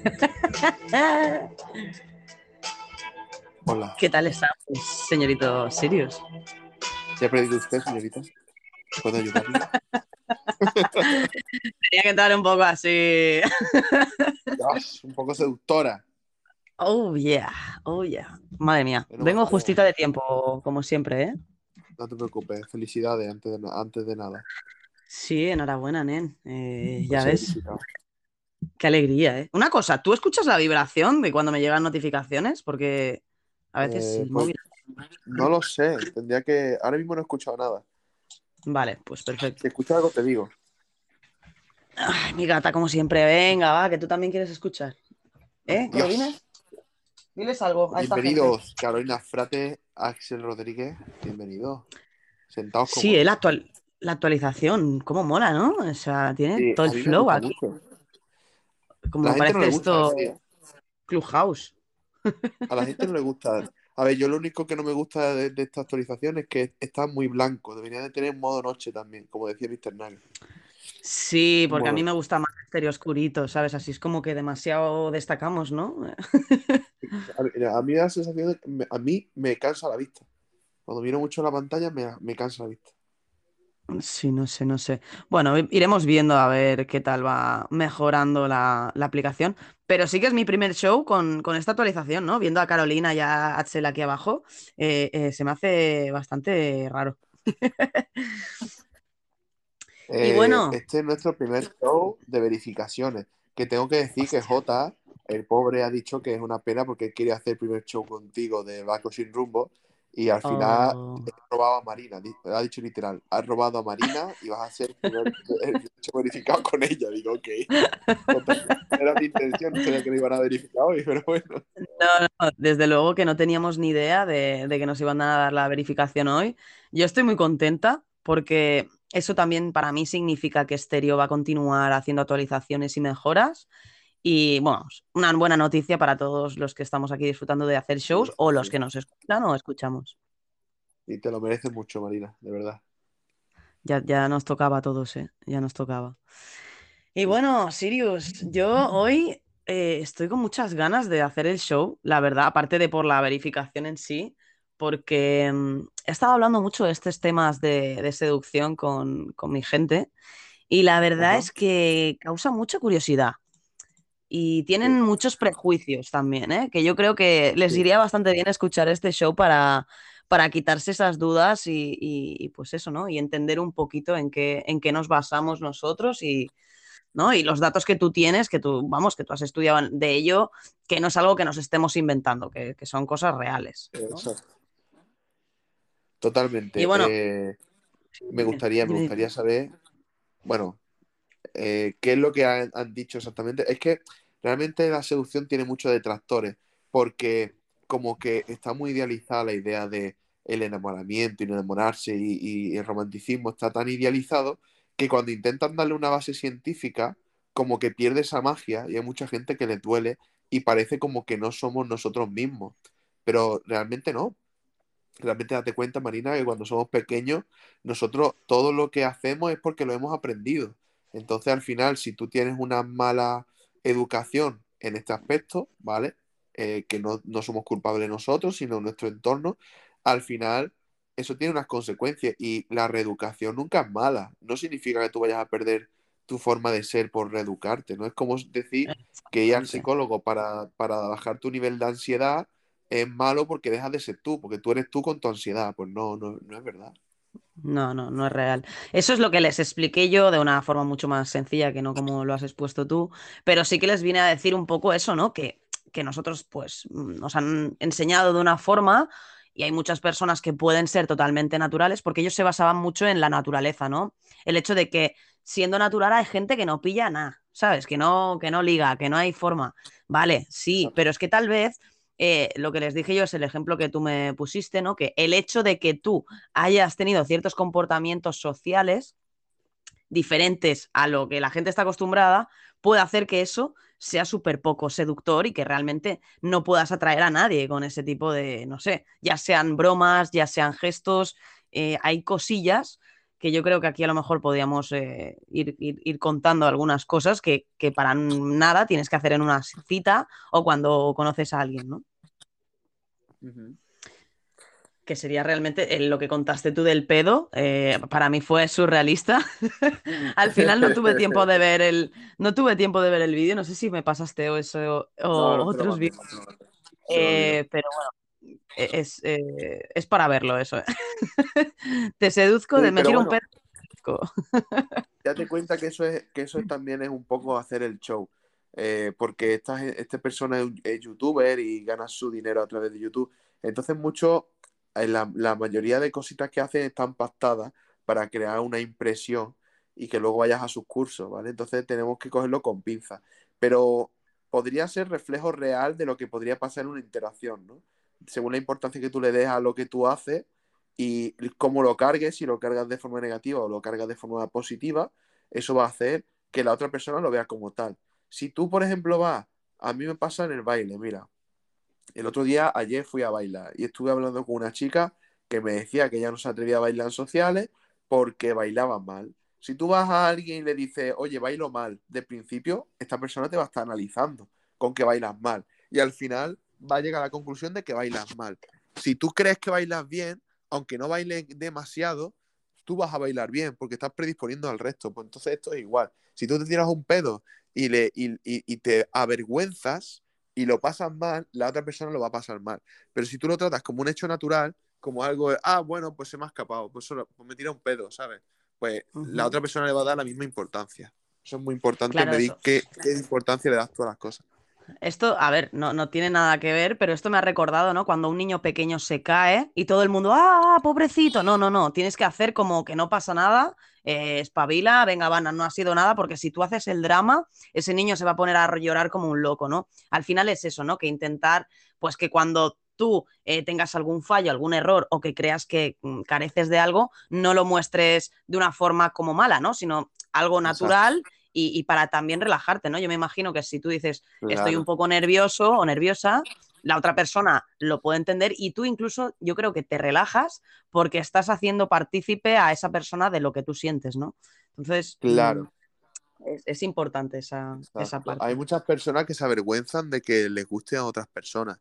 Hola. ¿Qué tal está, señorito Sirius? ¿Se ha perdido usted, señorita? ¿Puedo ayudarle? Tenía que entrar un poco así. Dios, un poco seductora. Oh, yeah. Oh, yeah. Madre mía. Pero Vengo justita de tiempo, como siempre, ¿eh? No te preocupes, felicidades antes de, antes de nada. Sí, enhorabuena, nen. Eh, ya ves. Qué alegría, ¿eh? Una cosa, ¿tú escuchas la vibración de cuando me llegan notificaciones? Porque a veces Eh, el pues- móvil. No lo sé, tendría que. Ahora mismo no he escuchado nada. Vale, pues perfecto. Si escucho algo, te digo. Ay, mi gata, como siempre. Venga, va, que tú también quieres escuchar. ¿Eh? Dios. ¿Corines? Diles algo a esta gente. Bienvenidos, Carolina Frate, Axel Rodríguez. Bienvenidos. Sentados como. Sí, eh, la, actual- la actualización, cómo mola, ¿no? O sea, tiene Sí, todo el flow aquí. mucho. Como la parece no gusta, esto sí. Clubhouse. A la gente no le gusta. A ver, yo lo único que no me gusta de, de esta actualización es que está muy blanco. Debería de tener modo noche también, como decía Mr. Nugget. Sí, porque a mí me gusta más estéreo oscurito, ¿sabes? Así es como que demasiado destacamos, ¿no? A mí, la sensación de que a mí me cansa la vista. Cuando miro mucho la pantalla me, me cansa la vista. Sí, no sé, no sé. Bueno, i- iremos viendo a ver qué tal va mejorando la, la aplicación. Pero sí que es mi primer show con, con esta actualización, ¿no? Viendo a Carolina y a Axel aquí abajo, eh, eh, se me hace bastante raro. Y Eh, bueno. Este es nuestro primer show de verificaciones. Que tengo que decir que Jota, el pobre, ha dicho que es una pena porque él quería hacer el primer show contigo de Baco sin rumbo. Y al final Oh. he robado a Marina. Ha dicho literal, has robado a Marina y vas a ser verificado con ella. Digo, ok. Era mi intención, no sabía que lo iban a verificar hoy, pero bueno. No, no, desde luego que no teníamos ni idea de, de que nos iban a dar la verificación hoy. Yo estoy muy contenta porque eso también para mí significa que Stereo va a continuar haciendo actualizaciones y mejoras. Y bueno, una buena noticia para todos los que estamos aquí disfrutando de hacer shows o los que nos escuchan o escuchamos. Y te lo mereces mucho, Marina, de verdad. Ya, ya nos tocaba a todos, ¿eh? Ya nos tocaba. Y bueno, Sirius, yo hoy eh, estoy con muchas ganas de hacer el show, la verdad, aparte de por la verificación en sí, porque mm, he estado hablando mucho de estos temas de, de seducción con, con mi gente y la verdad Ajá. es que causa mucha curiosidad. Y tienen muchos prejuicios también, ¿eh? Que yo creo que les iría bastante bien escuchar este show para, para quitarse esas dudas y, y- y, pues eso, ¿no? Y entender un poquito en qué, en qué nos basamos nosotros y, ¿no? Y los datos que tú tienes, que tú, vamos, que tú has estudiado de ello, que no es algo que nos estemos inventando, que, que son cosas reales. ¿no? Exacto. Totalmente. Y bueno, Eh, me gustaría, me gustaría saber, bueno, eh, qué es lo que han, dicho exactamente. Es que realmente la seducción tiene muchos detractores, porque como que está muy idealizada la idea de el enamoramiento y enamorarse y, y el romanticismo está tan idealizado que cuando intentan darle una base científica, como que pierde esa magia y hay mucha gente que les duele y parece como que no somos nosotros mismos, pero realmente no. Realmente date cuenta, Marina, que cuando somos pequeños, nosotros todo lo que hacemos es porque lo hemos aprendido. Entonces, al final, si tú tienes una mala educación en este aspecto, ¿vale? Eh, que no, no somos culpables nosotros, sino nuestro entorno, al final eso tiene unas consecuencias y la reeducación nunca es mala. No significa que tú vayas a perder tu forma de ser por reeducarte, ¿no? Es como decir que ir al psicólogo para, para bajar tu nivel de ansiedad es malo porque dejas de ser tú, porque tú eres tú con tu ansiedad. Pues no, no, no es verdad. No, no, no es real. Eso es lo que les expliqué yo de una forma mucho más sencilla que no como lo has expuesto tú, pero sí que les vine a decir un poco eso, ¿no? Que, que nosotros pues nos han enseñado de una forma y hay muchas personas que pueden ser totalmente naturales porque ellos se basaban mucho en la naturaleza, ¿no? El hecho de que siendo natural hay gente que no pilla nada, ¿sabes? Que no, que no liga, que no hay forma. Vale, sí, pero es que tal vez eh, lo que les dije yo es el ejemplo que tú me pusiste, ¿no? Que el hecho de que tú hayas tenido ciertos comportamientos sociales diferentes a lo que la gente está acostumbrada, puede hacer que eso sea súper poco seductor y que realmente no puedas atraer a nadie con ese tipo de, no sé, ya sean bromas, ya sean gestos, eh, hay cosillas que yo creo que aquí a lo mejor podríamos eh, ir, contando algunas cosas que, para nada tienes que hacer en una cita o cuando conoces a alguien, ¿no? Que sería realmente lo que contaste tú del pedo, eh, para mí fue surrealista. Al final no tuve tiempo de ver el, no tuve tiempo de ver el vídeo, no sé si me pasaste o eso o otros vídeos. Eh, pero bueno, e, es, es, para verlo eso. Te seduzco de me quiero un perro. Date cuenta que eso es que eso también es un poco hacer el show. Eh, porque esta, esta persona es, youtuber y gana su dinero a través de YouTube. Entonces, mucho, eh, la, la mayoría de cositas que hacen están pactadas para crear una impresión y que luego vayas a sus cursos, ¿vale? Entonces tenemos que cogerlo con pinza. Pero podría ser reflejo real de lo que podría pasar en una interacción, ¿no? Según la importancia que tú le des a lo que tú haces, y cómo lo cargues, si lo cargas de forma negativa o lo cargas de forma positiva, eso va a hacer que la otra persona lo vea como tal. Si tú, por ejemplo, vas, a mí me pasa en el baile, mira, el otro día, ayer fui a bailar y estuve hablando con una chica que me decía que ya no se atrevía a bailar en sociales porque bailaba mal. Si tú vas a alguien y le dices, oye, bailo mal, de principio, esta persona te va a estar analizando con que bailas mal. Y al final va a llegar a la conclusión de que bailas mal. Si tú crees que bailas bien, aunque no bailes demasiado, tú vas a bailar bien porque estás predisponiendo al resto. Pues entonces esto es igual. Si tú te tiras un pedo y, le, y, te avergüenzas y lo pasas mal, la otra persona lo va a pasar mal. Pero si tú lo tratas como un hecho natural, como algo de, ah, bueno, pues se me ha escapado, pues, solo, pues me tira un pedo, ¿sabes? Pues la otra persona le va a dar la misma importancia. Eso es muy importante, medir qué, qué importancia le das tú a las cosas. Esto, a ver, no, no, tiene nada que ver, pero esto me ha recordado, ¿no? Cuando un niño pequeño se cae y todo el mundo, ¡ah, pobrecito! No, no, no, tienes que hacer como que no pasa nada, eh, espabila, venga, Vana, no ha sido nada, porque si tú haces el drama, ese niño se va a poner a llorar como un loco, ¿no? Al final es eso, ¿no? Que intentar, pues que cuando tú eh, tengas algún fallo, algún error o que creas que mm, careces de algo, no lo muestres de una forma como mala, ¿no? Sino algo natural y, para también relajarte, ¿no? Yo me imagino que si tú dices, estoy un poco nervioso o nerviosa, la otra persona lo puede entender y tú incluso yo creo que te relajas porque estás haciendo partícipe a esa persona de lo que tú sientes, ¿no? Entonces, claro. Mm, es, importante esa, esa, parte. Hay muchas personas que se avergüenzan de que les guste a otras personas.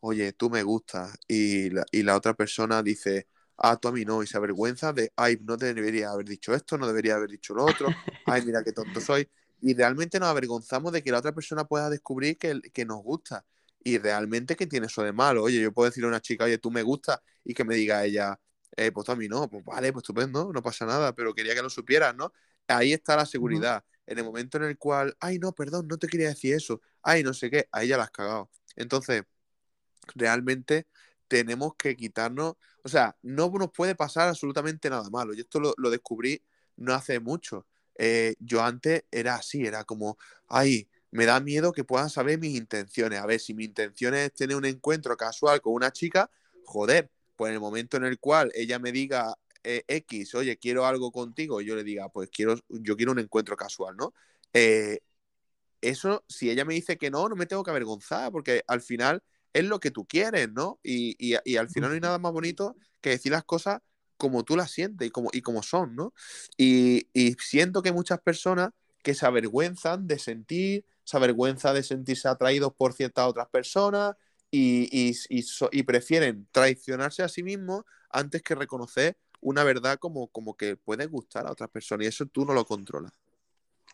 Oye, tú me gustas y y la otra persona dice, ah, tú a mí no, y se avergüenza de, ay, no debería haber dicho esto, no debería haber dicho lo otro, ay, mira qué tonto soy. Y realmente nos avergonzamos de que la otra persona pueda descubrir que, que nos gusta. Y realmente, ¿qué tiene eso de malo? Oye, yo puedo decirle a una chica, oye, tú me gusta, y que me diga ella, eh, pues tú a mí no, pues vale, pues estupendo, no pasa nada, pero quería que lo supieras, ¿no? Ahí está la seguridad. En el momento en el cual, ay, no, perdón, no te quería decir eso, ay, no sé qué, ahí ya la has cagado. Entonces, realmente tenemos que quitarnos, o sea, no nos puede pasar absolutamente nada malo. Yo esto lo, descubrí no hace mucho. Eh, yo antes era así, era como, ay, me da miedo que puedan saber mis intenciones. A ver, si mi intención es tener un encuentro casual con una chica, joder, pues en el momento en el cual ella me diga eh, X, oye, quiero algo contigo, yo le diga, pues quiero, yo quiero un encuentro casual, ¿no? Eh, eso, si ella me dice que no, no me tengo que avergonzar, porque al final es lo que tú quieres, ¿no? Y, al final no hay nada más bonito que decir las cosas como tú las sientes y como, y como son, ¿no? Y, siento que hay muchas personas que se avergüenzan de sentir, se avergüenzan de sentirse atraídos por ciertas otras personas y, y, prefieren traicionarse a sí mismos antes que reconocer una verdad como, como que puede gustar a otras personas y eso tú no lo controlas.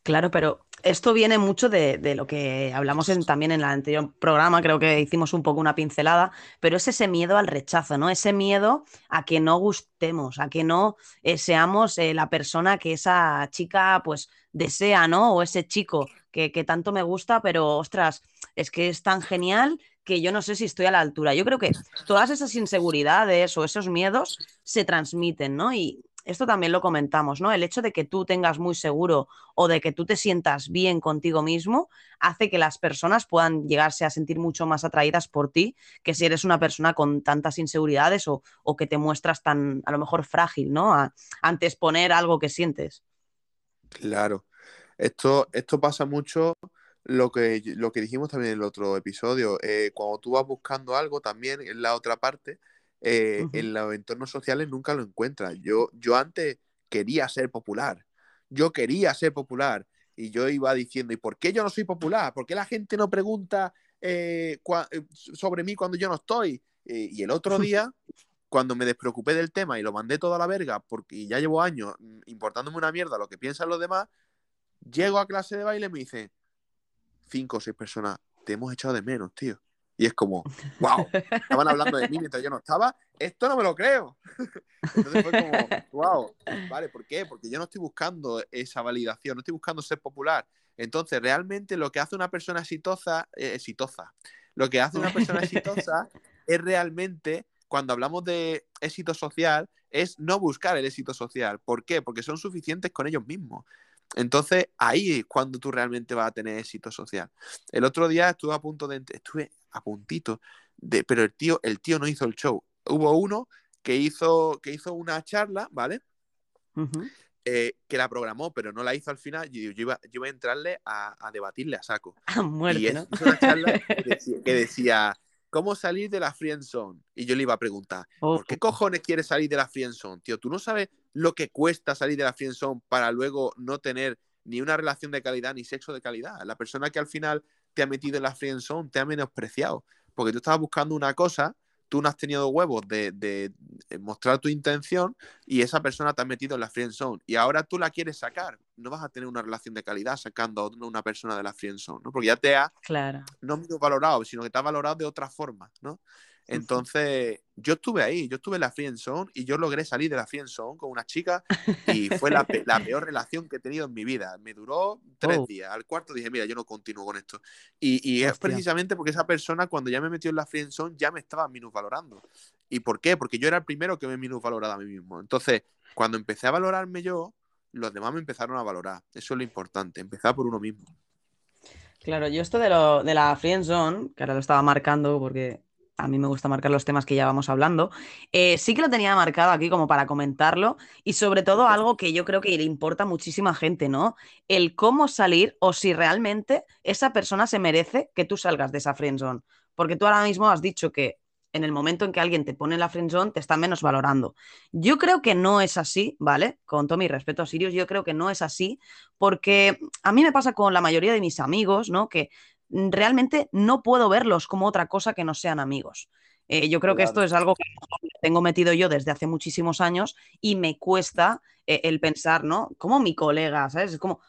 Claro, pero esto viene mucho de, lo que hablamos también en el anterior programa, creo que hicimos un poco una pincelada, pero es ese miedo al rechazo, ¿no? Ese miedo a que no gustemos, a que no eh, seamos eh, la persona que esa chica pues desea, ¿no? O ese chico que, que tanto me gusta, pero ostras, es que es tan genial que yo no sé si estoy a la altura. Yo creo que todas esas inseguridades o esos miedos se transmiten, ¿no? Y esto también lo comentamos, ¿no? El hecho de que tú tengas muy seguro o de que tú te sientas bien contigo mismo hace que las personas puedan llegarse a sentir mucho más atraídas por ti que si eres una persona con tantas inseguridades o, que te muestras tan, a lo mejor, frágil, ¿no? A, ante exponer algo que sientes. Claro. Esto, esto pasa mucho lo que, lo que dijimos también en el otro episodio. Eh, cuando tú vas buscando algo también en la otra parte, eh, en los entornos sociales nunca lo encuentras. Yo, yo antes quería ser popular. Yo quería ser popular. Y yo iba diciendo, ¿y por qué yo no soy popular? ¿Por qué la gente no pregunta eh, eh, sobre mí cuando yo no estoy? Eh, y el otro día, cuando me despreocupé del tema y lo mandé toda la verga, porque ya llevo años mm, importándome una mierda lo que piensan los demás, llego a clase de baile y me dicen, cinco o seis personas, te hemos echado de menos, tío. Y es como, wow, estaban hablando de mí mientras yo no estaba, esto no me lo creo. Entonces fue como, wow, ¿vale? ¿Por qué? Porque yo no estoy buscando esa validación, no estoy buscando ser popular. Entonces, realmente lo que hace una persona exitosa, eh, exitosa, lo que hace una persona exitosa es realmente, cuando hablamos de éxito social, es no buscar el éxito social. ¿Por qué? Porque son suficientes con ellos mismos. Entonces, ahí es cuando tú realmente vas a tener éxito social. El otro día estuve a punto de, estuve a puntito, de, pero el tío, el tío no hizo el show. Hubo uno que hizo, que hizo una charla, ¿vale? Eh, que la programó, pero no la hizo al final. Yo, yo, iba, yo iba, a entrarle a, a debatirle a saco. A muerte, y ¿no? hizo una charla que decía, que decía, ¿cómo salir de la friend zone? Y yo le iba a preguntar, Oh, ¿por qué cojones quieres salir de la friend zone, tío? ¿Tú no sabes lo que cuesta salir de la friend zone para luego no tener ni una relación de calidad ni sexo de calidad? La persona que al final te ha metido en la friend zone te ha menospreciado, porque tú estabas buscando una cosa, tú no has tenido huevos de, de- de mostrar tu intención y esa persona te ha metido en la friend zone y ahora tú la quieres sacar. No vas a tener una relación de calidad sacando a una persona de la friend zone, ¿no? Porque ya te ha Claro. no menos valorado, sino que te ha valorado de otra forma, ¿no? Entonces, yo estuve ahí, yo estuve en la friend zone y yo logré salir de la friend zone con una chica y fue la, pe- la peor relación que he tenido en mi vida. Me duró tres Oh. días. Al cuarto dije, mira, yo no continúo con esto. Y, y es precisamente porque esa persona, cuando ya me metió en la friend zone, ya me estaba minusvalorando. ¿Y por qué? Porque yo era el primero que me minusvaloraba a mí mismo. Entonces, cuando empecé a valorarme yo, los demás me empezaron a valorar. Eso es lo importante, empezar por uno mismo. Claro, yo esto de, lo, de la friend zone, que ahora lo estaba marcando porque a mí me gusta marcar los temas que ya vamos hablando, eh, sí que lo tenía marcado aquí como para comentarlo y sobre todo algo que yo creo que le importa a muchísima gente, ¿no? El cómo salir o si realmente esa persona se merece que tú salgas de esa friend zone. Porque tú ahora mismo has dicho que en el momento en que alguien te pone en la friend zone te está menos valorando. Yo creo que no es así, ¿vale? Con todo mi respeto a Sirius, yo creo que no es así porque a mí me pasa con la mayoría de mis amigos, ¿no? Que realmente no puedo verlos como otra cosa que no sean amigos. Eh, yo creo que esto es algo que tengo metido yo desde hace muchísimos años y me cuesta eh, el pensar, ¿no? Como mi colega, ¿sabes? Es como,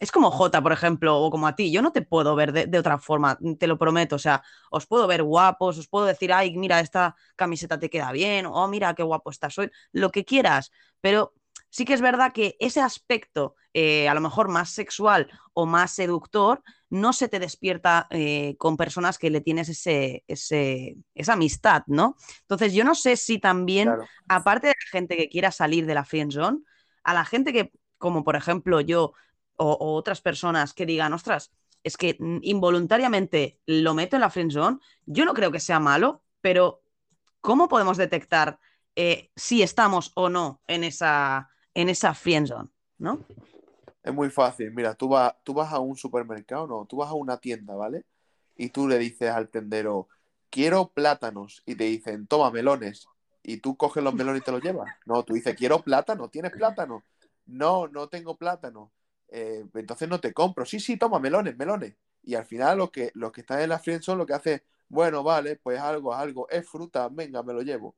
es como Jota, por ejemplo, o como a ti. Yo no te puedo ver de, de otra forma, te lo prometo. O sea, os puedo ver guapos, os puedo decir, ay, mira, esta camiseta te queda bien, o mira qué guapo estás hoy, lo que quieras. Pero sí que es verdad que ese aspecto, eh, a lo mejor más sexual o más seductor, no se te despierta eh, con personas que le tienes ese, ese, esa amistad, ¿no? Entonces, yo no sé si también, Claro. aparte de la gente que quiera salir de la friend zone, a la gente que, como por ejemplo yo o, o otras personas que digan, ostras, es que involuntariamente lo meto en la friend zone, yo no creo que sea malo, pero ¿cómo podemos detectar eh, si estamos o no en esa, en esa friend zone, ¿no? Es muy fácil. Mira, tú vas, tú vas a un supermercado, no, tú vas a una tienda, ¿vale? Y tú le dices al tendero, quiero plátanos. Y te dicen, toma melones. Y tú coges los melones y te los llevas. No, tú dices, quiero plátano, ¿tienes plátano? No, no tengo plátano. Eh, entonces no te compro. Sí, sí, toma melones, melones. Y al final los que, los que están en la friendzone lo que hacen, bueno, vale, pues algo, algo, es fruta, venga, me lo llevo.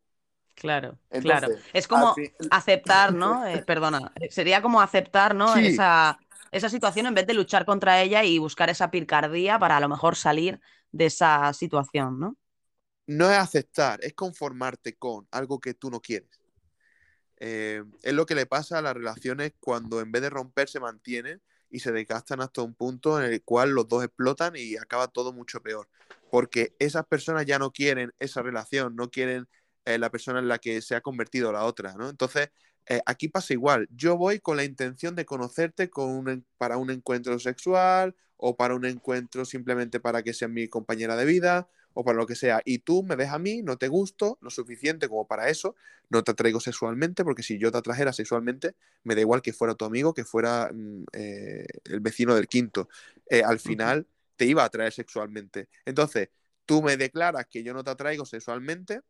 Claro, Entonces, claro. Es como aceptar, ¿no? Eh, perdona, sería como aceptar, ¿no? Sí. Esa, esa situación en vez de luchar contra ella y buscar esa picardía para a lo mejor salir de esa situación, ¿no? no es aceptar, es conformarte con algo que tú no quieres. Eh, es lo que le pasa a las relaciones cuando en vez de romper se mantienen y se desgastan hasta un punto en el cual los dos explotan y acaba todo mucho peor. Porque esas personas ya no quieren esa relación, no quieren eh, la persona en la que se ha convertido la otra, ¿no? Entonces, eh, aquí pasa igual. Yo voy con la intención de conocerte con un en- para un encuentro sexual o para un encuentro simplemente para que seas mi compañera de vida o para lo que sea. Y tú me ves a mí, no te gusto lo suficiente como para eso, no te atraigo sexualmente, porque si yo te atrajera sexualmente, me da igual que fuera tu amigo, que fuera mm, eh, el vecino del quinto. Eh, al final te iba a atraer sexualmente. Entonces, tú me declaras que yo no te atraigo sexualmente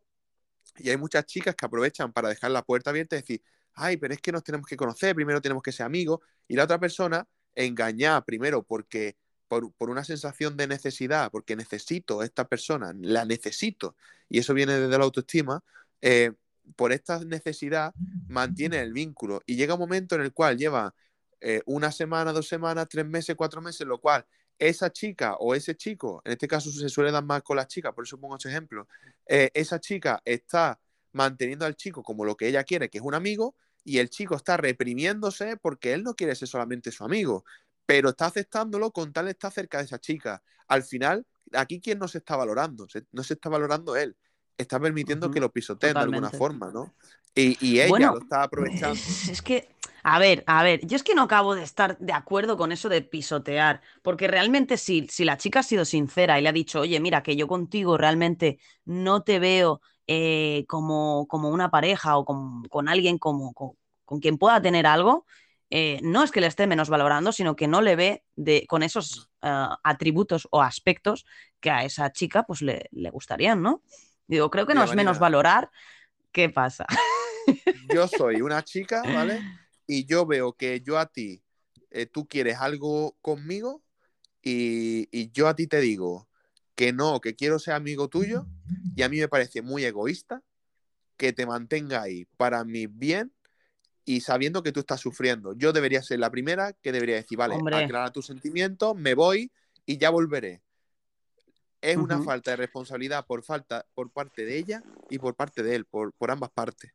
y hay muchas chicas que aprovechan para dejar la puerta abierta y decir, ay, pero es que nos tenemos que conocer, primero tenemos que ser amigos, y la otra persona engañar primero porque por, una sensación de necesidad, porque necesito a esta persona, la necesito, y eso viene desde la autoestima, eh, por esta necesidad mantiene el vínculo y llega un momento en el cual lleva eh, una semana, dos semanas, tres meses, cuatro meses, lo cual esa chica o ese chico, en este caso se suele dar más con las chicas, por eso pongo ese ejemplo, eh, esa chica está manteniendo al chico como lo que ella quiere, que es un amigo, y el chico está reprimiéndose porque él no quiere ser solamente su amigo, pero está aceptándolo con tal está cerca de esa chica. Al final, aquí quién no se está valorando, no se está valorando él, está permitiendo que lo pisoteen de alguna forma, ¿no? Y, ella lo está aprovechando. Es que, a ver, a ver, yo es que no acabo de estar de acuerdo con eso de pisotear, porque realmente si, si la chica ha sido sincera y le ha dicho, oye, mira, que yo contigo realmente no te veo eh, como, como una pareja o con, alguien como, con, quien pueda tener algo, eh, no es que le esté menos valorando, sino que no le ve de, con esos eh, atributos o aspectos que a esa chica pues le, le gustarían, ¿no? Digo, creo que no es menos valorar. ¿Qué pasa? Yo soy una chica, ¿vale? Y yo veo que yo a ti, tú quieres algo conmigo y, y yo a ti te digo, que no, que quiero ser amigo tuyo y a mí me parece muy egoísta que te mantenga ahí para mi bien y sabiendo que tú estás sufriendo. Yo debería ser la primera que debería decir, vale, aclara tus sentimientos, me voy y ya volveré. Es una falta de responsabilidad por falta por parte de ella y por parte de él, por, por ambas partes.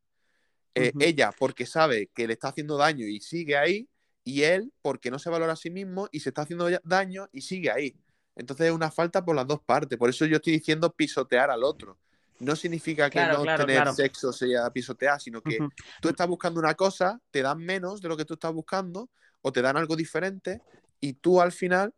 Eh, ella porque sabe que le está haciendo daño y sigue ahí, y él porque no se valora a sí mismo y se está haciendo daño y sigue ahí. Entonces es una falta por las dos partes. Por eso yo estoy diciendo pisotear al otro. No significa que no tener sexo sea pisotear, sino que tú estás buscando una cosa, te dan menos de lo que tú estás buscando, o te dan algo diferente, y tú al final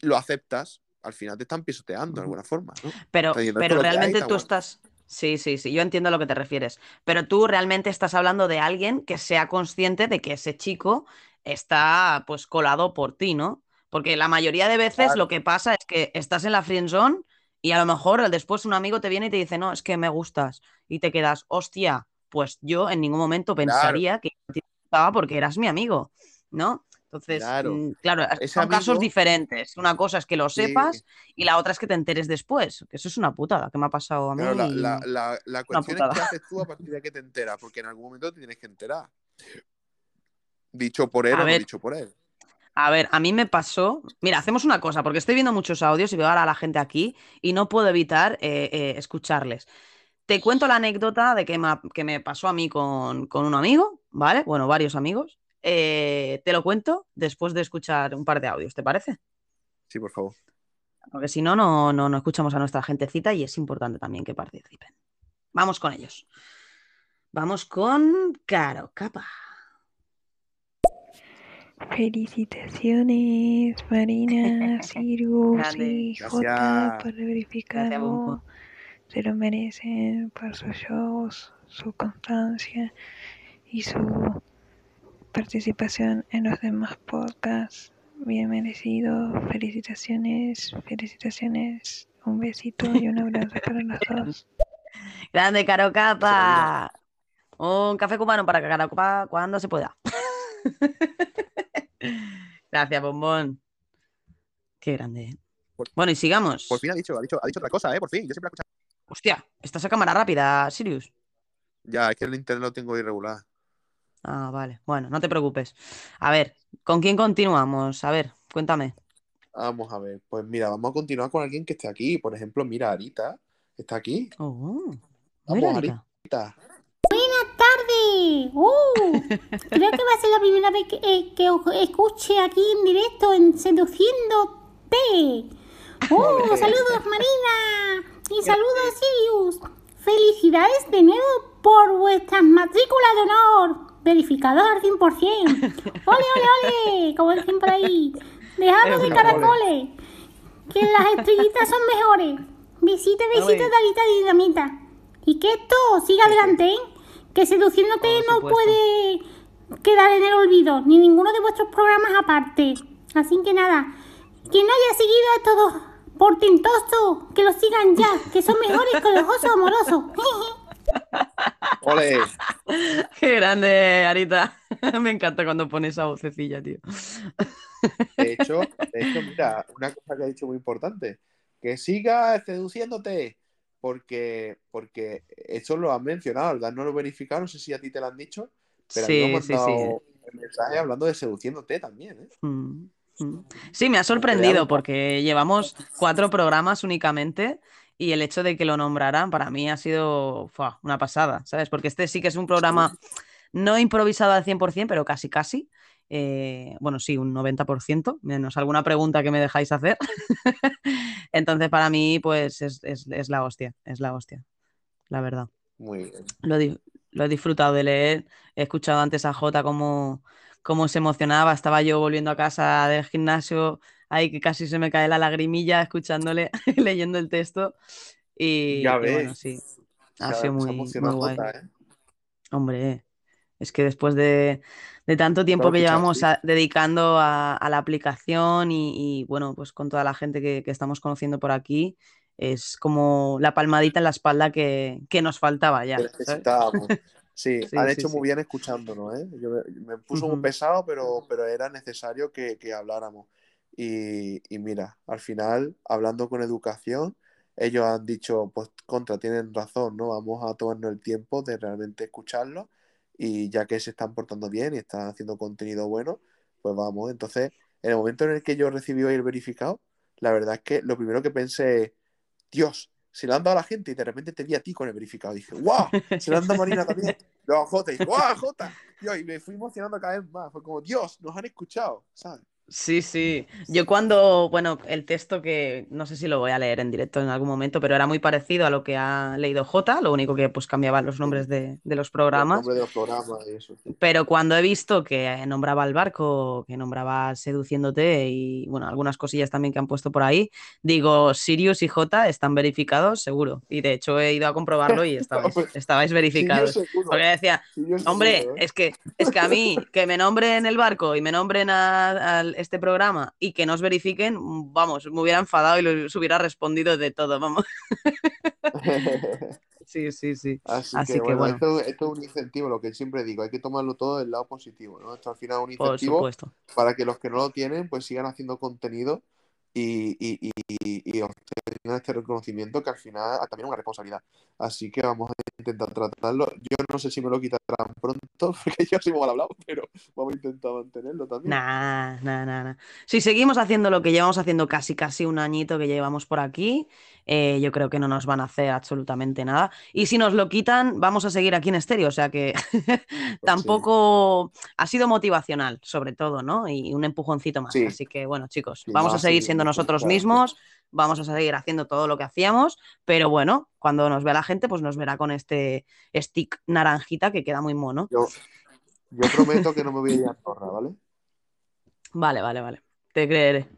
lo aceptas. Al final te están pisoteando de alguna forma. Pero, pero realmente tú estás. Sí, sí, sí, yo entiendo a lo que te refieres. Pero tú realmente estás hablando de alguien que sea consciente de que ese chico está pues colado por ti, ¿no? Porque la mayoría de veces lo que pasa es que estás en la friend zone y a lo mejor después un amigo te viene y te dice, no, es que me gustas. Y te quedas, hostia, pues yo en ningún momento pensaría que te gustaba porque eras mi amigo, ¿no? Entonces, claro, mm, son casos diferentes. Una cosa es que lo sepas y la otra es que te enteres después. Que eso es una putada que me ha pasado a mí. la, la, cuestión es qué haces tú a partir de que te enteras, porque en algún momento te tienes que enterar. Dicho por él o no dicho por él. A ver, a mí me pasó. Mira, hacemos una cosa, porque estoy viendo muchos audios y veo ahora a la gente aquí y no puedo evitar eh, eh, escucharles. Te cuento la anécdota de que me, pasó a mí con, un amigo, ¿vale? Bueno, varios amigos. Eh, te lo cuento después de escuchar un par de audios, ¿te parece? Sí, por favor. Porque si no, no, no, no escuchamos a nuestra gentecita y es importante también que participen. Vamos con ellos. Vamos con Caro Capa. Felicitaciones, Marina, Sirius y J por verificado. Se lo merecen por sus shows, su constancia y su participación en los demás podcasts. Bien merecido. Felicitaciones, felicitaciones. Un besito y un abrazo para los dos. Grande, Caro Capa. Un café cubano para Caro Capa cuando se pueda. Gracias, bombón. Qué grande. ¿eh? bueno, y sigamos. Por fin ha dicho, ha dicho, ha dicho otra cosa, ¿eh? Por fin. Yo siempre he escuchado. Hostia, estás a cámara rápida, Sirius. Ya, es que el internet lo tengo irregular. Ah, vale. Bueno, no te preocupes. A ver, ¿con quién continuamos? A ver, cuéntame. Vamos a ver. Pues mira, vamos a continuar con alguien que esté aquí. Por ejemplo, mira, Arita. ¿Está aquí? Oh, vamos, Arita. Buenas tardes. Uh, creo que va a ser la primera vez que, eh, que os escuche aquí en directo en Seduciéndote. Uh, saludos Marina y saludos Sirius. Felicidades de nuevo por vuestras matrículas de honor. Verificado al 100%. Ole, ole, ole. Como dicen por ahí. Dejamos de caracoles. Que las estrellitas son mejores. Visite, visite, Dalita Dinamita. Y que esto siga adelante, ¿eh? que seduciéndote no puede quedar en el olvido, ni ninguno de vuestros programas aparte. Así que nada, quien no haya seguido a estos portentosos, que los sigan ya, que son mejores que los osos amorosos. ¡Ole! Qué grande, Arita. Me encanta cuando pones esa vocecilla, tío. De hecho, de hecho, mira, una cosa que ha dicho muy importante, que siga seduciéndote, porque, porque eso lo han mencionado, el no lo verificado, no sé si a ti te lo han dicho, pero Sí, han sí. el mensaje hablando de seduciéndote también, ¿eh? Mm, mm. Sí, me ha sorprendido porque llevamos cuatro programas únicamente y el hecho de que lo nombraran para mí ha sido fua, una pasada, ¿sabes? Porque este sí que es un programa no improvisado al 100%, pero casi, casi. Eh, bueno, sí, un 90%, menos alguna pregunta que me dejáis hacer. Entonces, para mí, pues es, es- es la hostia, es la hostia, la verdad. Muy bien. Lo, lo he disfrutado de leer. He escuchado antes a Jota cómo, cómo se emocionaba. Estaba yo volviendo a casa del gimnasio, ahí que casi se me cae la lagrimilla escuchándole, leyendo el texto. Y, Ya y bueno, ves. sí, ha sido muy, muy guay. Jota, ¿eh? Hombre, es que después de, de tanto tiempo Claro que que llevamos a- dedicando a, a la aplicación y, y, bueno, pues con toda la gente que, que estamos conociendo por aquí, es como la palmadita en la espalda que, que nos faltaba ya. Sí, Sí, han hecho sí. muy bien escuchándonos, ¿eh? Yo me, puso muy Ujú. pesado, pero, pero era necesario que habláramos. Y, y mira, al final, hablando con educación, ellos han dicho, pues contra, tienen razón, ¿no? Vamos a tomarnos el tiempo de realmente escucharlo y ya que se están portando bien y están haciendo contenido bueno, pues vamos. Entonces, en el momento en el que yo recibí el verificado, la verdad es que lo primero que pensé Dios, se lo han dado a la gente y de repente te vi a ti con el verificado. Dije, ¡guau! Se lo han dado a Marina también. Luego a Jota, y dije, ¡guau, Jota! Y me fui emocionando cada vez más. Fue como, Dios, nos han escuchado, ¿sabes? Sí, sí. Yo cuando, bueno, el texto que no sé si lo voy a leer en directo en algún momento, pero era muy parecido a lo que ha leído Jota, lo único que pues cambiaba los nombres de, de los El programas. de los programas y eso. Pero cuando he visto que nombraba al barco, que nombraba seduciéndote y bueno, algunas cosillas también que han puesto por ahí, digo, Sirius y J están verificados, seguro. Y de hecho he ido a comprobarlo y estabais, estabais verificados. Porque decía, Sí, yo seguro, Hombre, ¿eh? es que, es que a mí, que me nombren el barco y me nombren a, a este programa y que no os verifiquen, vamos, me hubiera enfadado y les hubiera respondido de todo, vamos. Sí, sí, sí. Así, Así que, que, bueno. Esto, esto es un incentivo, lo que siempre digo, hay que tomarlo todo del lado positivo, ¿no? Esto al final es un incentivo para que los que no lo tienen, pues sigan haciendo contenido y, y, y, y- obtengan este reconocimiento que al final también es una responsabilidad. Así que vamos a intentar tratarlo. Yo no sé si me lo quitarán pronto, porque yo soy mal hablado, pero vamos a intentar mantenerlo también. Nah, nah, nah, nah. Si seguimos haciendo lo que llevamos haciendo casi, casi un añito que llevamos por aquí, eh, yo creo que no nos van a hacer absolutamente nada. Y si nos lo quitan, vamos a seguir aquí en estéreo. O sea que tampoco ha sido motivacional, sobre todo, ¿no? Y un empujoncito más. Sí. Así que, bueno, chicos, Sí, vamos a seguir siendo nosotros mismos, vamos a seguir haciendo todo lo que hacíamos, pero bueno, cuando nos vea la gente, pues nos verá con este stick naranjita que queda muy mono. Yo, yo prometo que no me voy a ir a Andorra, ¿vale? Vale, vale, vale. Te creeré.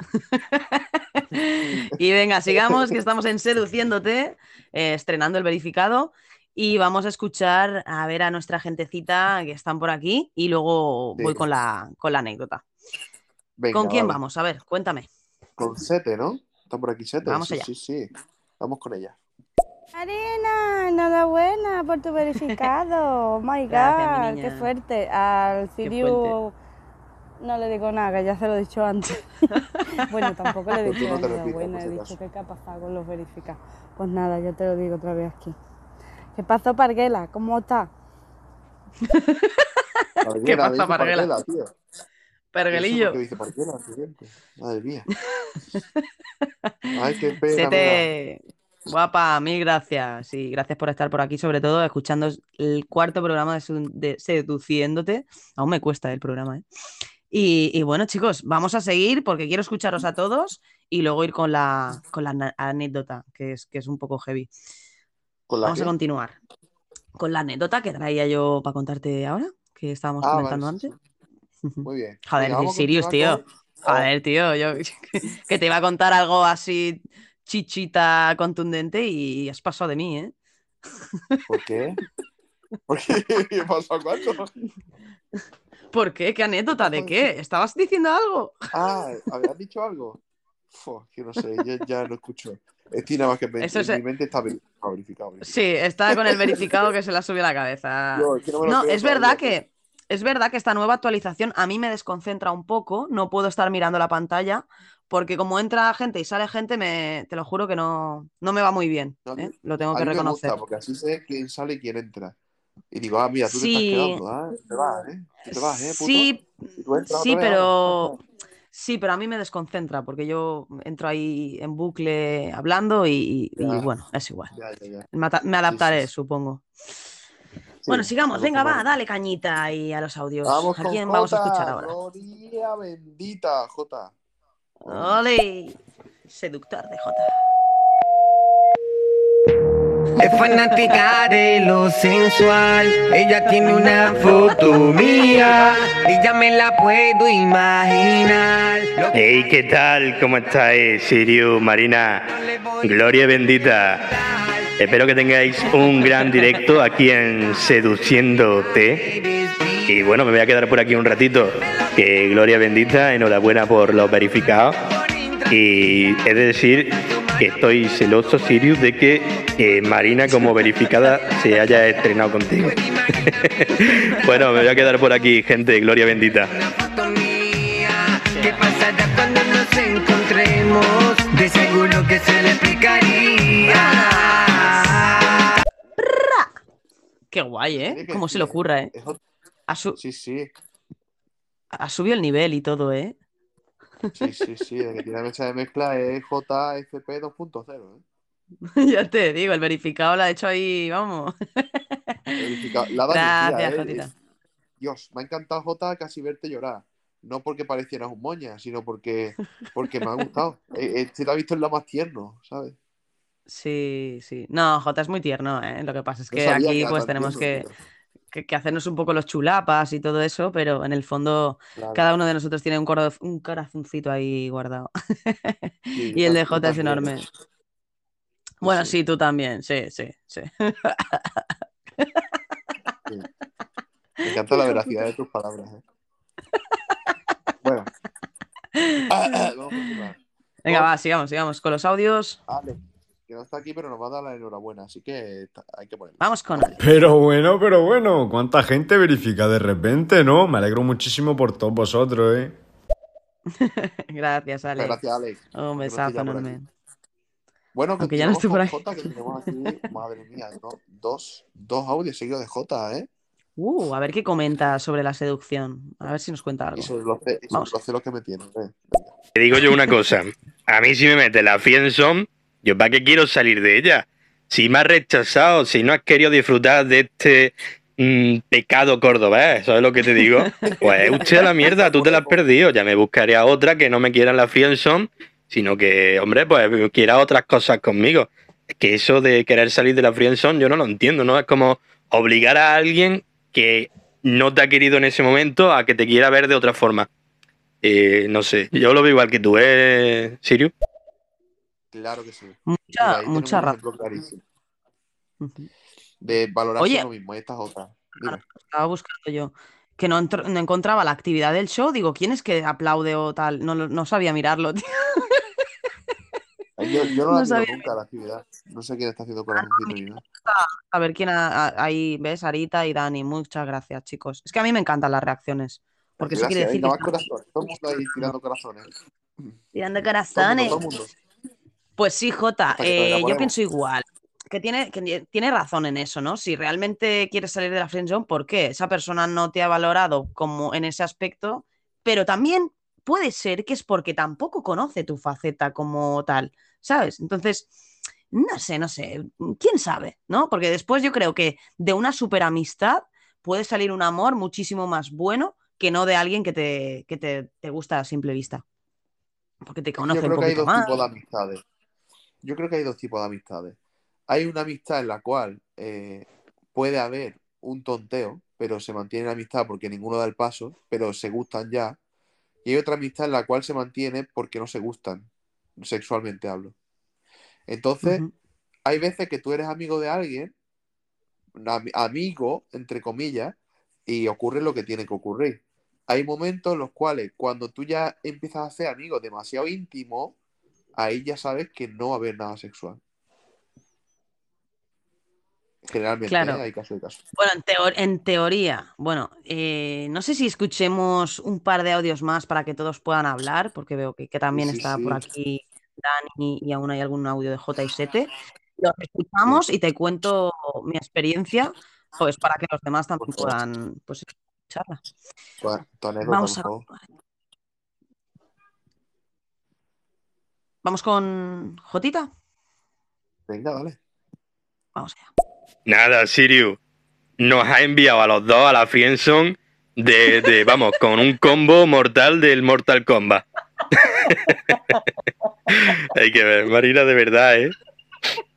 y venga, sigamos, que estamos en Seduciéndote, eh, estrenando el verificado. Y vamos a escuchar a ver a nuestra gentecita que están por aquí. Y luego Sí. voy con la, con la anécdota. Venga, ¿Con quién vale. vamos? A ver, cuéntame. Con Sete, ¿no? Está por aquí Sete. Vamos sí, allá. sí, sí. Vamos con ella. Marina, enhorabuena por tu verificado. Oh my god, qué fuerte. Al Qué Siriu no le digo nada, que ya se lo he dicho antes. bueno, tampoco le he dicho no te repitas, enhorabuena, por si he dicho que qué ha pasado con los verificados. Pues nada, yo te lo digo otra vez aquí. ¿Qué pasó, Parguela? ¿Cómo está? Parguela, pasa, Parguela? tío. Pergelillo. ¿Qué dice Parguela? Madre mía. Ay, qué pena. Sete, guapa, mil gracias. Y gracias por estar por aquí, sobre todo escuchando el cuarto programa de, Sedu- de Seduciéndote. Aún me cuesta el programa, ¿eh? Y, y bueno, chicos, vamos a seguir porque quiero escucharos a todos y luego ir con la, con la anécdota, que es, que es un poco heavy. ¿Con la Vamos a continuar con la anécdota que traía yo para contarte ahora, que estábamos Ah, comentando vale, antes. Muy bien. Joder, Sirius, tío. con- Joder, tío, yo que te iba a contar algo así chichita contundente y has pasado de mí, ¿eh? ¿Por qué? ¿Por qué? ¿Qué pasó cuándo? ¿Por qué? ¿Qué anécdota? ¿De qué? ¿Estabas diciendo algo? Ah, ¿habías dicho algo? Que no sé, yo ya no escucho. Estoy nada más que en se- mi mente está veri- está verificado. verificado. Sí, está con el verificado que se la sube a la cabeza. Yo, es que no es verdad que es verdad que esta nueva actualización a mí me desconcentra un poco, no puedo estar mirando la pantalla porque como entra gente y sale gente, me, te lo juro que no, no me va muy bien, ¿eh? Lo tengo que mí me reconocer. gusta porque así sé quién sale y quién entra. Y digo, ah, mira, tú Sí. te estás quedando, ¿ah? Te vas, ¿eh? Te vas, ¿eh, puto? Sí, sí, pero sí, pero a mí me desconcentra porque yo entro ahí en bucle hablando y, y- y Ya. bueno, es igual. Ya, ya, ya. Me adaptaré, sí. supongo. Sí, Bueno, sigamos, venga, va, dale cañita ahí a los audios. Vamos ¿A quién vamos a escuchar ahora? Gloria bendita, Jota. ¡Ole! Seductor de Jota. Es fanática de lo sensual. Ella tiene una foto mía. Y ya me la puedo imaginar. Hey, ¿qué tal? ¿Cómo estáis, Sirius, Marina? Gloria bendita. Espero que tengáis un gran directo aquí en Seduciéndote. Y bueno, me voy a quedar por aquí un ratito. Que Gloria bendita, enhorabuena por los verificados. Y he de decir estoy celoso, Sirius, de que eh, Marina como verificada se haya estrenado contigo. bueno, me voy a quedar por aquí, gente. Gloria bendita. ¿Qué pasará cuando nos encontremos? De seguro que se le explicaría. Qué guay, ¿eh? ¿Cómo se le ocurra, eh? Ha, Sí, sí, ha subido el nivel y todo, ¿eh? Sí, sí, sí. De que tiene mesa de mezcla es JFP 2.0, ¿eh? ya te digo, el verificado lo ha hecho ahí, vamos. Verificado. La Gracias, ¿eh? Jotita. Dios, me ha encantado Jota casi verte llorar. No porque parecieras un moña, sino porque, porque me ha gustado. Eh, eh, se te ha visto en lo más tierno, ¿sabes? Sí, sí. No, Jota es muy tierno, ¿eh? Lo que pasa es que aquí pues tenemos que, tierno, que, que hacernos un poco los chulapas y todo eso, pero en el fondo claro. cada uno de nosotros tiene un, coro- un corazoncito ahí guardado. Sí, Y el de Jota es enorme. Bueno, sí. sí, tú también, sí, sí, sí. Me encanta la veracidad de tus palabras. ¿eh? Bueno. Ah, ah, vamos a continuar. Venga, va, sigamos, sigamos con los audios. Ale, que no está aquí, pero nos va a dar la enhorabuena, así que hay que ponerlo. Vamos con Ale. Pero bueno, pero bueno, cuánta gente verifica de repente, ¿no? Me alegro muchísimo por todos vosotros, ¿eh? Gracias, Ale. Gracias, Alex. Un besazo enorme. Bueno, Aunque ya no esté por con Jota, que tenemos aquí, madre mía, ¿no? dos, dos audios seguidos de Jota, ¿eh? Uh, a ver qué comenta sobre la seducción. A ver si nos cuenta algo. Y sobre los, y sobre Vamos. los celos que me tienen, ¿eh? Te digo yo una cosa. A mí si me mete la friendzone, yo para qué quiero salir de ella. Si me has rechazado, si no has querido disfrutar de este mm, pecado cordobés, ¿sabes lo que te digo? Pues usted a la mierda, tú te la has perdido. Ya me buscaré a otra que no me quiera en la friendzone, sino que, hombre, pues quiera otras cosas conmigo. Es que eso de querer salir de la friendzone yo no lo entiendo, ¿no? Es como obligar a alguien que no te ha querido en ese momento a que te quiera ver de otra forma. Eh, no sé, yo lo veo igual que tú, ¿eh, Sirius? Claro que sí. Mucha, mucha razón. De valorarse Oye. lo mismo, esta es otra. Dime. Estaba buscando yo. Que no, entro- no encontraba la actividad del show. Digo, ¿quién es que aplaude o tal? No, no sabía mirarlo, tío. Yo, yo no No la miro sabía. nunca la actividad. No sé quién está haciendo corazoncito ni nada. A ver quién ahí ves, Arita y Dani. Muchas gracias, chicos. Es que a mí me encantan las reacciones. Porque eso quiere Gracias, decir que. Todo el mundo ahí tirando corazones. tirando Todo el mundo, corazones. todo el mundo. Pues sí, Jota, eh, yo pienso igual. Que tiene, que tiene razón en eso, ¿no? Si realmente quieres salir de la friendzone, ¿por qué? Esa persona no te ha valorado como en ese aspecto, pero también puede ser que es porque tampoco conoce tu faceta como tal, ¿sabes? Entonces, no sé, no sé, quién sabe, ¿no? Porque después yo creo que de una super amistad puede salir un amor muchísimo más bueno que no de alguien que te, que te, te gusta a simple vista. Porque te conoce Yo un creo que hay poquito dos más. tipos de amistades. Yo creo que hay dos tipos de amistades. Hay una amistad en la cual eh, puede haber un tonteo, pero se mantiene la amistad porque ninguno da el paso, pero se gustan ya. Y hay otra amistad en la cual se mantiene porque no se gustan, sexualmente hablo. Entonces, hay veces que tú eres amigo de alguien, ami- amigo, entre comillas, y ocurre lo que tiene que ocurrir. Hay momentos en los cuales, cuando tú ya empiezas a ser amigos demasiado íntimos, ahí ya sabes que no va a haber nada sexual. Generalmente Claro. ¿eh? hay caso de caso. Bueno, en, teo- en teoría, bueno, eh, no sé si escuchemos un par de audios más para que todos puedan hablar, porque veo que, que también Sí, está sí. por aquí Dani y aún hay algún audio de J y Sete. Los escuchamos y te cuento mi experiencia, pues para que los demás también puedan pues, escucharla. Anécdota, Vamos a. Vamos con Jotita. Venga, dale. Vamos allá. Nada, Sirius. Nos ha enviado a los dos a la Friendzone de, de, vamos, con un combo mortal del Mortal Kombat. Hay que ver, Marina, de verdad, ¿eh?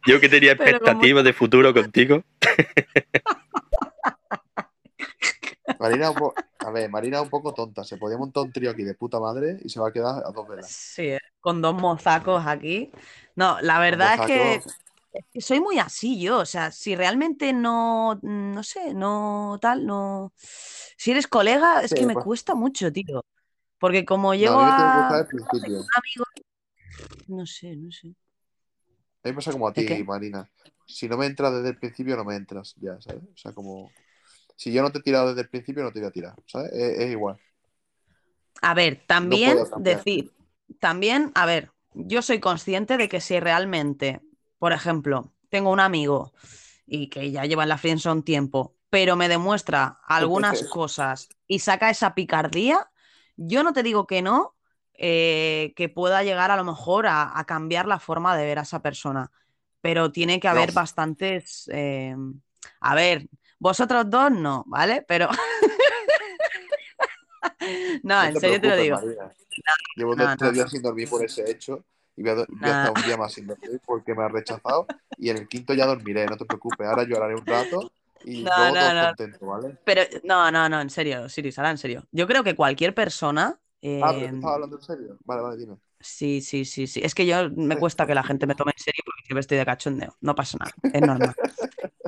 Yo que tenía como- expectativas de futuro contigo. Marina, un po- a ver, Marina es un poco tonta. Se podía montar un trío aquí de puta madre y se va a quedar a dos velas. Sí, eh, con dos mozacos aquí. No, la verdad es que Mozaco, es que soy muy así yo, o sea, si realmente no, no sé, no tal, no... Si eres colega, es Sí, que me pues. cuesta mucho, tío. Porque como No, llego que a un amigo, no sé, no sé. A mí me pasa como a ¿De ti, qué? Marina. Si no me entras desde el principio, no me entras, ya, ¿sabes? O sea, como. Si yo no te he tirado desde el principio, no te voy a tirar, ¿sabes? Es, es igual. A ver, también decir, también, a ver, yo soy consciente de que si realmente, por ejemplo, tengo un amigo y que ya lleva en la friendzone tiempo, pero me demuestra algunas cosas y saca esa picardía, yo no te digo que no, eh, que pueda llegar a lo mejor a, a cambiar la forma de ver a esa persona, pero tiene que haber No. bastantes, eh, a ver, vosotros dos no, ¿vale? Pero... no, No en serio te lo digo. Llevo no, dos, tres días sin dormir por ese hecho y voy a, voy estar un día más sin dormir porque me ha rechazado y en el quinto ya dormiré, no te preocupes. Ahora lloraré un rato y No, luego no. contentos, ¿vale? Pero no, no, no, en serio, Siris, ahora en serio. Yo creo que cualquier persona. Ah, pero eh, tú estás hablando en serio. Vale, vale, dime. sí, sí, sí, sí. Es que yo me cuesta que la gente me tome en serio porque siempre estoy de cachondeo. No pasa nada, es normal.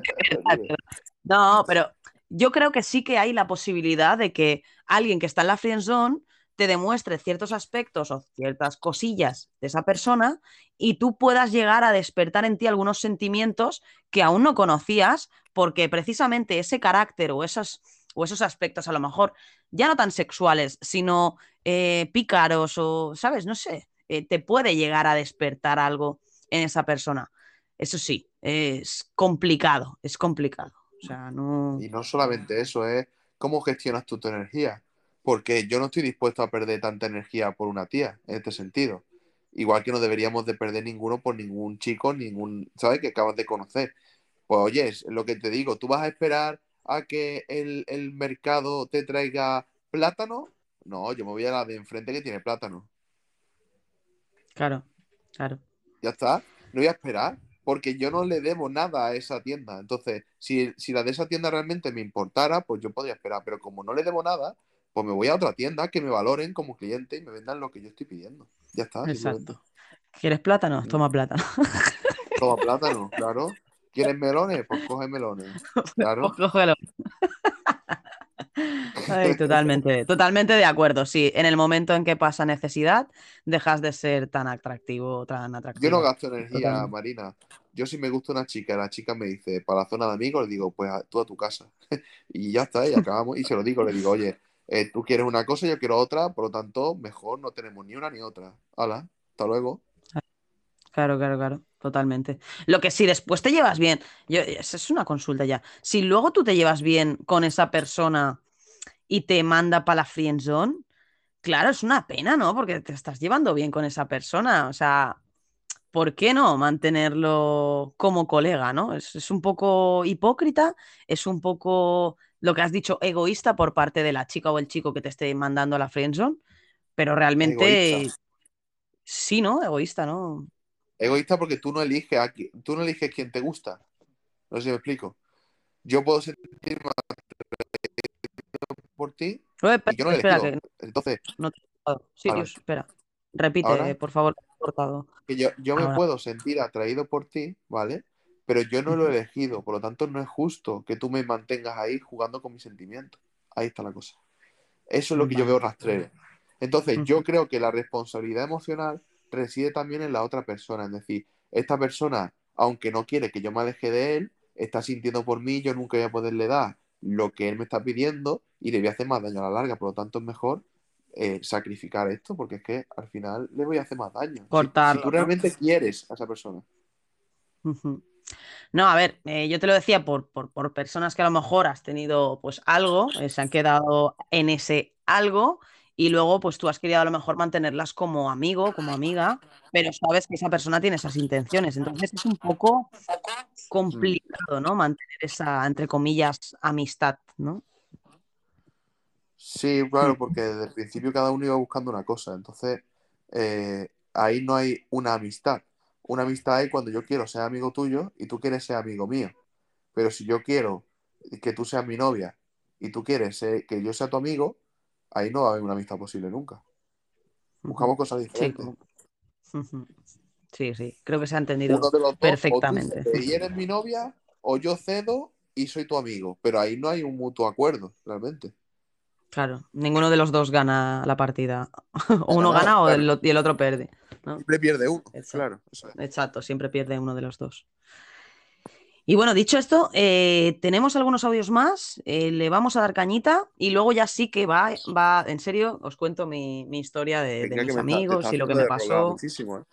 No, pero yo creo que sí que hay la posibilidad de que alguien que está en la friend zone te demuestre ciertos aspectos o ciertas cosillas de esa persona y tú puedas llegar a despertar en ti algunos sentimientos que aún no conocías porque precisamente ese carácter o esos, o esos aspectos a lo mejor ya no tan sexuales, sino eh, pícaros o, ¿sabes? No sé, eh, te puede llegar a despertar algo en esa persona. Eso sí, es complicado, es complicado. O sea, no... Y no solamente eso, es cómo gestionas tú tu energía. Porque yo no estoy dispuesto a perder tanta energía por una tía, en este sentido. Igual que no deberíamos de perder ninguno por ningún chico, ningún, ¿sabes? Que acabas de conocer. Pues oye, es lo que te digo, ¿tú vas a esperar a que el, el mercado te traiga plátano? No, yo me voy a la de enfrente que tiene plátano. Claro, claro. Ya está. No voy a esperar, porque yo no le debo nada a esa tienda. Entonces, si, si la de esa tienda realmente me importara, pues yo podría esperar. Pero como no le debo nada, pues me voy a otra tienda que me valoren como cliente y me vendan lo que yo estoy pidiendo. Ya está. Exacto. ¿Quieres plátano? Toma plátano. Toma plátano, claro. ¿Quieres melones? Pues coge melones. Claro. Pues cógelo. Ay, totalmente, totalmente de acuerdo. Sí, en el momento en que pasa necesidad, dejas de ser tan atractivo, tan Yo atractivo. no gasto energía, Totalmente. Marina. Yo si me gusta una chica, la chica me dice, para la zona de amigos, le digo, pues a- tú a tu casa. y ya está, y acabamos. Y se lo digo, le digo, oye, eh, tú quieres una cosa, yo quiero otra, por lo tanto, mejor no tenemos ni una ni otra. Hala, hasta luego. Claro, claro, claro, totalmente. Lo que si después te llevas bien, yo, esa es una consulta ya. Si luego tú te llevas bien con esa persona y te manda para la friend zone, claro, es una pena, ¿no? Porque te estás llevando bien con esa persona. O sea, ¿por qué no mantenerlo como colega, ¿no? Es, es un poco hipócrita, es un poco lo que has dicho, egoísta por parte de la chica o el chico que te esté mandando a la friend zone, pero realmente Egoísta. sí, ¿no? Egoísta, ¿no? Egoísta porque tú no eliges a qui- tú no eliges quién te gusta. No sé si me explico. Yo puedo sentir más por ti Oye, y yo no espera, que Entonces, no te espera. Repite, Ahora. por favor, cortado. que yo, yo me puedo sentir atraído por ti, ¿vale? Pero yo no lo he elegido, por lo tanto no es justo que tú me mantengas ahí jugando con mis sentimientos. Ahí está la cosa. Eso es lo que yo veo rastrero. Entonces, yo creo que la responsabilidad emocional reside también en la otra persona. Es decir, esta persona, aunque no quiere que yo me aleje de él, está sintiendo por mí, yo nunca voy a poderle dar lo que él me está pidiendo y le voy a hacer más daño a la larga. Por lo tanto, es mejor eh, sacrificar esto, porque es que al final le voy a hacer más daño. Si- Cortarlo, Si, tú ¿no? realmente quieres a esa persona. No, a ver, eh, yo te lo decía por, por, por personas que a lo mejor has tenido pues algo, eh, se han quedado en ese algo y luego pues tú has querido a lo mejor mantenerlas como amigo, como amiga, pero sabes que esa persona tiene esas intenciones. Entonces es un poco complicado, ¿no? Mantener esa, entre comillas, amistad, ¿no? Sí, claro, porque desde el principio cada uno iba buscando una cosa. Entonces, eh, ahí no hay una amistad. Una amistad hay cuando yo quiero ser amigo tuyo y tú quieres ser amigo mío. Pero si yo quiero que tú seas mi novia y tú quieres que yo sea tu amigo, ahí no va a haber una amistad posible nunca. Buscamos cosas Sí, diferentes. Ujú. Sí, sí, creo que se ha entendido Uno de los dos, o tú perfectamente. y eres mi novia, o yo cedo y soy tu amigo. Pero ahí no hay un mutuo acuerdo, realmente. Claro, ninguno de los dos gana la partida. O uno gana o el, o- y el otro pierde. ¿no? Siempre pierde uno, Exacto. claro. Exacto, siempre pierde uno de los dos. Y bueno, dicho esto, eh, tenemos algunos audios más, eh, le vamos a dar cañita y luego ya sí que va, va, en serio, os cuento mi, mi historia de, mis está- amigos está y lo que me pasó. muchísimo, ¿eh?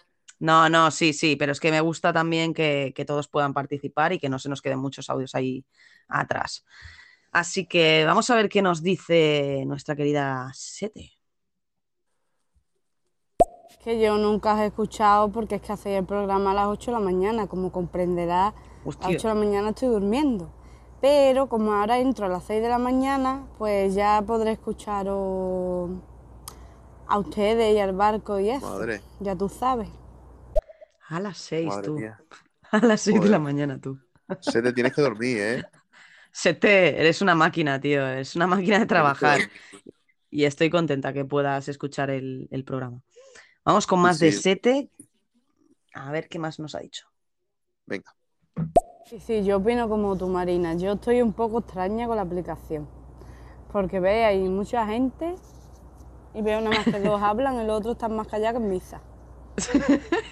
No, no, sí, sí, pero es que me gusta también que, que todos puedan participar y que no se nos queden muchos audios ahí atrás. Así que vamos a ver qué nos dice nuestra querida Sete. Que yo nunca os he escuchado porque es que hacéis el programa a las 8 de la mañana. Como comprenderás, a las Hostia. 8 de la mañana estoy durmiendo. Pero como ahora entro a las 6 de la mañana, pues ya podré escucharos a ustedes y al barco y eso. Madre, Ya tú sabes. A las seis, madre tú. mía. A las seis de la mañana, tú. Se te tienes que dormir, ¿eh? Sete, eres una máquina, tío. Es una máquina de trabajar. Y estoy contenta que puedas escuchar el, el programa. Vamos con Sí, más de. Sete. A ver qué más nos ha dicho. Venga. Sí, sí, yo opino como tú, Marina. Yo estoy un poco extraña con la aplicación. Porque ve, hay mucha gente y veo nada más que dos hablan, el otro está más callado que en misa.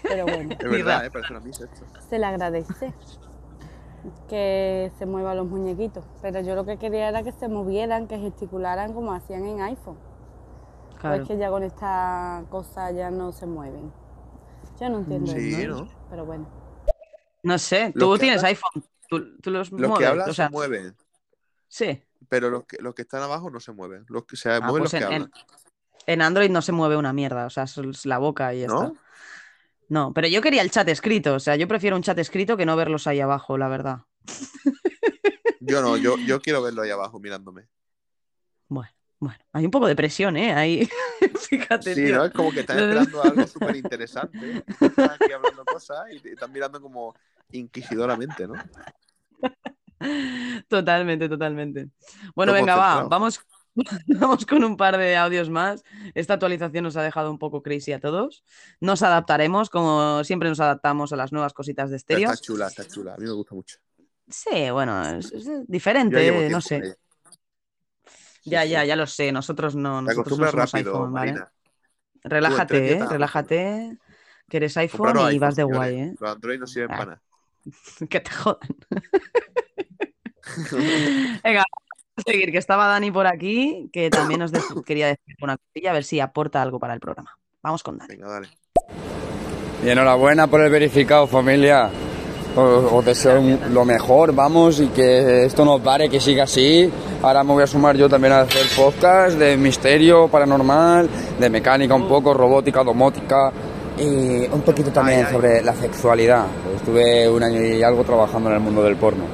Pero bueno, Es verdad, ¿eh? Parece una misa esto. se le agradece que se muevan los muñequitos. Pero yo lo que quería era que se movieran, que gesticularan como hacían en iPhone. Claro. Pues que ya con esta cosa ya no se mueven. Yo no entiendo Sí, eso, ¿no? pero bueno. No sé, tú tienes hablan- iPhone. Tú, tú los Los que mueves, hablan o sea, se mueven, sí. pero los que, los que están abajo no se mueven. Los que se Ah, mueven pues los que en, en- hablan. en Android no se mueve una mierda, o sea, es la boca y ya ¿No? está. No, pero yo quería el chat escrito, o sea, yo prefiero un chat escrito que no verlos ahí abajo, la verdad. Yo no, yo, yo quiero verlo ahí abajo mirándome. Bueno, bueno, hay un poco de presión, ¿eh? Ahí, fíjate, Sí, tío. ¿no? Es como que de- esperando algo súper interesante. Están aquí hablando cosas y te están mirando como inquisidoramente, ¿no? Totalmente, totalmente. Bueno, Todo venga, va, vamos, vamos con un par de audios más. Esta actualización nos ha dejado un poco crazy a todos. Nos adaptaremos, como siempre nos adaptamos a las nuevas cositas de estéreo. está chula, está chula. A mí me gusta mucho. Sí, bueno, es, diferente, no sé. Sí, Ya, sí. ya, ya lo sé. Nosotros no, Te nosotros no somos rápido, iPhone, ¿vale? Marina. Relájate, ¿eh? Relájate, que eres iPhone Compraros y iPhone, vas de guay, ¿eh? Los Android no sirven Ah. para nada. Que te jodan. Venga, seguir, que estaba Dani por aquí, que también nos quería decir una cosilla, a ver si aporta algo para el programa. Vamos con Dani. Venga, dale. Y enhorabuena por el verificado, familia. Os, os deseo un- lo mejor, vamos, y que esto no pare, que siga así. Ahora me voy a sumar yo también a hacer podcast de misterio paranormal, de mecánica un poco, robótica, domótica y un poquito también Ay, ay. sobre la sexualidad. Estuve un año y algo trabajando en el mundo del porno.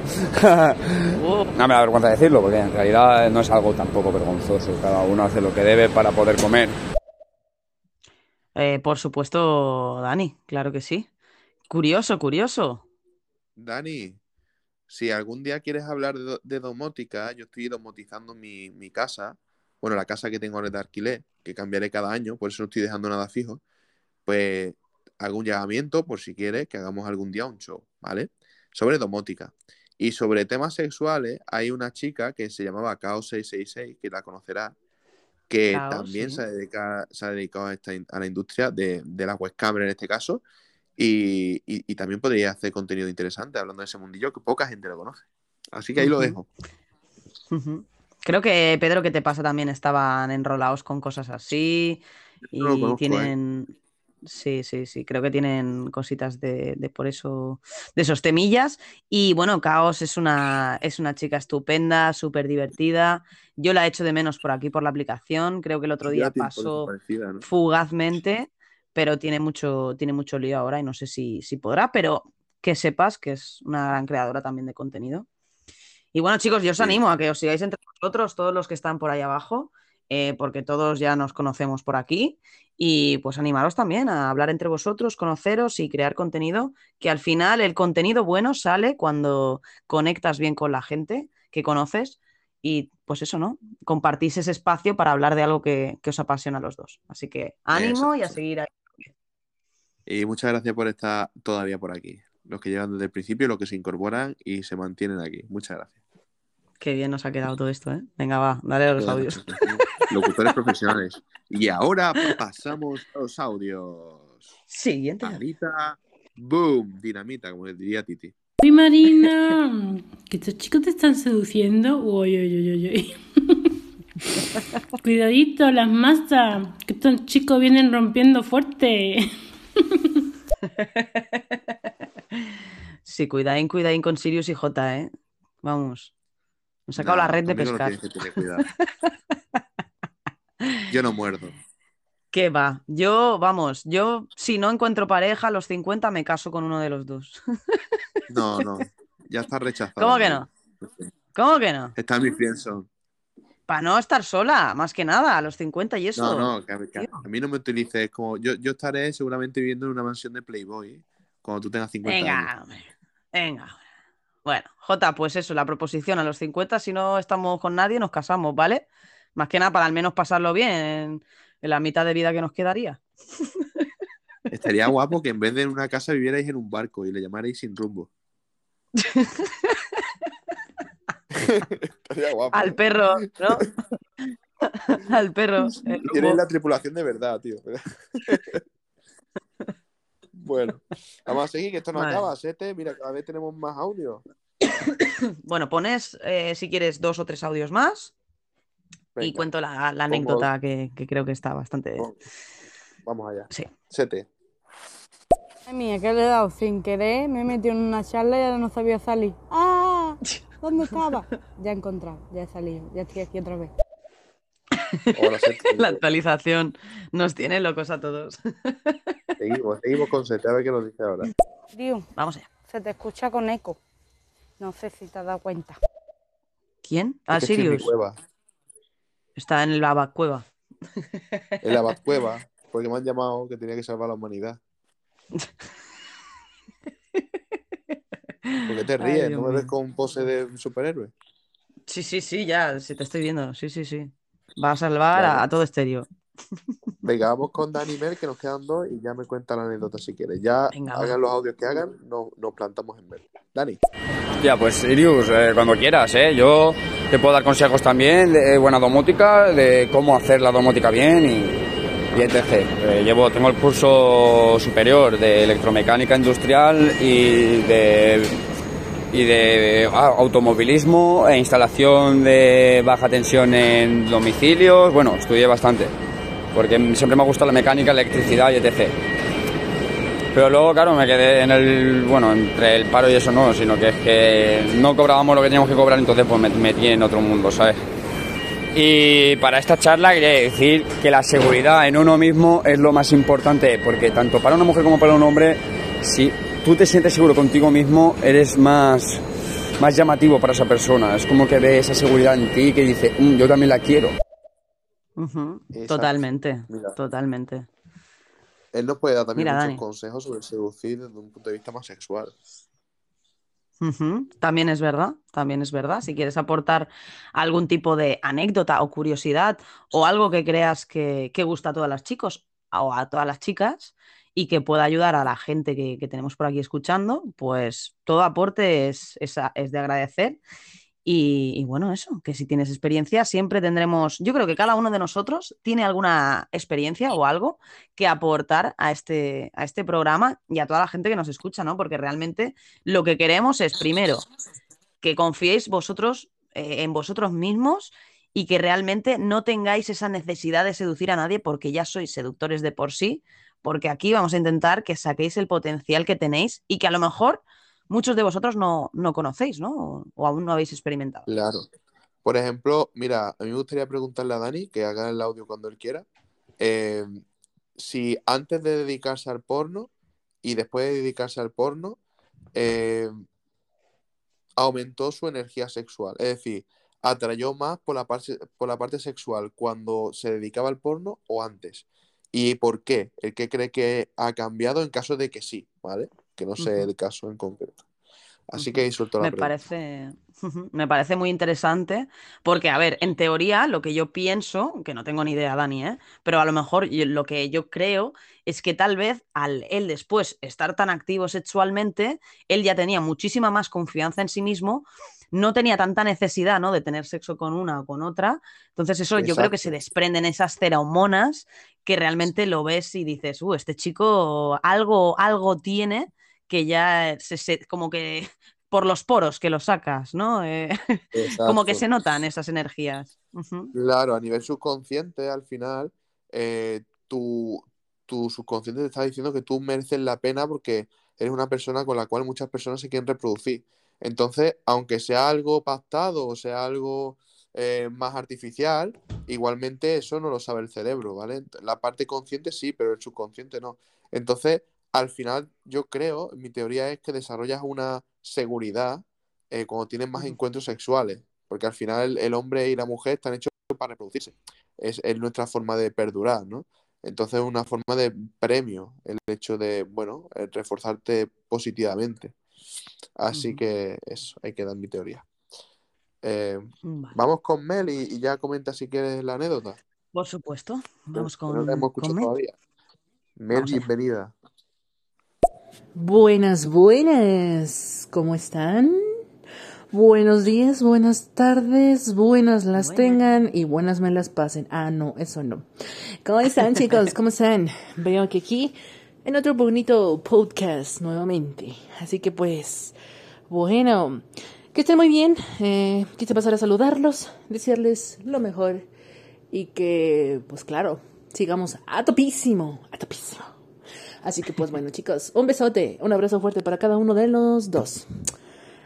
No me da vergüenza decirlo, porque en realidad no es algo tampoco vergonzoso. Cada uno hace lo que debe para poder comer. eh, por supuesto, Dani, claro que sí. Curioso, curioso. Dani, si algún día quieres hablar de, do- de domótica, yo estoy domotizando mi, mi casa, bueno, la casa que tengo ahora es de alquiler, que cambiaré cada año, por eso no estoy dejando nada fijo, pues hago un llamamiento por si quieres que hagamos algún día un show, ¿vale? Sobre domótica. Y sobre temas sexuales, hay una chica que se llamaba Chaos666, que la conocerás, que también sí. se, dedica, se ha dedicado a, esta a la industria de, de la webcam en este caso. Y, y- y también podría hacer contenido interesante hablando de ese mundillo que poca gente lo conoce. Así que ahí lo dejo. Creo que Pedro, que te pasa también, estaban enrolados con cosas así y no lo conozco, ¿eh? Sí, sí, sí, creo que tienen cositas de, de por eso, de esos temillas. Y bueno, Caos es una, es una chica estupenda, súper divertida. Yo la echo de menos por aquí, por la aplicación. Creo que el otro día pasó fugazmente, pero tiene mucho, tiene mucho lío ahora y no sé si, si podrá, pero que sepas que es una gran creadora también de contenido. Y bueno, chicos, yo os animo a que os sigáis entre vosotros, todos los que están por ahí abajo, eh, porque todos ya nos conocemos por aquí. Y pues animaros también a hablar entre vosotros, conoceros y crear contenido, que al final el contenido bueno sale cuando conectas bien con la gente que conoces y pues eso, ¿no? Compartís ese espacio para hablar de algo que, que os apasiona a los dos. Así que ánimo y a seguir ahí. Y muchas gracias por estar todavía por aquí. Los que llegan desde el principio, los que se incorporan y se mantienen aquí. Muchas gracias. Qué bien nos ha quedado todo esto, ¿eh? Venga, va, dale a los audios. Locutores profesionales. Y ahora pasamos a los audios. Siguiente. Anita, boom, dinamita, como le diría Titi. Uy, Marina, que estos chicos te están seduciendo. Uy, uy, uy, uy, uy. Cuidadito, las masas, que estos chicos vienen rompiendo fuerte. Sí, cuidadín, cuidadín con Sirius y J, ¿eh? Vamos. Nos ha sacado la red de no pescar. tienes que tener cuidado. Yo no muerdo. ¿Qué va? Yo, vamos, yo si no encuentro pareja a los 50 me caso con uno de los dos. No, no. Ya está rechazado. ¿Cómo que no? ¿Cómo que no? Está en mi friendzone. Para no estar sola, más que nada, a los 50 y eso. No, no, que, a- que a mí no me utilices como. Yo, yo estaré seguramente viviendo en una mansión de Playboy cuando tú tengas 50 Venga, años. hombre. Venga. hombre. Bueno, J, pues eso, la proposición a los 50, si no estamos con nadie, nos casamos, ¿vale? Más que nada para al menos pasarlo bien en, en la mitad de vida que nos quedaría. Estaría guapo que en vez de en una casa vivierais en un barco y le llamarais sin rumbo. Estaría guapo. Al perro, ¿no? al perro. tienes la tripulación de verdad, tío. Bueno, vamos a seguir, que esto no Vale. acaba, Sete. Mira, cada vez tenemos más audio. Bueno, pones, eh, si quieres, dos o tres audios más y cuento la, anécdota que, que creo que está bastante... Vamos. Vamos allá. Sí. Sete. Ay, mía, que le he dado sin querer, me he metido en una charla y ahora no sabía salir. ¡Ah! ¿Dónde estaba? Ya he encontrado, ya he salido, ya estoy aquí otra vez. La actualización nos tiene locos a todos. Seguimos, seguimos con Sete, a ver qué nos dice ahora. Vamos allá. se te escucha con eco. No sé si te has dado cuenta. ¿Quién? Ah, que estoy en mi Sirius. cueva, Está en la cueva. en la Batcueva, porque me han llamado que tenía que salvar a la humanidad. ¿Por qué te ríes? ¿No me ves con pose de superhéroe? Sí, sí, sí, ya, sí te estoy viendo. Sí, sí, sí. Va a salvar a, Claro. a todo estéreo. Venga, vamos con Dani Mel, que nos quedan dos, y ya me cuenta la anécdota si quieres. Ya Venga, hagan los audios que hagan, no- nos plantamos en Mel. Dani. Ya, pues Sirius, eh, cuando quieras, ¿eh? Yo te puedo dar consejos también de buena domótica, de cómo hacer la domótica bien y, y etc. Eh, llevo, tengo el curso superior de electromecánica industrial y de, y de ah, automovilismo e instalación de baja tensión en domicilios. Bueno, estudié bastante, porque siempre me ha gustado la mecánica, electricidad y etc. Pero luego, claro, me quedé en el, bueno, entre el paro y eso no, sino que es que no cobrábamos lo que teníamos que cobrar, entonces pues me metí en otro mundo, ¿sabes? Y para esta charla quería decir que la seguridad en uno mismo es lo más importante, porque tanto para una mujer como para un hombre, si tú te sientes seguro contigo mismo, eres más, más llamativo para esa persona. Es como que ve esa seguridad en ti que dice, "Mm, yo también la quiero. Totalmente, Mira. totalmente. Él nos puede dar también Mira, muchos Dani. consejos sobre seducir desde un punto de vista más sexual. También es verdad, también es verdad. Si quieres aportar algún tipo de anécdota o curiosidad o algo que creas que, que gusta a todas las chicos o a todas las chicas y que pueda ayudar a la gente que, que tenemos por aquí escuchando, pues todo aporte es, es es de agradecer. Y, y bueno, eso, que si tienes experiencia, siempre tendremos, yo creo que cada uno de nosotros tiene alguna experiencia o algo que aportar a este, a este programa y a toda la gente que nos escucha, ¿no? Porque realmente lo que queremos es, primero, que confiéis vosotros eh, en vosotros mismos y que realmente no tengáis esa necesidad de seducir a nadie porque ya sois seductores de por sí, porque aquí vamos a intentar que saquéis el potencial que tenéis y que a lo mejor muchos de vosotros no, no conocéis, ¿no? O, aún no habéis experimentado. Claro. Por ejemplo, mira, a mí me gustaría preguntarle a Dani, que haga el audio cuando él quiera, eh, si antes de dedicarse al porno y después de dedicarse al porno, eh, aumentó su energía sexual. Es decir, atrayó más por la, parte, por la parte sexual cuando se dedicaba al porno o antes. ¿Y por qué? ¿El qué cree que ha cambiado en caso de que sí? ¿Vale? Que no sé el caso en concreto. Así que suelto la Me pregunta. parece, me parece muy interesante porque, a ver, en teoría lo que yo pienso, que no tengo ni idea, Dani, ¿eh? pero a lo mejor yo- lo que yo creo es que tal vez al él después estar tan activo sexualmente, él ya tenía muchísima más confianza en sí mismo, no tenía tanta necesidad, ¿no? de tener sexo con una o con otra. Entonces eso yo creo que se desprenden esas feromonas que realmente lo ves y dices, uh, este chico algo, algo tiene que ya se, se- como que por los poros que lo sacas, ¿no? Eh, como que se notan esas energías. Claro, a nivel subconsciente, al final, eh, tu, tu subconsciente te está diciendo que tú mereces la pena porque eres una persona con la cual muchas personas se quieren reproducir. Entonces, aunque sea algo pactado o sea algo eh, más artificial, igualmente eso no lo sabe el cerebro, ¿vale? La parte consciente sí, pero el subconsciente no. Entonces, al final, yo creo, mi teoría es que desarrollas una seguridad eh, cuando tienes más encuentros sexuales. Porque al final el, el hombre y la mujer están hechos para reproducirse. Es, es nuestra forma de perdurar, ¿no? Entonces es una forma de premio el hecho de, bueno, reforzarte positivamente. Así que eso, hay que dar mi teoría. Eh, Vale. vamos con Mel y, y ya comenta si quieres la anécdota. Por supuesto. Vamos que no la con, hemos con escuchado Mel. todavía. Mel, bienvenida. Buenas, buenas. ¿Cómo están? Buenos días, buenas tardes, buenas las Buenas. tengan y buenas me las pasen. Ah, no, eso no. ¿Cómo están, chicos? ¿Cómo están? Veo que aquí en otro bonito podcast nuevamente. Así que pues, bueno, que estén muy bien. Eh, quise pasar a saludarlos, desearles lo mejor y que, pues claro, sigamos a topísimo, a topísimo. Así que pues bueno chicos, un besote, un abrazo fuerte para cada uno de los dos.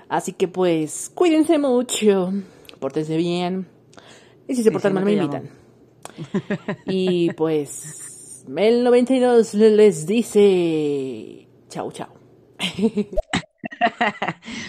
Así que pues cuídense mucho, pórtense bien. Y si se portan mal me invitan. Y pues Mel92 les dice chao chao.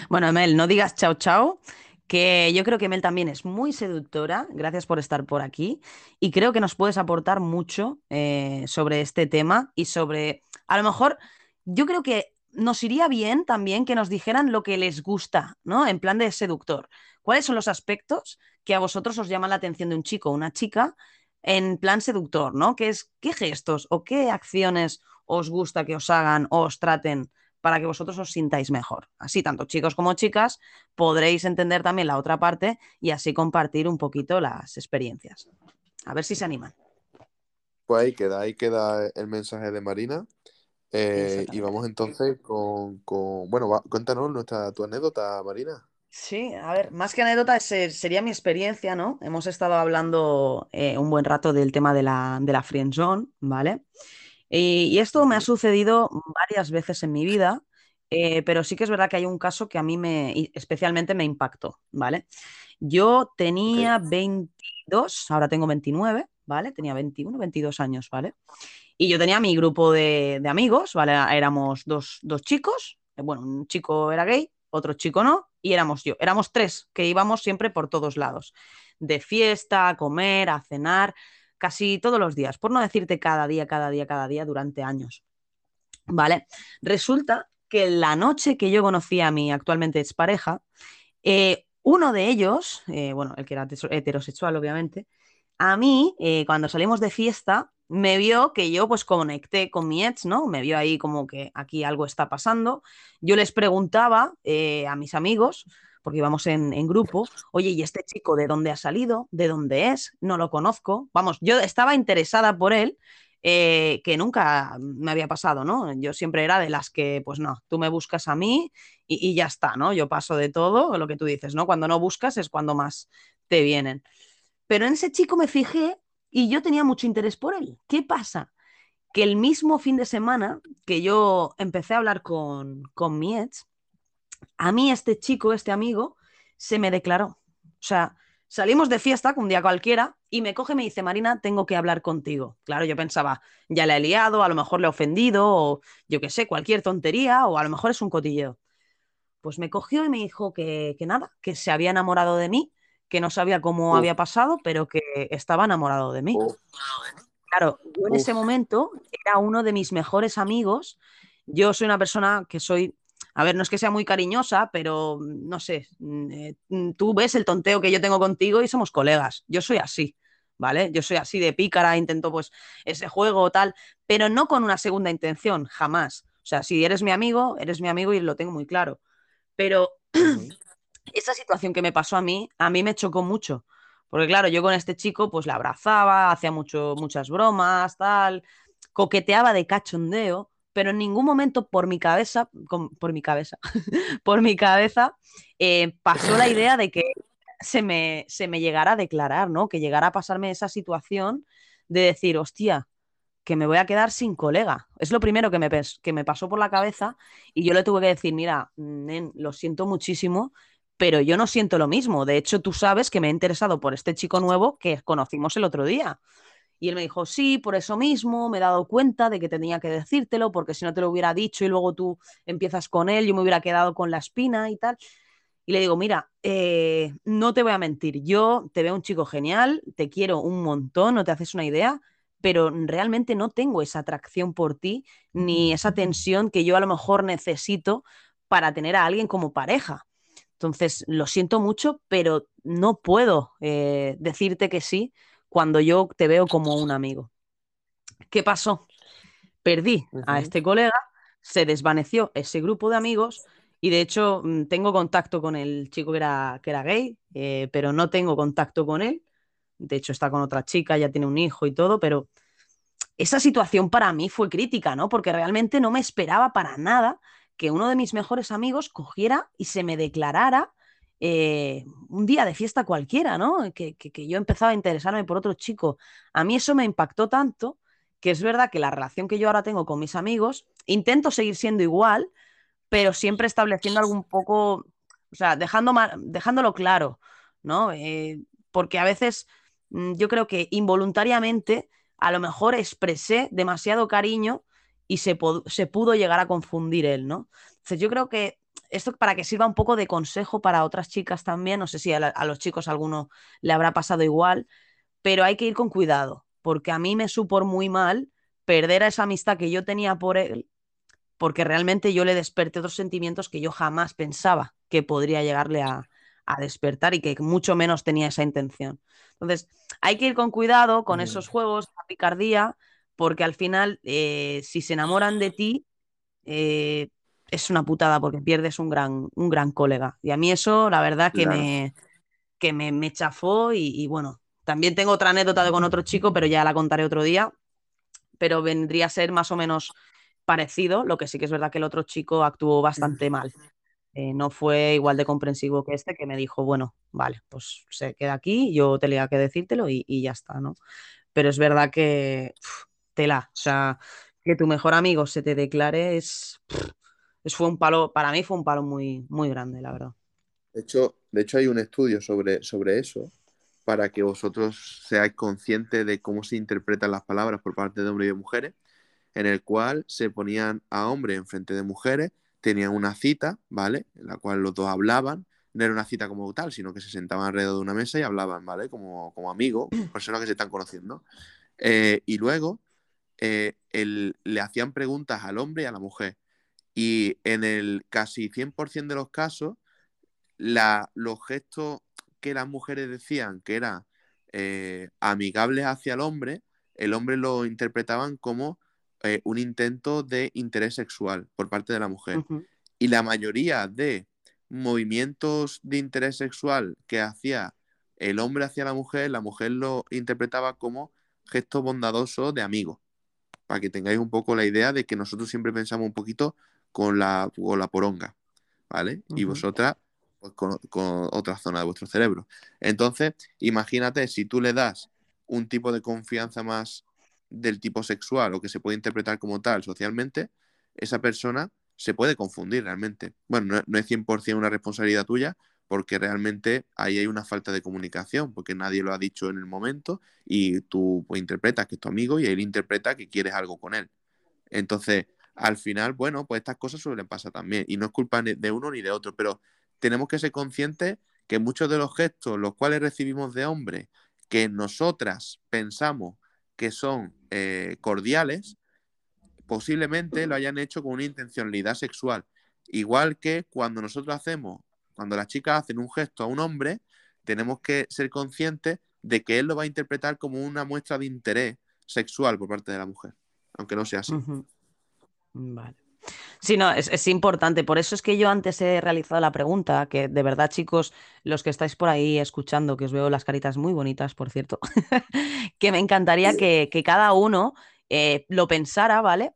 Bueno, Mel, no digas chao chao, que yo creo que Mel también es muy seductora. Gracias por estar por aquí. Y creo que nos puedes aportar mucho eh, sobre este tema y sobre, a lo mejor, yo creo que nos iría bien también que nos dijeran lo que les gusta, ¿no? En plan de seductor. ¿Cuáles son los aspectos que a vosotros os llaman la atención de un chico o una chica en plan seductor, ¿no? ¿Qué es, qué gestos o qué acciones os gusta que os hagan o os traten para que vosotros os sintáis mejor. Así, tanto chicos como chicas, podréis entender también la otra parte y así compartir un poquito las experiencias. A ver si se animan. Pues ahí queda, ahí queda el mensaje de Marina. Eh, y vamos entonces con, con- bueno, va- cuéntanos nuestra, tu anécdota, Marina. Sí, a ver, más que anécdota, ese sería mi experiencia, ¿no? Hemos estado hablando eh, un buen rato del tema de la, de la friendzone, ¿vale? Y, y esto me ha sucedido varias veces en mi vida, eh, pero sí que es verdad que hay un caso que a mí me, especialmente me impactó, ¿vale? Yo tenía 22, ahora tengo 29, ¿vale? Tenía 21, 22 años, ¿vale? Y yo tenía mi grupo de, amigos, ¿vale? Éramos dos, dos chicos, eh, bueno, un chico era gay, otro chico no, y éramos yo. Éramos tres que íbamos siempre por todos lados, de fiesta, a comer, a cenar, casi todos los días, por no decirte cada día, cada día, cada día durante años. ¿Vale? Resulta que la noche que yo conocí a mi actualmente expareja, eh, uno de ellos, eh, bueno, el que era heteros- heterosexual, obviamente, a mí, eh, cuando salimos de fiesta, me vio que yo pues conecté con mi ex, ¿no? Me vio ahí como que aquí algo está pasando. Yo les preguntaba eh, a mis amigos, porque íbamos en, en grupo, oye, ¿y este chico de dónde ha salido? ¿De dónde es? No lo conozco. Vamos, yo estaba interesada por él, eh, que nunca me había pasado, ¿no? Yo siempre era de las que, pues no, tú me buscas a mí y, y ya está, ¿no? Yo paso de todo, lo que tú dices, ¿no? Cuando no buscas es cuando más te vienen. Pero en ese chico me fijé y yo tenía mucho interés por él. ¿Qué pasa? Que el mismo fin de semana que yo empecé a hablar con, con mi ex, a mí este chico, este amigo, se me declaró. O sea, salimos de fiesta un día cualquiera y me coge y me dice, Marina, tengo que hablar contigo. Claro, yo pensaba, ya le he liado, a lo mejor le he ofendido, o yo qué sé, cualquier tontería, o a lo mejor es un cotilleo. Pues me cogió y me dijo que, que nada, que se había enamorado de mí, que no sabía cómo Uf. había pasado, pero que estaba enamorado de mí. Uf. Claro, yo en Uf. ese momento era uno de mis mejores amigos. Yo soy una persona que soy, a ver, no es que sea muy cariñosa, pero mm, no sé, mm, eh, mm, tú ves el tonteo que yo tengo contigo y somos colegas. Yo soy así, ¿vale? Yo soy así de pícara, intento pues ese juego o tal, pero no con una segunda intención, jamás. O sea, si eres mi amigo, eres mi amigo y lo tengo muy claro. Pero esa situación que me pasó a mí, a mí me chocó mucho. Porque claro, yo con este chico pues la abrazaba, hacía mucho, muchas bromas, tal, coqueteaba de cachondeo, pero en ningún momento por mi cabeza, por mi cabeza, por mi cabeza, eh, pasó la idea de que se me, se me llegara a declarar, ¿no? Que llegara a pasarme esa situación de decir, hostia, que me voy a quedar sin colega. Es lo primero que me, que me pasó por la cabeza y yo le tuve que decir, mira, nen, lo siento muchísimo, pero yo no siento lo mismo. De hecho, tú sabes que me he interesado por este chico nuevo que conocimos el otro día. Y él me dijo, sí, por eso mismo me he dado cuenta de que tenía que decírtelo, porque si no te lo hubiera dicho y luego tú empiezas con él, yo me hubiera quedado con la espina y tal. Y le digo, mira, eh, no te voy a mentir, yo te veo un chico genial, te quiero un montón, no te haces una idea, pero realmente no tengo esa atracción por ti ni esa tensión que yo a lo mejor necesito para tener a alguien como pareja. Entonces, lo siento mucho, pero no puedo eh, decirte que sí cuando yo te veo como un amigo. ¿Qué pasó? Perdí a este colega, se desvaneció ese grupo de amigos y de hecho mm, tengo contacto con el chico que era, que era gay, eh, pero no tengo contacto con él. De hecho está con otra chica, ya tiene un hijo y todo, pero esa situación para mí fue crítica, ¿no? Porque realmente no me esperaba para nada que uno de mis mejores amigos cogiera y se me declarara eh, un día de fiesta cualquiera, ¿no? Que, que- yo empezaba a interesarme por otro chico. A mí eso me impactó tanto que es verdad que la relación que yo ahora tengo con mis amigos, intento seguir siendo igual, pero siempre estableciendo algo un poco, o sea, dejando dejándolo claro, ¿no? Eh, porque a veces mm, yo creo que involuntariamente a lo mejor expresé demasiado cariño y se, se pudo llegar a confundir él, ¿no? Entonces yo creo que esto para que sirva un poco de consejo para otras chicas también, no sé si a, la- a los chicos a alguno le habrá pasado igual, pero hay que ir con cuidado, porque a mí me supo muy mal perder a esa amistad que yo tenía por él, porque realmente yo le desperté otros sentimientos que yo jamás pensaba que podría llegarle a, a despertar y que mucho menos tenía esa intención. Entonces, hay que ir con cuidado con Mm. esos juegos, la picardía, porque al final, eh, si se enamoran de ti, eh, es una putada porque pierdes un gran, un gran colega. Y a mí eso, la verdad, que Claro. me, que me, me chafó y, y bueno, también tengo otra anécdota de con otro chico, pero ya la contaré otro día. Pero vendría a ser más o menos parecido, lo que sí que es verdad que el otro chico actuó bastante mal. Eh, no fue igual de comprensivo que este, que me dijo, bueno, vale, pues se queda aquí, yo tenía que decírtelo y, y ya está, ¿no? Pero es verdad que tela, o sea, que tu mejor amigo se te declare es, es fue un palo, para mí fue un palo muy, muy grande, la verdad. De hecho, de hecho hay un estudio sobre, sobre eso para que vosotros seáis conscientes de cómo se interpretan las palabras por parte de hombres y de mujeres, en el cual se ponían a hombres en frente de mujeres, tenían una cita, ¿vale? En la cual los dos hablaban, no era una cita como tal, sino que se sentaban alrededor de una mesa y hablaban, ¿vale? Como, como amigos, personas que se están conociendo. Eh, y luego eh, el- le hacían preguntas al hombre y a la mujer. Y en el casi 100% de los casos, la- los gestos que las mujeres decían que eran eh, amigables hacia el hombre, el hombre lo interpretaban como eh, un intento de interés sexual por parte de la mujer. Y la mayoría de movimientos de interés sexual que hacía el hombre hacia la mujer, la mujer lo interpretaba como gesto bondadoso de amigo. Para que tengáis un poco la idea de que nosotros siempre pensamos un poquito con la, con la poronga, ¿vale? Y vosotras pues, con, con otra zona de vuestro cerebro. Entonces, imagínate si tú le das un tipo de confianza más del tipo sexual o que se puede interpretar como tal socialmente, esa persona se puede confundir realmente. Bueno, no, no es 100% una responsabilidad tuya porque realmente ahí hay una falta de comunicación, porque nadie lo ha dicho en el momento y tú pues, interpretas que es tu amigo y él interpreta que quieres algo con él. Entonces, al final, bueno, pues estas cosas suelen pasar también y no es culpa de uno ni de otro, pero tenemos que ser conscientes que muchos de los gestos los cuales recibimos de hombres que nosotras pensamos que son eh, cordiales, posiblemente lo hayan hecho con una intencionalidad sexual. Igual que cuando nosotros hacemos, cuando las chicas hacen un gesto a un hombre, tenemos que ser conscientes de que él lo va a interpretar como una muestra de interés sexual por parte de la mujer, aunque no sea así. Vale. Sí, no, es, es importante. Por eso es que yo antes he realizado la pregunta, que de verdad, chicos, los que estáis por ahí escuchando, que os veo las caritas muy bonitas, por cierto, que me encantaría que, que cada uno eh, lo pensara, ¿vale?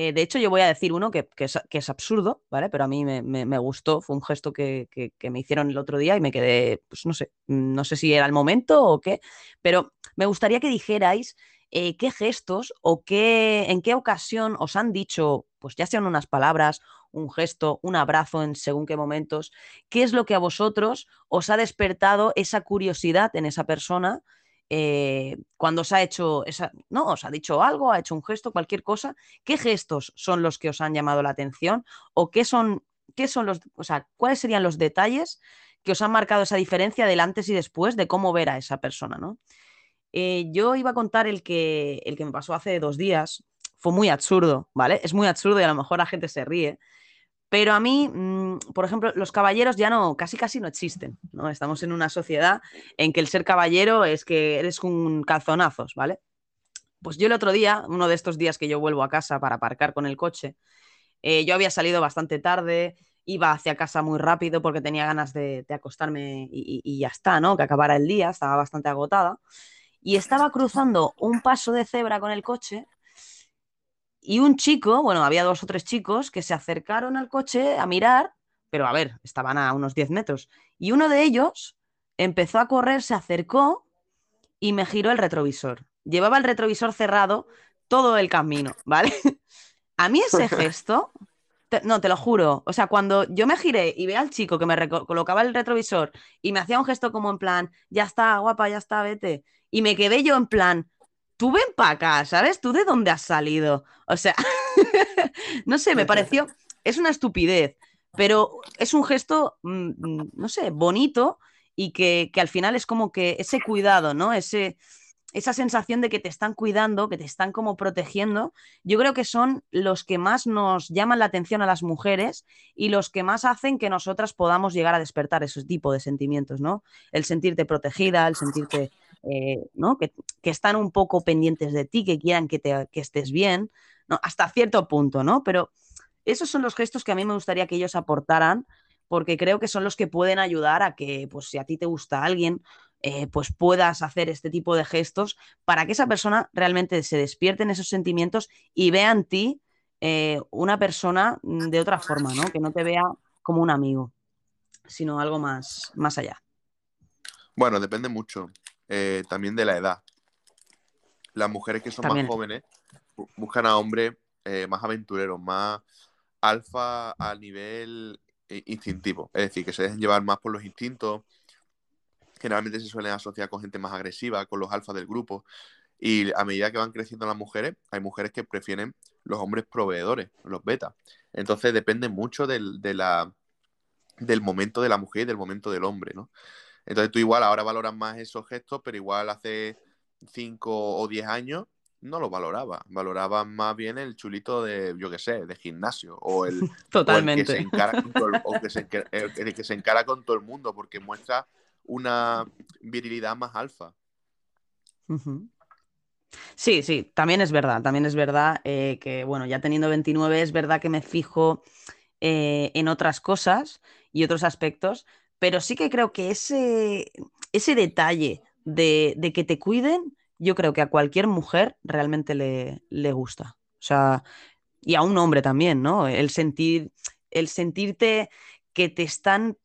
Eh, de hecho, yo voy a decir uno que, es, absurdo, ¿vale? Pero a mí me, gustó, fue un gesto que, me hicieron el otro día y me quedé, pues no sé, no sé si era el momento o qué, pero me gustaría que dijerais eh, qué gestos o qué, en qué ocasión os han dicho, pues ya sean unas palabras, un gesto, un abrazo en según qué momentos, qué es lo que a vosotros os ha despertado esa curiosidad en esa persona eh, cuando os ha hecho esa, no, os ha dicho algo, ha hecho un gesto, cualquier cosa, ¿qué gestos son los que os han llamado la atención o qué son, qué son los, o sea, cuáles serían los detalles que os han marcado esa diferencia del antes y después de cómo ver a esa persona, ¿no? Eh, yo iba a contar el que, el que me pasó hace dos días. Fue muy absurdo, ¿vale? Es muy absurdo y a lo mejor la gente se ríe. Pero a mí, mm, por ejemplo, los caballeros ya no, casi casi no existen, ¿no? Estamos en una sociedad en que el ser caballero es que eres un calzonazos, ¿vale? Pues yo el otro día, uno de estos días que yo vuelvo a casa para aparcar con el coche, eh, yo había salido bastante tarde, iba hacia casa muy rápido porque tenía ganas de, de acostarme y, y- ya está, ¿no? Que acabara el día, estaba bastante agotada. Y estaba cruzando un paso de cebra con el coche y un chico, bueno, había dos o tres chicos que se acercaron al coche a mirar, pero a ver, estaban a unos 10 metros. Y uno de ellos empezó a correr, se acercó y me giró el retrovisor. Llevaba el retrovisor cerrado todo el camino, ¿vale? A mí ese gesto, te- no, te lo juro, o sea, cuando yo me giré y ve al chico que me colocaba el retrovisor y me hacía un gesto como en plan, ya está, guapa, ya está, vete, y me quedé yo en plan, tú ven para acá, ¿sabes? ¿Tú de dónde has salido? O sea, no sé, me pareció, es una estupidez, pero es un gesto, mm, mm, no sé, bonito y que, que al final es como que ese cuidado, ¿no? Ese, esa sensación de que te están cuidando, que te están como protegiendo, yo creo que son los que más nos llaman la atención a las mujeres y los que más hacen que nosotras podamos llegar a despertar ese tipo de sentimientos, ¿no? El sentirte protegida, el sentirte, eh, ¿no? Que, que están un poco pendientes de ti, que quieran que, te, que estés bien, ¿no? Hasta cierto punto, ¿no? Pero esos son los gestos que a mí me gustaría que ellos aportaran porque creo que son los que pueden ayudar a que, pues si a ti te gusta alguien, eh, pues puedas hacer este tipo de gestos para que esa persona realmente se despierte en esos sentimientos y vea en ti eh, una persona mm, de otra forma, ¿no? Que no te vea como un amigo, sino algo más, más allá. Bueno, depende mucho eh, también de la edad. Las mujeres que son También. más jóvenes bu- buscan a hombres eh, más aventureros, más alfa a nivel eh, instintivo. Es decir, que se dejen llevar más por los instintos. Generalmente se suelen asociar con gente más agresiva, con los alfas del grupo. Y a medida que van creciendo las mujeres, hay mujeres que prefieren los hombres proveedores, los beta. Entonces depende mucho del, de la, del momento de la mujer y del momento del hombre, ¿no? Entonces tú igual ahora valoras más esos gestos, pero igual hace 5 o 10 años no lo valoraba. Valoraba más bien el chulito de, yo qué sé, de gimnasio. O el, Totalmente. O el que se encara con todo el, o que se, enca- el- el que se encara con todo el mundo, porque muestra una virilidad más alfa. Sí, sí, también es verdad, también es verdad eh, que, bueno, ya teniendo 29 es verdad que me fijo eh, en otras cosas y otros aspectos, pero sí que creo que ese, ese detalle de, de que te cuiden, yo creo que a cualquier mujer realmente le, le gusta. O sea, y a un hombre también, ¿no? El sentir, el sentirte que te están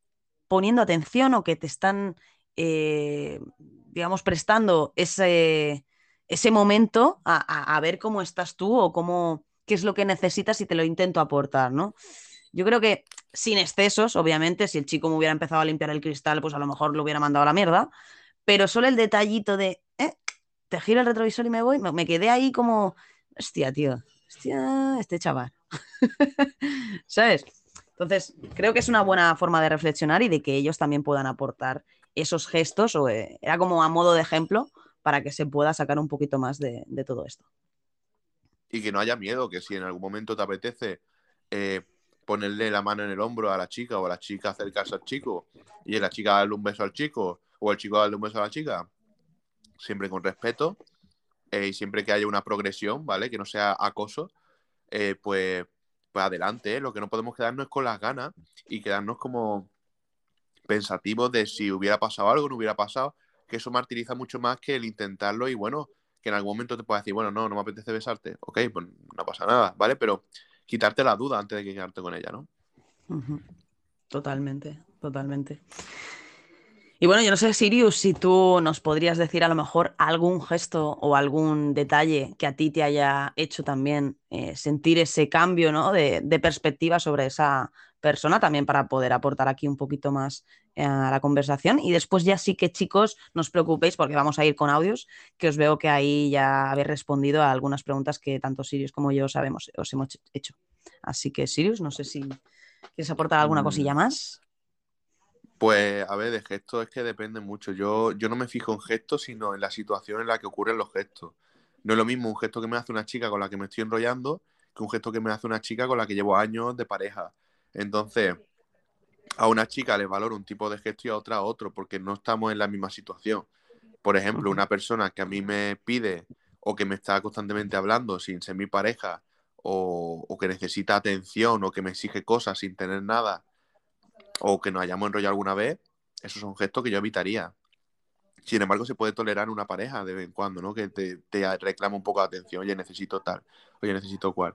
poniendo atención o que te están, eh, digamos, prestando ese, ese momento a, a- a ver cómo estás tú o cómo, qué es lo que necesitas y te lo intento aportar, ¿no? Yo creo que sin excesos, obviamente, si el chico me hubiera empezado a limpiar el cristal, pues a lo mejor lo hubiera mandado a la mierda, pero solo el detallito de, eh, te giro el retrovisor y me voy, me, quedé ahí como, hostia, tío, hostia, este chaval. ¿Sabes? Entonces, creo que es una buena forma de reflexionar y de que ellos también puedan aportar esos gestos, o eh, era como a modo de ejemplo, para que se pueda sacar un poquito más de, de todo esto. Y que no haya miedo, que si en algún momento te apetece eh, ponerle la mano en el hombro a la chica o a la chica acercarse al chico y la chica darle un beso al chico o el chico darle un beso a la chica, siempre con respeto eh, y siempre que haya una progresión, ¿vale? Que no sea acoso, eh, pues, pues adelante. ¿eh? Lo que no podemos quedarnos es con las ganas y quedarnos como pensativos de si hubiera pasado algo, no hubiera pasado, que eso martiriza mucho más que el intentarlo y bueno, que en algún momento te puedas decir, bueno, no, no me apetece besarte, ok, pues no pasa nada, ¿vale? Pero quitarte la duda antes de que quedarte con ella, ¿no? Totalmente, totalmente. Y bueno, yo no sé, Sirius, si tú nos podrías decir a lo mejor algún gesto o algún detalle que a ti te haya hecho también eh, sentir ese cambio, ¿no? de, de perspectiva sobre esa persona, también para poder aportar aquí un poquito más eh, a la conversación. Y después ya sí que, chicos, no os preocupéis porque vamos a ir con audios, que os veo que ahí ya habéis respondido a algunas preguntas que tanto Sirius como yo sabemos, os hemos hecho. Así que, Sirius, no sé si quieres aportar alguna Mm. cosilla más. Pues, a ver, de gestos es que depende mucho. Yo, yo no me fijo en gestos, sino en la situación en la que ocurren los gestos. No es lo mismo un gesto que me hace una chica con la que me estoy enrollando que un gesto que me hace una chica con la que llevo años de pareja. Entonces, a una chica le valoro un tipo de gesto y a otra otro, porque no estamos en la misma situación. Por ejemplo, una persona que a mí me pide o que me está constantemente hablando sin ser mi pareja, o, o que necesita atención, o que me exige cosas sin tener nada, o que nos hayamos enrollado alguna vez, esos son gestos que yo evitaría. Sin embargo, se puede tolerar una pareja de vez en cuando, ¿no? Que te, te reclama un poco de atención, oye, necesito tal, oye, necesito cual.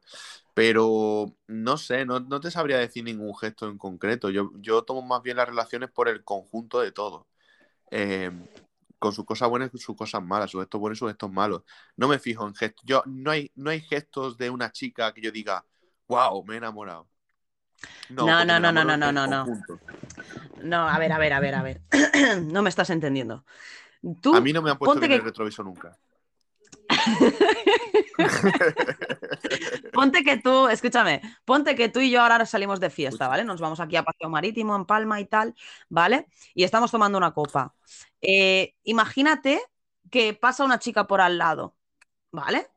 Pero no sé, no, no te sabría decir ningún gesto en concreto. Yo, yo tomo más bien las relaciones por el conjunto de todo. Eh, con sus cosas buenas y sus cosas malas, sus gestos buenos y sus gestos malos. No me fijo en gestos. Yo, no hay, no hay gestos de una chica que yo diga, wow, me he enamorado. No, no, no, no, no, no, no. conjunto. No, a ver, a ver, a ver, a ver. no me estás entendiendo. Tú, A mí no me han puesto bien que- el retrovisor nunca. Ponte que tú, escúchame, ponte que tú y yo ahora salimos de fiesta, ¿vale? Nos vamos aquí a Paseo Marítimo, en Palma y tal, ¿vale? Y estamos tomando una copa. Eh, imagínate que pasa una chica por al lado, ¿vale?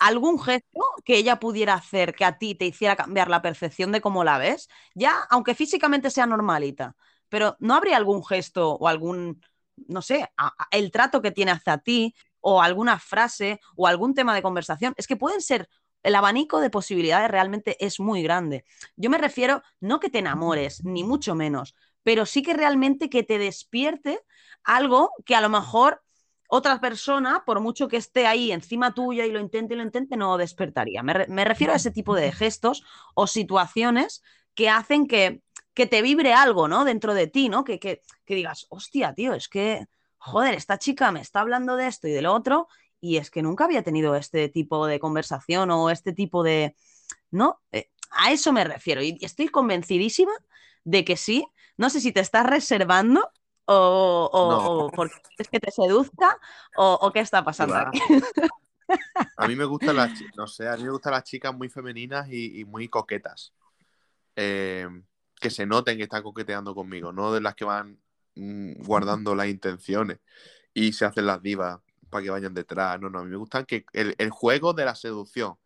Algún gesto que ella pudiera hacer que a ti te hiciera cambiar la percepción de cómo la ves, ya aunque físicamente sea normalita, pero ¿no habría algún gesto o algún, no sé, el trato que tiene hacia ti o alguna frase o algún tema de conversación? Es que pueden ser, el abanico de posibilidades realmente es muy grande. Yo me refiero, no que te enamores, ni mucho menos, pero sí que realmente que te despierte algo que a lo mejor otra persona, por mucho que esté ahí encima tuya y lo intente y lo intente, no despertaría. Me, re- me refiero a ese tipo de gestos o situaciones que hacen que, que te vibre algo, ¿no? Dentro de ti, ¿no? Que, que, que digas, hostia, tío, es que, joder, esta chica me está hablando de esto y de lo otro y es que nunca había tenido este tipo de conversación o este tipo de... ¿No? Eh, a eso me refiero y estoy convencidísima de que sí. No sé si te estás reservando o, o, No. o porque es que te seduzca o, o qué está pasando aquí. A mí me gustan las, no sé, a mí me gustan las chicas muy femeninas y, y muy coquetas. Eh, que se noten que están coqueteando conmigo, no de las que van mm, guardando las intenciones y se hacen las divas para que vayan detrás. No, no, a mí me gustan que el, el juego de la seducción.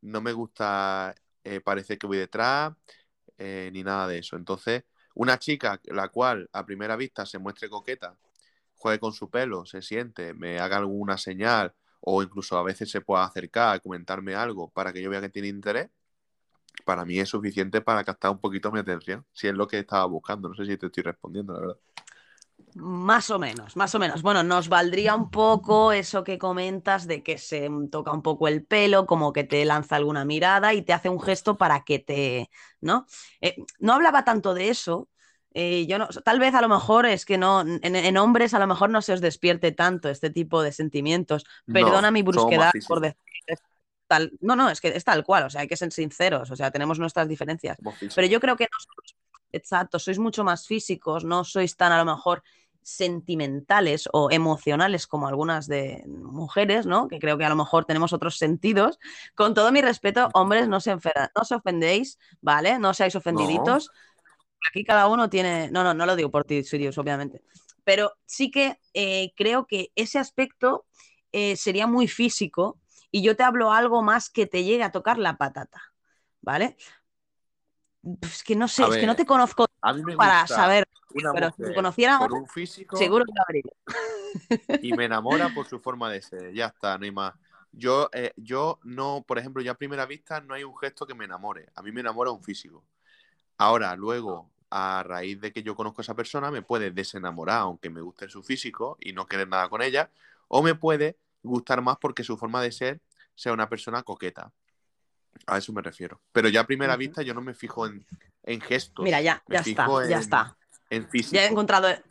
No me gusta eh, parecer que voy detrás eh, ni nada de eso. Entonces, una chica la cual a primera vista se muestre coqueta, juegue con su pelo, se siente, me haga alguna señal o incluso a veces se pueda acercar, comentarme algo para que yo vea que tiene interés, para mí es suficiente para captar un poquito mi atención, si es lo que estaba buscando. No sé si te estoy respondiendo, la verdad. Más o menos, más o menos. Bueno, nos valdría un poco eso que comentas de que se toca un poco el pelo, como que te lanza alguna mirada y te hace un gesto para que te, ¿no? Eh, no hablaba tanto de eso. eh, yo no, tal vez a lo mejor es que no, en, en hombres a lo mejor no se os despierte tanto este tipo de sentimientos. Perdona No, mi brusquedad por decir es tal. No, no, es que es tal cual, o sea, hay que ser sinceros, o sea, tenemos nuestras diferencias. Pero yo creo que nosotros, exacto, sois mucho más físicos, no sois tan a lo mejor sentimentales o emocionales como algunas de mujeres, ¿no? Que creo que a lo mejor tenemos otros sentidos. Con todo mi respeto, hombres, no se, no os ofendéis, ¿vale? No seáis ofendiditos. Aquí cada uno tiene. No, no, no lo digo por ti, Sirius, obviamente. Pero sí que eh, creo que ese aspecto eh, sería muy físico y yo te hablo algo más que te llegue a tocar la patata, ¿vale? Es que no sé, A es que no te conozco para saber, pero si te conociera por un físico seguro que lo habría. y me enamora por su forma de ser. Ya está, no hay más. Yo, eh, yo no, por ejemplo, yo a primera vista no hay un gesto que me enamore. A mí me enamora un físico. Ahora, luego, a raíz de que yo conozco a esa persona, me puede desenamorar, aunque me guste su físico y no querer nada con ella, o me puede gustar más porque su forma de ser sea una persona coqueta. A eso me refiero. Pero ya a primera vista yo no me fijo en, en gestos. Mira, ya, ya está, fijo ya en- está. En físico. Ya he encontrado, he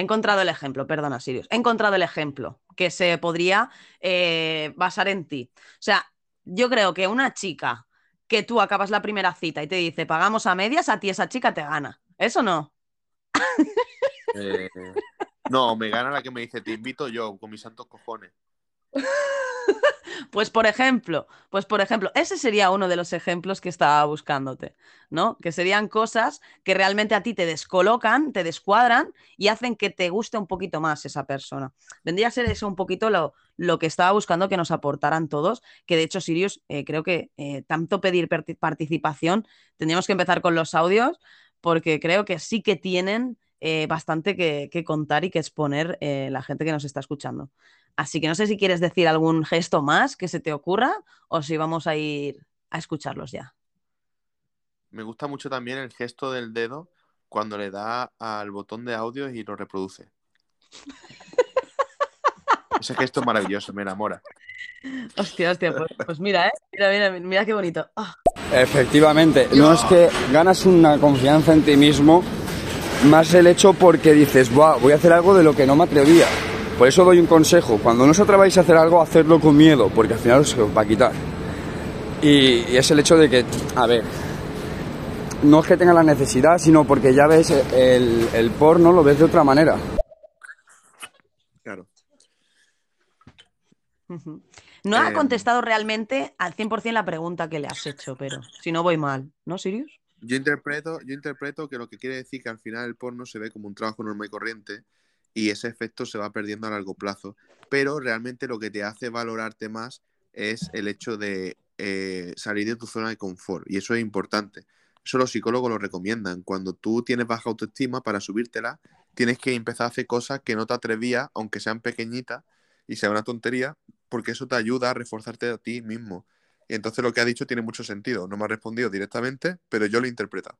encontrado el ejemplo, perdona, Sirius. He encontrado el ejemplo que se podría eh, basar en ti. O sea, yo creo que una chica que tú acabas la primera cita y te dice pagamos a medias, a ti esa chica te gana. ¿Eso no? Eh, no, me gana la que me dice, te invito yo, con mis santos cojones. Pues por ejemplo, pues por ejemplo, ese sería uno de los ejemplos que estaba buscándote, ¿no? Que serían cosas que realmente a ti te descolocan, te descuadran y hacen que te guste un poquito más esa persona. Vendría a ser eso un poquito lo, lo que estaba buscando que nos aportaran todos, que de hecho, Sirius, eh, creo que eh, tanto pedir parti- participación, tendríamos que empezar con los audios, porque creo que sí que tienen eh, bastante que, que contar y que exponer eh, la gente que nos está escuchando. Así que no sé si quieres decir algún gesto más que se te ocurra o si vamos a ir a escucharlos ya. Me gusta mucho también el gesto del dedo cuando le da al botón de audio y lo reproduce. Ese gesto es maravilloso, me enamora. Hostia, hostia, pues, pues mira, ¿eh? Mira, mira, mira qué bonito. Ah, Efectivamente, no es que ganas una confianza en ti mismo, más el hecho porque dices, "Buah, voy a hacer algo de lo que no me atrevía. Por eso doy un consejo, cuando no os atreváis a hacer algo, hacedlo con miedo, porque al final os va a quitar. Y, y es el hecho de que, a ver, no es que tenga la necesidad, sino porque ya ves el, el porno, lo ves de otra manera. Claro. No ha Eh, contestado realmente al 100% la pregunta que le has hecho, pero si no voy mal, ¿no, Sirius? Yo interpreto, yo interpreto que lo que quiere decir que al final el porno se ve como un trabajo normal y corriente y ese efecto se va perdiendo a largo plazo. Pero realmente lo que te hace valorarte más es el hecho de eh, salir de tu zona de confort y eso es importante. Eso los psicólogos lo recomiendan. Cuando tú tienes baja autoestima, para subírtela, tienes que empezar a hacer cosas que no te atrevías, aunque sean pequeñitas y sea una tontería, porque eso te ayuda a reforzarte a ti mismo. Y entonces lo que ha dicho tiene mucho sentido. No me ha respondido directamente, pero yo lo he interpretado.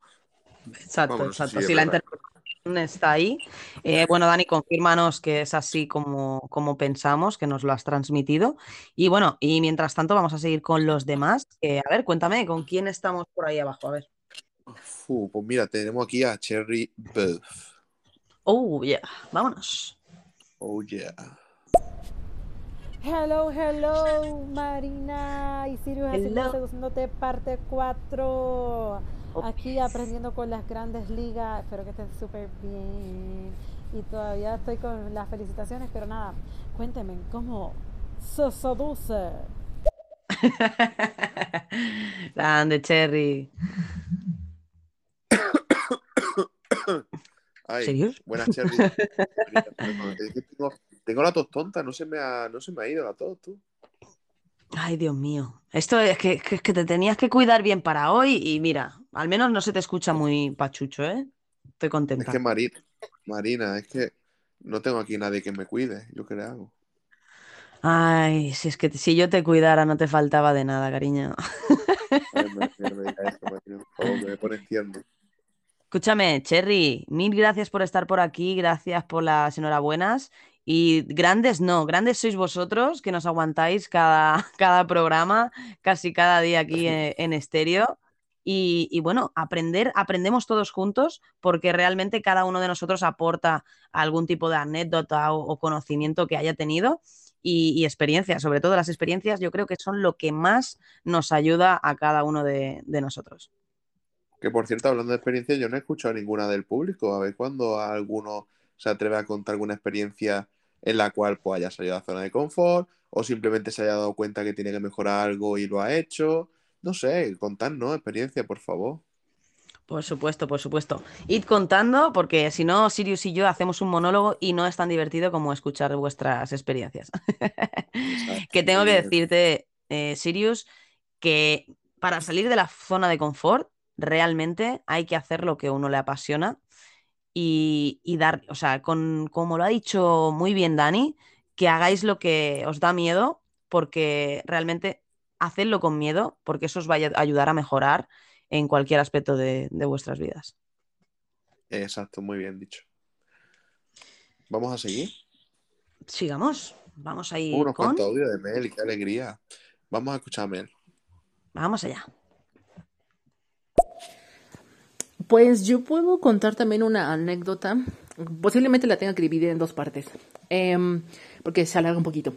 Exacto, Vamos, no sé exacto. si la interpretación está ahí. Eh, bueno, Dani, confírmanos que es así como, como pensamos, que nos lo has transmitido. Y bueno, y mientras tanto vamos a seguir con los demás. Eh, a ver, cuéntame, ¿con quién estamos por ahí abajo? A ver. Pues mira, tenemos aquí a Cherry Buff. Oh, yeah, vámonos. Oh, yeah. Hello, hello, Marina y Sirius seduciéndote parte 4. Aquí aprendiendo con las grandes ligas. Espero que estén súper bien. Y todavía estoy con las felicitaciones, pero nada, cuéntenme cómo se seduce. Grande, Cherry. Ay, ¿Serios? Buenas, Cherry. Es tengo, tengo la tos tonta, no se me ha, no se me ha ido la tos, tú. Ay, Dios mío. Esto es que, que- que te tenías que cuidar bien para hoy y mira, al menos no se te escucha muy pachucho, ¿eh? Estoy Es contenta. que Marina, Marina, es que no tengo aquí nadie que me cuide. ¿Yo qué le hago? Ay, si es que si yo te cuidara no te faltaba de nada, cariño. Ay, me- me- me me pone tierno. Escúchame, Cherry, mil gracias por estar por aquí, gracias por las enhorabuenas. Y grandes no, grandes sois vosotros que nos aguantáis cada, cada programa, casi cada día aquí en, en estéreo. Y, bueno, aprender, aprendemos todos juntos porque realmente cada uno de nosotros aporta algún tipo de anécdota o, conocimiento que haya tenido y, y experiencias, sobre todo las experiencias, yo creo que son lo que más nos ayuda a cada uno de nosotros. Que por cierto, hablando de experiencia, yo no he escuchado ninguna del público. A ver cuándo alguno se atreve a contar alguna experiencia en la cual pues haya salido de la zona de confort o simplemente se haya dado cuenta que tiene que mejorar algo y lo ha hecho. No sé, contadnos experiencia, por favor. Por supuesto, por supuesto. Id contando, porque si no, Sirius y yo hacemos un monólogo y no es tan divertido como escuchar vuestras experiencias. que tengo que decirte, eh, Sirius, que para salir de la zona de confort, realmente hay que hacer lo que a uno le apasiona y, y dar, o sea, con, como lo ha dicho muy bien Dani, que hagáis lo que os da miedo, porque realmente hacedlo con miedo, porque eso os va a ayudar a mejorar en cualquier aspecto de, de vuestras vidas. Exacto, muy bien dicho. Vamos a seguir. Sigamos, vamos a ir Unos con... cuantos audios de Mel, qué alegría. Vamos a escuchar a Mel. Vamos allá. Pues yo puedo contar también una anécdota. Posiblemente la tenga que dividir en dos partes. Em, porque se alarga un poquito.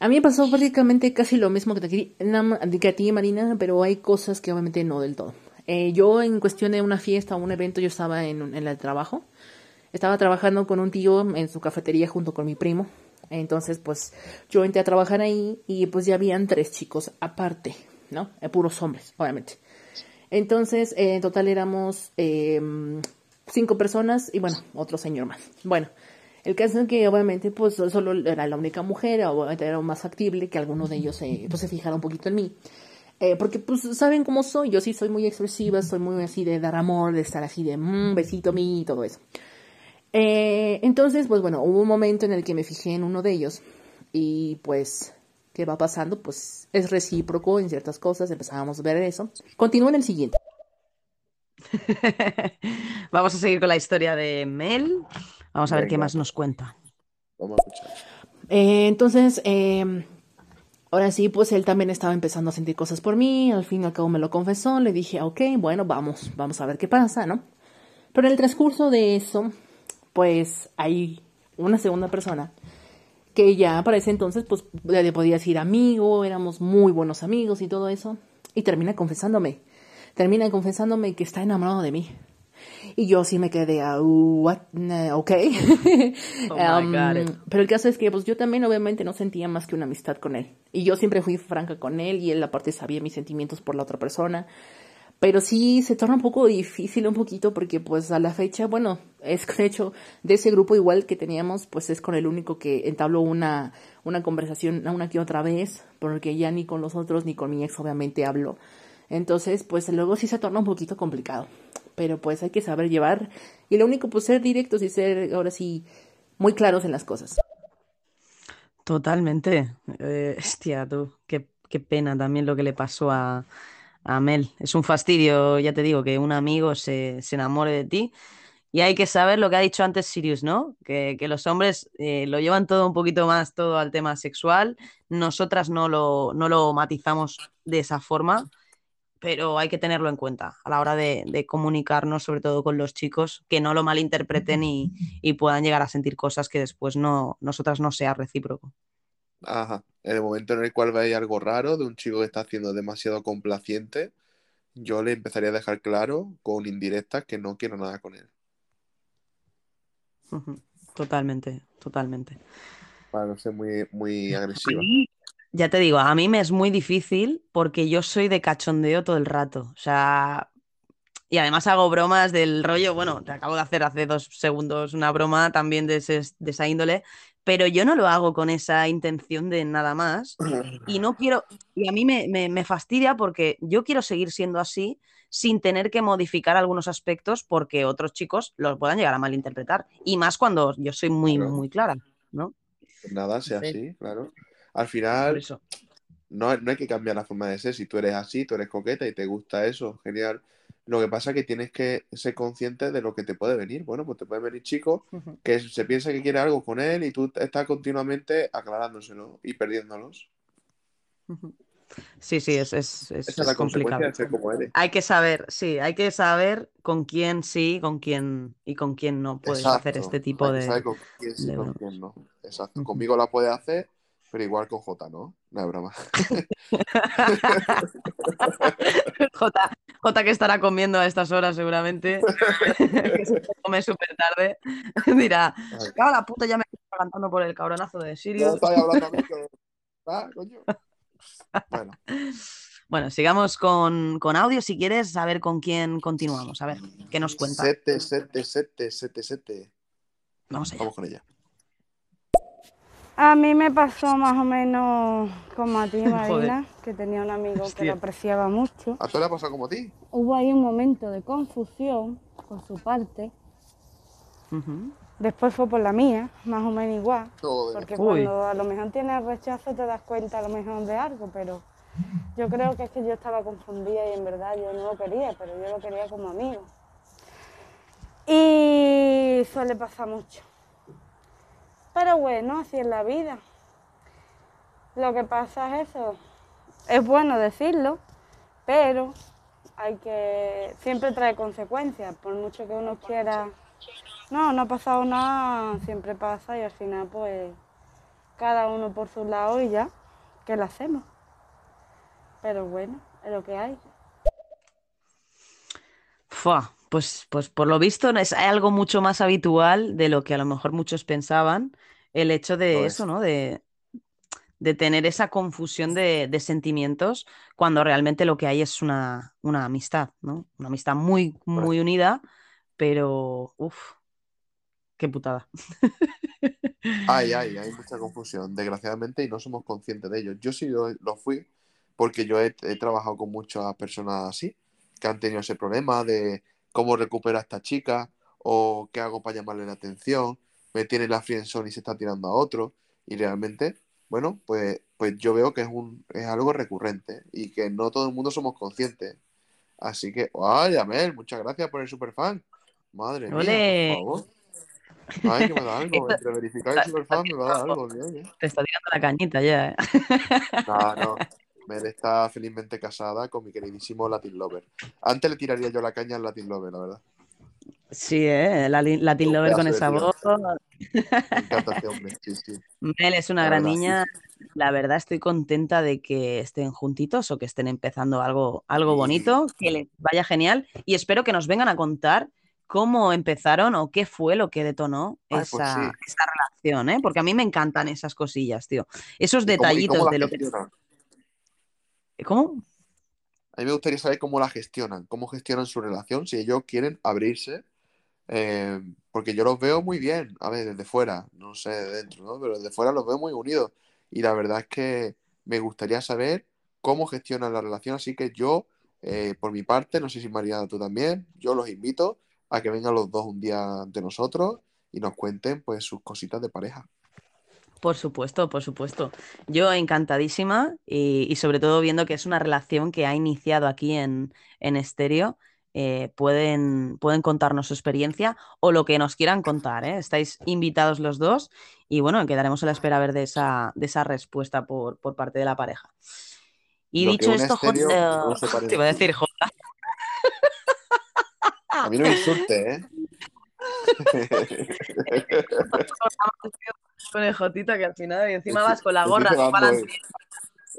A mí me pasó prácticamente casi lo mismo que a que a ti, Marina, pero hay cosas que obviamente no del todo. Eh, yo en cuestión de una fiesta o un evento, yo estaba en, en el trabajo. Estaba trabajando con un tío en su cafetería junto con mi primo. Entonces, pues yo entré a trabajar ahí y pues ya habían tres chicos aparte, ¿no? Eh, puros hombres, obviamente. Entonces, eh, en total éramos eh, cinco personas y bueno, otro señor más. Bueno, el caso es que obviamente pues solo era la única mujer, obviamente era más factible que alguno de ellos eh, pues, se fijara un poquito en mí. Eh, porque pues saben cómo soy, yo sí soy muy expresiva, soy muy así de dar amor, de estar así de mm, besito a mí y todo eso. Eh, entonces, pues bueno, hubo un momento en el que me fijé en uno de ellos y pues, ¿qué va pasando? Pues es recíproco en ciertas cosas, empezábamos a ver eso. Continúo en el siguiente. Vamos a seguir con la historia de Mel. Vamos a ver qué más nos cuenta. Vamos a escuchar. Eh, entonces, eh, ahora sí, pues él también estaba empezando a sentir cosas por mí, al fin y al cabo me lo confesó, le dije, ok, bueno, vamos, vamos a ver qué pasa, ¿no? Pero en el transcurso de eso, pues hay una segunda persona que ya para ese entonces, pues le podía decir amigo, éramos muy buenos amigos y todo eso, y termina confesándome, termina confesándome que está enamorado de mí. Y yo sí me quedé, ah, what? Nah, ok. Oh Um, God. pero el caso es que pues yo también obviamente no sentía más que una amistad con él. Y yo siempre fui franca con él y él aparte sabía mis sentimientos por la otra persona. Pero sí se torna un poco difícil un poquito porque pues a la fecha, bueno, es de hecho de ese grupo igual que teníamos, pues es con el único que entabló una, una conversación una que otra vez, porque ya ni con los otros ni con mi ex obviamente hablo. Entonces, pues luego sí se torna un poquito complicado. Pero pues hay que saber llevar. Y lo único, pues ser directos y ser ahora sí muy claros en las cosas. Totalmente. Eh, hostia, tú, qué, qué pena también lo que le pasó a, a Mel. Es un fastidio, ya te digo, que un amigo se, se enamore de ti. Y hay que saber lo que ha dicho antes Sirius, ¿no? Que, que los hombres eh, lo llevan todo un poquito más todo al tema sexual. Nosotras no lo, no lo matizamos de esa forma, pero hay que tenerlo en cuenta a la hora de, de comunicarnos, sobre todo con los chicos, que no lo malinterpreten y, y puedan llegar a sentir cosas que después no, nosotras no sea recíproco. Ajá. En el momento en el cual veáis algo raro de un chico que está haciendo demasiado complaciente, yo le empezaría a dejar claro con indirectas que no quiero nada con él. Totalmente, totalmente. Para no ser muy, muy agresiva. Ya te digo, a mí me es muy difícil porque yo soy de cachondeo todo el rato. O sea, y además hago bromas del rollo, bueno, te acabo de hacer hace dos segundos una broma también de, ese- de esa índole, pero yo no lo hago con esa intención de nada más. Y no quiero, y a mí me, me- me fastidia porque yo quiero seguir siendo así sin tener que modificar algunos aspectos porque otros chicos los puedan llegar a malinterpretar. Y más cuando yo soy muy, Claro. muy clara, ¿no? Pues nada, sea Sí. así, claro. Al Por final, eso. No, no hay que cambiar la forma de ser. Si tú eres así, tú eres coqueta y te gusta eso, genial. Lo que pasa es que tienes que ser consciente de lo que te puede venir. Bueno, pues te puede venir chico que se piensa que quiere algo con él y tú estás continuamente aclarándoselo y perdiéndolos. Sí, sí, es, es, es- Esa es es la complicado. Hay que saber, sí, hay que saber con quién sí, con quién y con quién no puedes hacer este tipo Hay que de, saber con quién sí de con quién no. Exacto. Conmigo la puedes hacer, pero igual con Jota, ¿no? No es broma. Jota, Jota que estará comiendo a estas horas seguramente, que se come súper tarde, dirá, "Cago la puta, ya me estoy cantando por el cabronazo de estáis hablando a que- Ah, coño. Bueno, Bueno, sigamos con, con audio si quieres saber con quién continuamos. A ver, ¿qué nos cuenta? sete, sete, sete, sete, sete. Vamos allá. Vamos con ella. A mí me pasó más o menos como a ti. Marina, que tenía un amigo que lo apreciaba mucho. ¿A tú le ha pasado como a ti? Hubo ahí un momento de confusión por su parte. Después fue por la mía, más o menos igual. Joder. Porque Uy. cuando a lo mejor tienes rechazo te das cuenta a lo mejor de algo, pero yo creo que es que yo estaba confundida y en verdad yo no lo quería, pero yo lo quería como amigo. Y suele pasar mucho. Pero bueno, así es la vida. Lo que pasa es eso. Es bueno decirlo, pero hay que siempre trae consecuencias, por mucho que uno quiera. No, no ha pasado nada, siempre pasa y al final pues cada uno por su lado y ya, ¿qué le hacemos? Pero bueno, es lo que hay. Fua, pues, pues por lo visto es algo mucho más habitual de lo que a lo mejor muchos pensaban, el hecho de eso, es. ¿no? De, de tener esa confusión de, de sentimientos cuando realmente lo que hay es una, una amistad, ¿no? Una amistad muy, muy unida, pero, uff, qué putada. Ay, ay, hay mucha confusión, desgraciadamente, y no somos conscientes de ello. Yo sí lo, lo fui, porque yo he, he trabajado con muchas personas así, que han tenido ese problema de cómo recupero a esta chica, o qué hago para llamarle la atención, me tiene la friendzone y se está tirando a otro, y realmente, bueno, pues, pues yo veo que es un, es algo recurrente, y que no todo el mundo somos conscientes. Así que, ay, Amel, muchas gracias por el superfan. Madre mía, por favor. Ay, que me da algo. Entre verificar y superfan me va a dar algo. ¿no? Te está tirando la cañita ya, ¿eh? No, no. Mel está felizmente casada con mi queridísimo Latin Lover. Antes le tiraría yo la caña al Latin Lover, la verdad. Sí, ¿eh? La Latin Lover con esa voz. Me encanta este hombre. Sí, sí. Mel es una La gran verdad, niña. La verdad estoy contenta de que estén juntitos o que estén empezando algo, algo bonito, que les vaya genial y espero que nos vengan a contar cómo empezaron o qué fue lo que detonó Ay, pues esa, sí. esa relación, ¿eh? Porque a mí me encantan esas cosillas, tío. Esos ¿Y cómo, y detallitos cómo de lo que... ¿Cómo? A mí me gustaría saber cómo la gestionan, cómo gestionan su relación, si ellos quieren abrirse, eh, porque yo los veo muy bien, a ver, desde fuera, no sé, de dentro, ¿no? Pero desde fuera los veo muy unidos. Y la verdad es que me gustaría saber cómo gestionan la relación, así que yo, eh, por mi parte, no sé si Mariana tú también, yo los invito a que vengan los dos un día ante nosotros y nos cuenten pues sus cositas de pareja. Por supuesto, por supuesto. Yo encantadísima y, y sobre todo viendo que es una relación que ha iniciado aquí en, en estéreo, eh, pueden, pueden contarnos su experiencia o lo que nos quieran contar, ¿eh? Estáis invitados los dos y bueno, quedaremos a la espera a ver de esa, de esa respuesta por, por parte de la pareja. Y Lo dicho esto, estéreo no te iba a decir Jota. A mí no me insulte, ¿eh? con el Jotita que al final y encima vas con la gorra.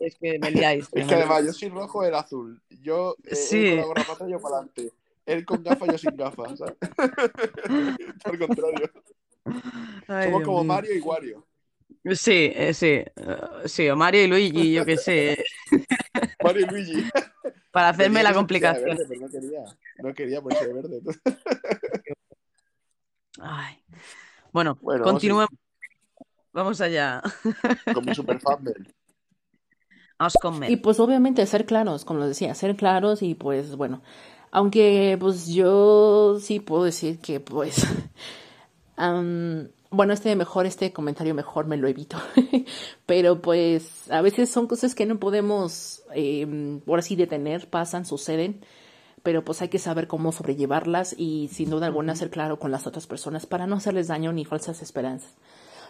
Es que me liáis. Es que además yo soy rojo, él azul. Yo eh, Sí. él con la gorra para atrás, yo para adelante. Él con gafas, yo sin gafas, ¿sabes? Al contrario. Ay, Somos Dios como mío. Mario y Wario. Sí, eh, sí. eh, sí, o Mario y Luigi, yo qué sé. Mario y Luigi. Para hacerme la complicación. verde, pero no quería. No quería ponerse de verde. Ay. Bueno, Bueno, vamos a ir. continuemos. Vamos allá. Con mi super Mel. Y pues obviamente ser claros, como lo decía, ser claros y pues bueno, aunque pues yo sí puedo decir que pues bueno, este mejor, este comentario mejor me lo evito. Pero pues a veces son cosas que no podemos, eh, ahora sí, detener, pasan, suceden. Pero pues hay que saber cómo sobrellevarlas y sin duda alguna ser claro con las otras personas para no hacerles daño ni falsas esperanzas.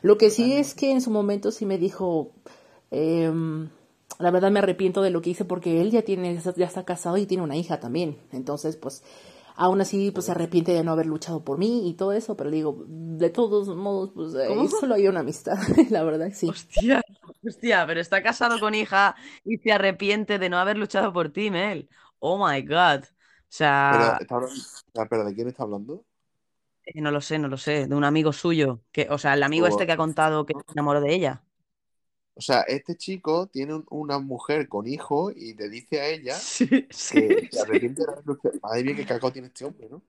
Lo que sí es que en su momento sí me dijo, em, la verdad me arrepiento de lo que hice porque él ya tiene, ya está casado y tiene una hija también. Entonces, pues, aún así, pues se arrepiente de no haber luchado por mí y todo eso, pero digo, de todos modos, pues solo hay una amistad, la verdad, sí. Hostia, hostia, pero está casado con hija y se arrepiente de no haber luchado por ti, Mel. Oh my God. O Pero, sea, está hablando- pero ¿de quién está hablando? eh, no lo sé, no lo sé, de un amigo suyo, que, o sea, el amigo este que ha contado que se enamoró de ella. O sea, este chico tiene un- una mujer con hijo y le dice a ella Sí, que sí, se arrepiente de haber luchado. Madre mía, qué cacao tiene este hombre, ¿no?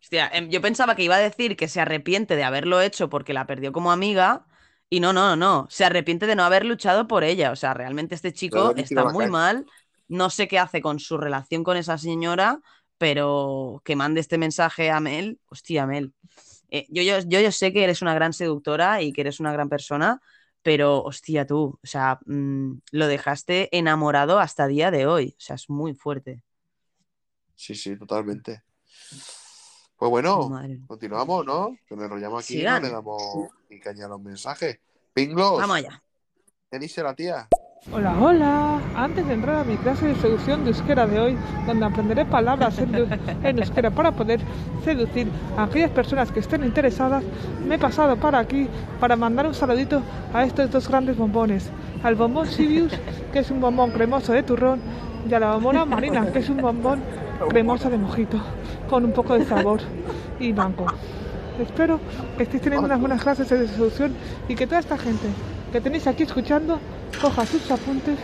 Hostia, em, yo pensaba que iba a decir que se arrepiente de haberlo hecho porque la perdió como amiga. Y no, no, no. Se arrepiente de no haber luchado por ella. O sea, realmente este chico está muy mal. No sé qué hace con su relación con esa señora, pero que mande este mensaje a Mel. Hostia, Mel. Eh, yo, yo, yo, yo sé que eres una gran seductora y que eres una gran persona, pero hostia, tú, o sea, mm, lo dejaste enamorado hasta día de hoy. O sea, es muy fuerte. Sí, sí, totalmente. Pues bueno, Madre. continuamos, ¿no? Que nos enrollamos aquí y Sigan. no le damos ni caña a los mensajes. Pinglos, Vamos allá. ¿qué dice la tía? Hola, hola. Antes de entrar a mi clase de seducción de euskera de hoy, donde aprenderé palabras en, euskera para poder seducir a aquellas personas que estén interesadas, me he pasado para aquí para mandar un saludito a estos dos grandes bombones. Al bombón Sibius, que es un bombón cremoso de turrón, y a la bombona Marina, que es un bombón cremoso de mojito, con un poco de sabor y blanco. Espero que estéis teniendo unas buenas clases de seducción y que toda esta gente que tenéis aquí escuchando coja sus apuntes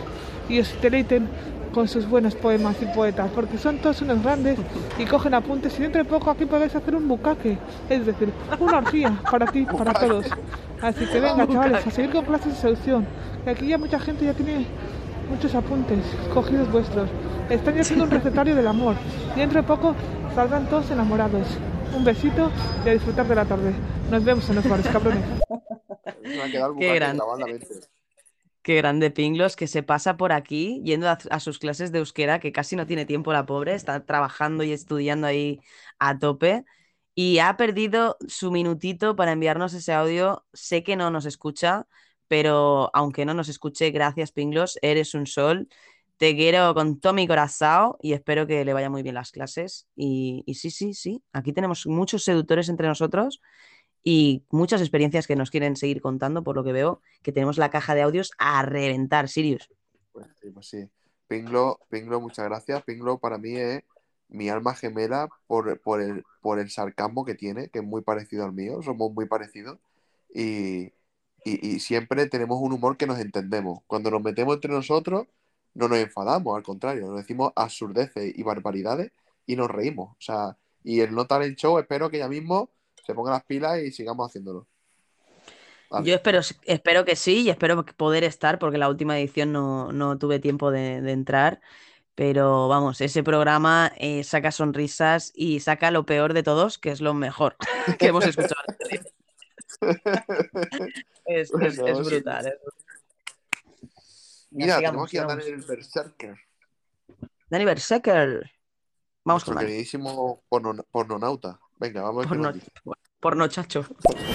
y os deleiten con sus buenos poemas y poetas, porque son todos unos grandes y cogen apuntes y dentro de poco aquí podéis hacer un bucaque, es decir, una orgía para ti, para todos. Así que venga, chavales, a seguir con clases de seducción, que aquí ya mucha gente ya tiene muchos apuntes cogidos vuestros. Están ya haciendo un recetario del amor y dentro de poco saldrán todos enamorados. Un besito y a disfrutar de la tarde. Nos vemos en los bares, cabrones. Me ha quedado el Qué grande. la. Qué grande Pinglos que se pasa por aquí yendo a, sus clases de euskera, que casi no tiene tiempo la pobre, está trabajando y estudiando ahí a tope y ha perdido su minutito para enviarnos ese audio. Sé que no nos escucha, pero aunque no nos escuche, gracias Pinglos, eres un sol. Te quiero con todo mi corazón y espero que le vaya muy bien las clases. Y, y sí, sí, sí, aquí tenemos muchos seductores entre nosotros y muchas experiencias que nos quieren seguir contando, por lo que veo que tenemos la caja de audios a reventar, Sirius. Pues sí, pues. Pinglo, Pinglo, muchas gracias. Pinglo para mí es mi alma gemela por, por el, por el sarcasmo que tiene, que es muy parecido al mío, somos muy parecidos. Y, y, siempre tenemos un humor que nos entendemos. Cuando nos metemos entre nosotros, no nos enfadamos, al contrario, nos decimos absurdeces y barbaridades y nos reímos. O sea, y el No Show espero que ya mismo se ponga las pilas y sigamos haciéndolo. Vale. Yo espero, espero que sí y espero poder estar porque la última edición no, no tuve tiempo de, de entrar. Pero vamos, ese programa eh, saca sonrisas y saca lo peor de todos, que es lo mejor que hemos escuchado. es, es, Bueno, es brutal. es. Mira, sigamos, tenemos aquí a sigamos. Daniel Berserker, Dani Berserker. Vamos con nuestro Dani. queridísimo porno- pornonauta. Venga, vamos a ver Porno, chacho.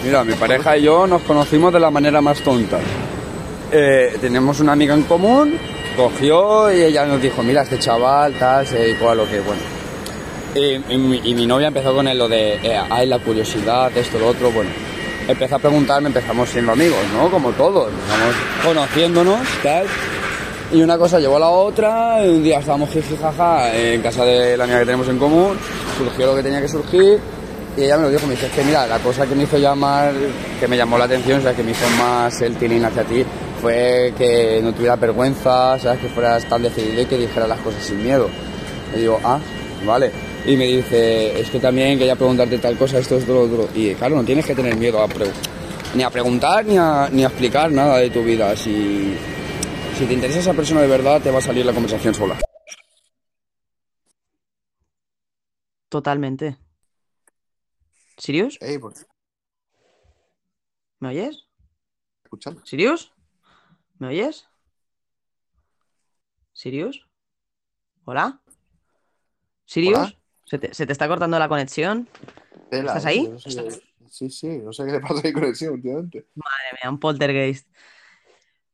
Mira, mi pareja y yo nos conocimos de la manera más tonta. Eh, tenemos una amiga en común, cogió y ella nos dijo, mira, este chaval, tal, se dedicó a lo que, bueno. Y, y mi, y mi novia empezó con él lo de, eh, ay, la curiosidad, esto, lo otro, bueno. Empezó a preguntarme, empezamos siendo amigos, ¿no? Como todos, empezamos conociéndonos, tal. Y una cosa llevó a la otra, un día estábamos jiji jaja en casa de la amiga que tenemos en común, surgió lo que tenía que surgir, y ella me lo dijo, me dice, es que mira, la cosa que me hizo llamar, que me llamó la atención, o sea, que me hizo más el tilín hacia ti, fue que no tuviera vergüenza, sabes, que fueras tan decidido y que dijeras las cosas sin miedo. Y digo, ah, vale. Y me dice, es que también quería preguntarte tal cosa, esto, esto, lo otro. Y claro, no tienes que tener miedo a ni a preguntar ni a, ni a explicar nada de tu vida. Si, si te interesa esa persona de verdad, te va a salir la conversación sola. Totalmente. ¿Sirius? Ey, ¿por, ¿Me oyes? Escuchando. ¿Sirius? ¿Me oyes? ¿Sirius? ¿Hola? ¿Sirius? Hola. ¿Se te, se te está cortando la conexión? Tela, ¿Estás ¿eh? ahí? Yo no sé qué- Sí, sí, no sé qué le pasa a mi conexión últimamente. Madre mía, un poltergeist.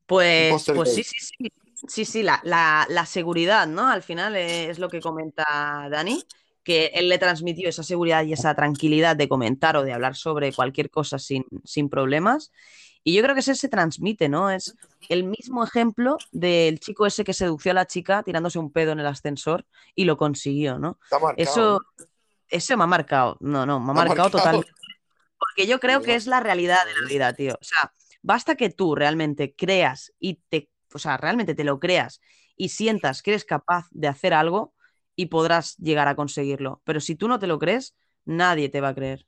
Pues, pues sí, sí, sí. Sí, sí, la, la- la seguridad, ¿no? Al final es lo que comenta Dani, que él le transmitió esa seguridad y esa tranquilidad de comentar o de hablar sobre cualquier cosa sin, sin problemas. Y yo creo que ese se transmite, ¿no? Es el mismo ejemplo del chico ese que sedució a la chica tirándose un pedo en el ascensor y lo consiguió, ¿no? Eso, ese me ha marcado. No, no, me ha marcado. totalmente. Porque yo creo que es la realidad de la vida, tío. O sea, basta que tú realmente creas y te, o sea, realmente te lo creas y sientas que eres capaz de hacer algo y podrás llegar a conseguirlo. Pero si tú no te lo crees, nadie te va a creer.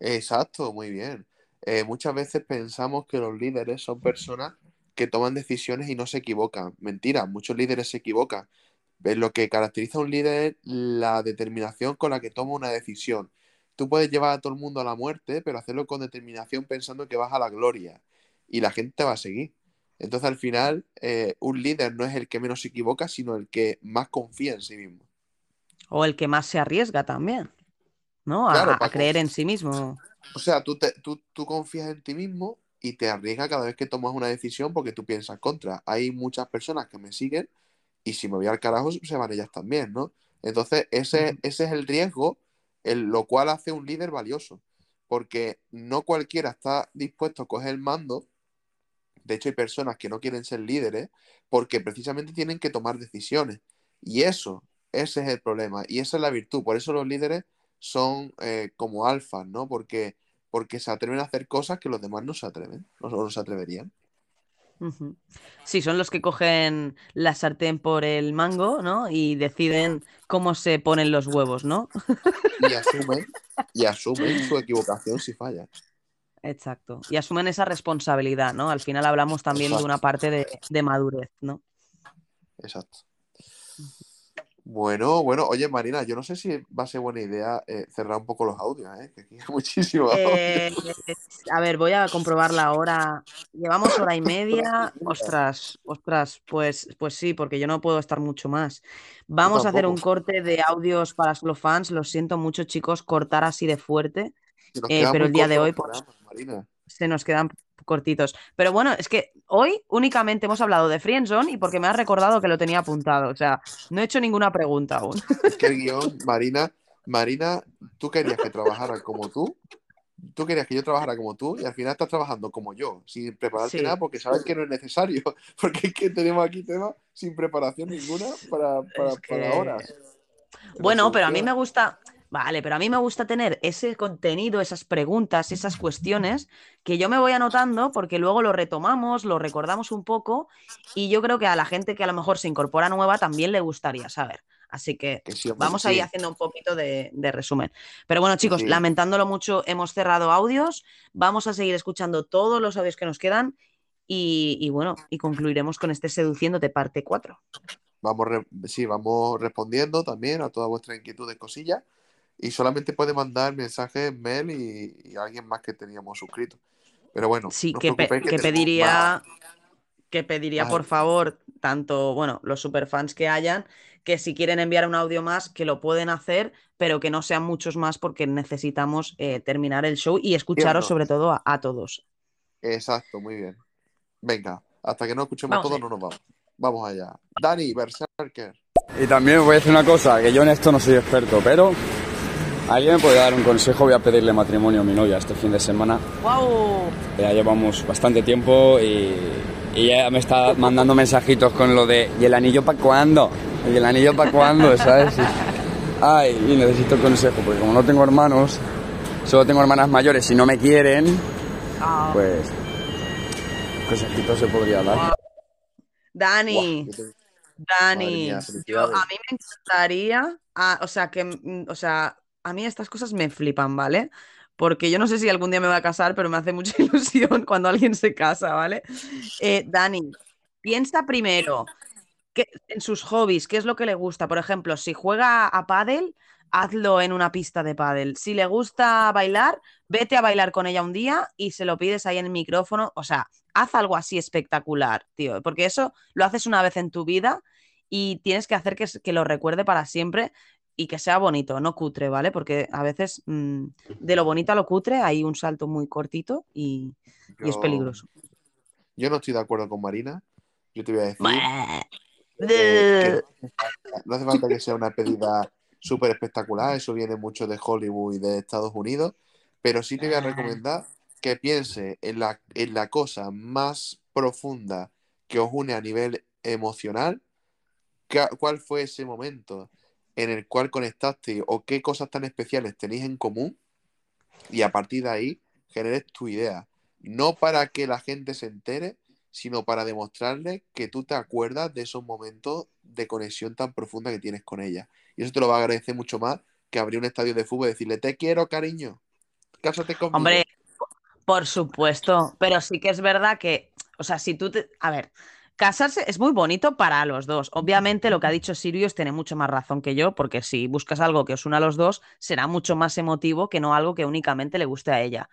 Exacto, muy bien. Eh, muchas veces pensamos que los líderes son personas que toman decisiones y no se equivocan. Mentira, muchos líderes se equivocan. Lo que caracteriza a un líder es la determinación con la que toma una decisión. Tú puedes llevar a todo el mundo a la muerte, pero hacerlo con determinación pensando que vas a la gloria y la gente te va a seguir. Entonces, al final, eh, un líder no es el que menos se equivoca, sino el que más confía en sí mismo. O el que más se arriesga también, ¿no? A, Claro, a Paco. creer en sí mismo. O sea, tú, te- tú, tú confías en ti mismo y te arriesgas cada vez que tomas una decisión porque tú piensas contra. Hay muchas personas que me siguen y si me voy al carajo se van ellas también, ¿no? Entonces, ese, ese es el riesgo, el, lo cual hace un líder valioso. Porque no cualquiera está dispuesto a coger el mando. De hecho, hay personas que no quieren ser líderes porque precisamente tienen que tomar decisiones. Y eso, ese es el problema. Y esa es la virtud. Por eso los líderes son eh, como alfas, ¿no? Porque, porque se atreven a hacer cosas que los demás no se atreven, o no se atreverían. Sí, son los que cogen la sartén por el mango, ¿no? Y deciden cómo se ponen los huevos, ¿no? Y asumen, y asumen su equivocación si falla. Exacto. Y asumen esa responsabilidad, ¿no? Al final hablamos también de una parte de, de madurez, ¿no? Exacto. Bueno, bueno, oye Marina, yo no sé si va a ser buena idea eh, cerrar un poco los audios, ¿eh? Que aquí hay muchísimo audio. Eh, a ver, voy a comprobar la hora. Llevamos hora y media. Ostras, ostras, pues, pues sí, porque yo no puedo estar mucho más. Vamos a hacer un corte de audios para solo fans. Lo siento mucho, chicos, cortar así de fuerte. Eh, pero el día de hoy, pues, Marina. se nos quedan cortitos. Pero bueno, es que hoy únicamente hemos hablado de Friendzone y porque me has recordado que lo tenía apuntado. O sea, no he hecho ninguna pregunta aún. Es que el guion, Marina, Marina, tú querías que trabajara como tú, tú querías que yo trabajara como tú y al final estás trabajando como yo, sin prepararte Sí. nada porque sabes que no es necesario, porque es que tenemos aquí temas sin preparación ninguna para, para, Es para horas. Bueno, pero a mí me gusta, vale, pero a mí me gusta tener ese contenido, esas preguntas, esas cuestiones que yo me voy anotando porque luego lo retomamos, lo recordamos un poco y yo creo que a la gente que a lo mejor se incorpora nueva también le gustaría saber. Así que Que sí, hombre, vamos ahí sí. haciendo un poquito de, de resumen. Pero bueno, chicos, sí. lamentándolo mucho, hemos cerrado audios. Vamos a seguir escuchando todos los audios que nos quedan y, y bueno, y concluiremos con este Seduciéndote parte 4. Vamos, sí, vamos respondiendo también a todas vuestras inquietudes, cosillas. Y solamente puede mandar mensajes, mail y, y alguien más que teníamos suscrito. Pero bueno, Sí, no que, pe- que pediría, que pediría por favor, tanto, bueno, los superfans que hayan, que si quieren enviar un audio más, que lo pueden hacer, pero que no sean muchos más porque necesitamos eh, terminar el show y escucharos sobre todo a, a todos. Exacto, muy bien. Venga, hasta que no escuchemos Vamos todo, allá. no nos vamos. Vamos allá. Dani, Berserker. Y también voy a decir una cosa, que yo en esto no soy experto, pero alguien me puede dar un consejo, voy a pedirle matrimonio a mi novia este fin de semana. ¡Wow! Ya llevamos bastante tiempo y, y ella me está mandando mensajitos con lo de ¿y el anillo para cuándo? ¿Y el anillo para cuándo? ¿Sabes? Ay, y necesito consejo, porque como no tengo hermanos, solo tengo hermanas mayores y no me quieren, Ah, pues consejito se podría dar. Dani, te- Dani, mía, yo, a mí me encantaría, ah, o sea, que, mm, o sea, a mí estas cosas me flipan, ¿vale? Porque yo no sé si algún día me voy a casar, pero me hace mucha ilusión cuando alguien se casa, ¿vale? Eh, Dani, piensa primero en sus hobbies, qué es lo que le gusta. Por ejemplo, si juega a pádel, hazlo en una pista de pádel. Si le gusta bailar, vete a bailar con ella un día y se lo pides ahí en el micrófono. O sea, haz algo así espectacular, tío, porque eso lo haces una vez en tu vida y tienes que hacer que, que lo recuerde para siempre y que sea bonito, no cutre, ¿vale? Porque a veces mm, de lo bonito a lo cutre hay un salto muy cortito y, y es peligroso. Yo no estoy de acuerdo con Marina. Yo te voy a decir que no hace falta que sea una pedida súper espectacular. Eso viene mucho de Hollywood y de Estados Unidos. Pero sí te voy a recomendar que piense en la, en la cosa más profunda que os une a nivel emocional. ¿Cuál fue ese momento en el cual conectaste o qué cosas tan especiales tenéis en común? Y a partir de ahí generes tu idea. No para que la gente se entere, sino para demostrarle que tú te acuerdas de esos momentos de conexión tan profunda que tienes con ella. Y eso te lo va a agradecer mucho más que abrir un estadio de fútbol y decirle, te quiero, cariño. Cásate conmigo. Hombre, por supuesto, pero sí que es verdad que, o sea, si tú te... A ver, casarse es muy bonito para los dos. Obviamente lo que ha dicho Sirius tiene mucho más razón que yo, porque si buscas algo que os una a los dos, será mucho más emotivo que no algo que únicamente le guste a ella.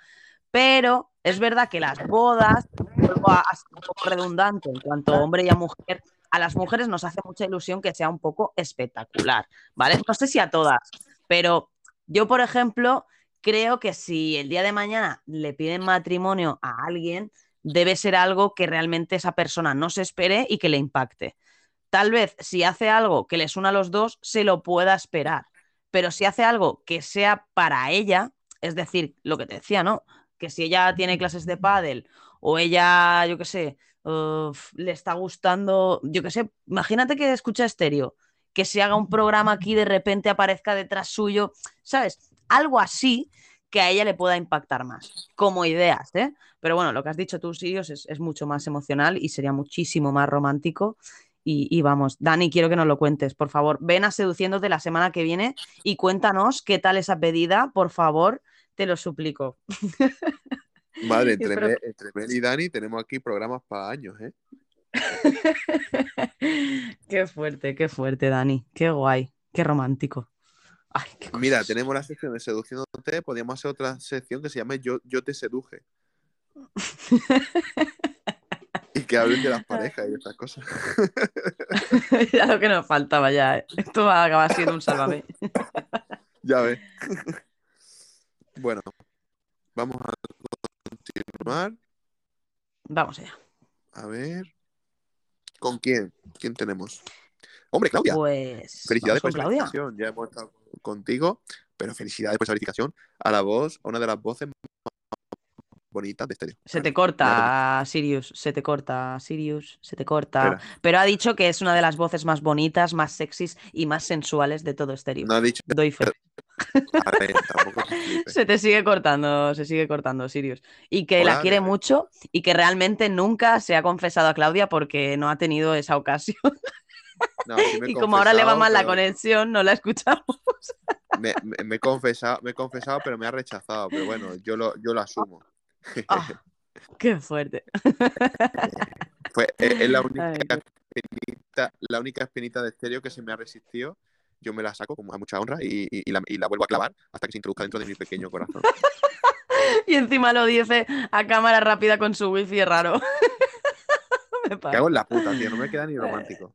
Pero es verdad que las bodas, vuelvo a, a ser un poco redundante en cuanto a hombre y a mujer, a las mujeres nos hace mucha ilusión que sea un poco espectacular, ¿vale? No sé si a todas, pero yo, por ejemplo, creo que si el día de mañana le piden matrimonio a alguien, debe ser algo que realmente esa persona no se espere y que le impacte. Tal vez si hace algo que les una a los dos, se lo pueda esperar. Pero si hace algo que sea para ella, es decir, lo que te decía, ¿no? Que si ella tiene clases de pádel o ella, yo qué sé, uf, le está gustando, yo qué sé, imagínate que escucha estéreo, que se haga un programa aquí de repente aparezca detrás suyo, ¿sabes? Algo así que a ella le pueda impactar más, como ideas, ¿eh? Pero bueno, lo que has dicho tú, Sirius, es, es mucho más emocional y sería muchísimo más romántico. Y, y vamos, Dani, quiero que nos lo cuentes, por favor. Ven a seduciéndote la semana que viene y cuéntanos qué tal esa pedida, por favor, te lo suplico. Madre, entre, Mel, entre Mel y Dani tenemos aquí programas para años, ¿eh? Qué fuerte, qué fuerte, Dani. Qué guay, qué romántico. Mira, tenemos la sección de seduciéndote, podríamos hacer otra sección que se llame Yo, yo te seduje. y que hablen de las parejas y estas cosas. ya lo que nos faltaba ya. ¿eh? Esto va a acabar siendo un sálvame. ya ves. bueno, vamos a continuar. Vamos allá. A ver. ¿Con quién? ¿Quién tenemos? Hombre, Claudia. Pues. Felicidades con Claudia. Ya hemos estado contigo, pero felicidades por esa verificación a la voz, a una de las voces más bonitas de estéreo. Se te corta, Sirius, se te corta, Sirius, se te corta. Espera. Pero ha dicho que es una de las voces más bonitas, más sexys y más sensuales de todo estéreo. No ha dicho. Doy fe. A ver, tampoco. Se te sigue cortando, se sigue cortando, Sirius. Y que Hola, la quiere bebé. mucho y que realmente nunca se ha confesado a Claudia porque no ha tenido esa ocasión. No, sí y como ahora le va mal la conexión, no la escuchamos. Me, me- me he confesado, me he confesado, pero me ha rechazado. Pero bueno, yo lo, yo lo asumo. Ah, qué fuerte. Fue, es, es la única espinita, la única espinita de estéreo que se me ha resistido. Yo me la saco como a mucha honra y, y- y la, y la vuelvo a clavar hasta que se introduzca dentro de mi pequeño corazón. Y encima lo dice a cámara rápida con su wifi raro. Me ¿Qué pasa. hago en la puta, tío? No me queda ni romántico.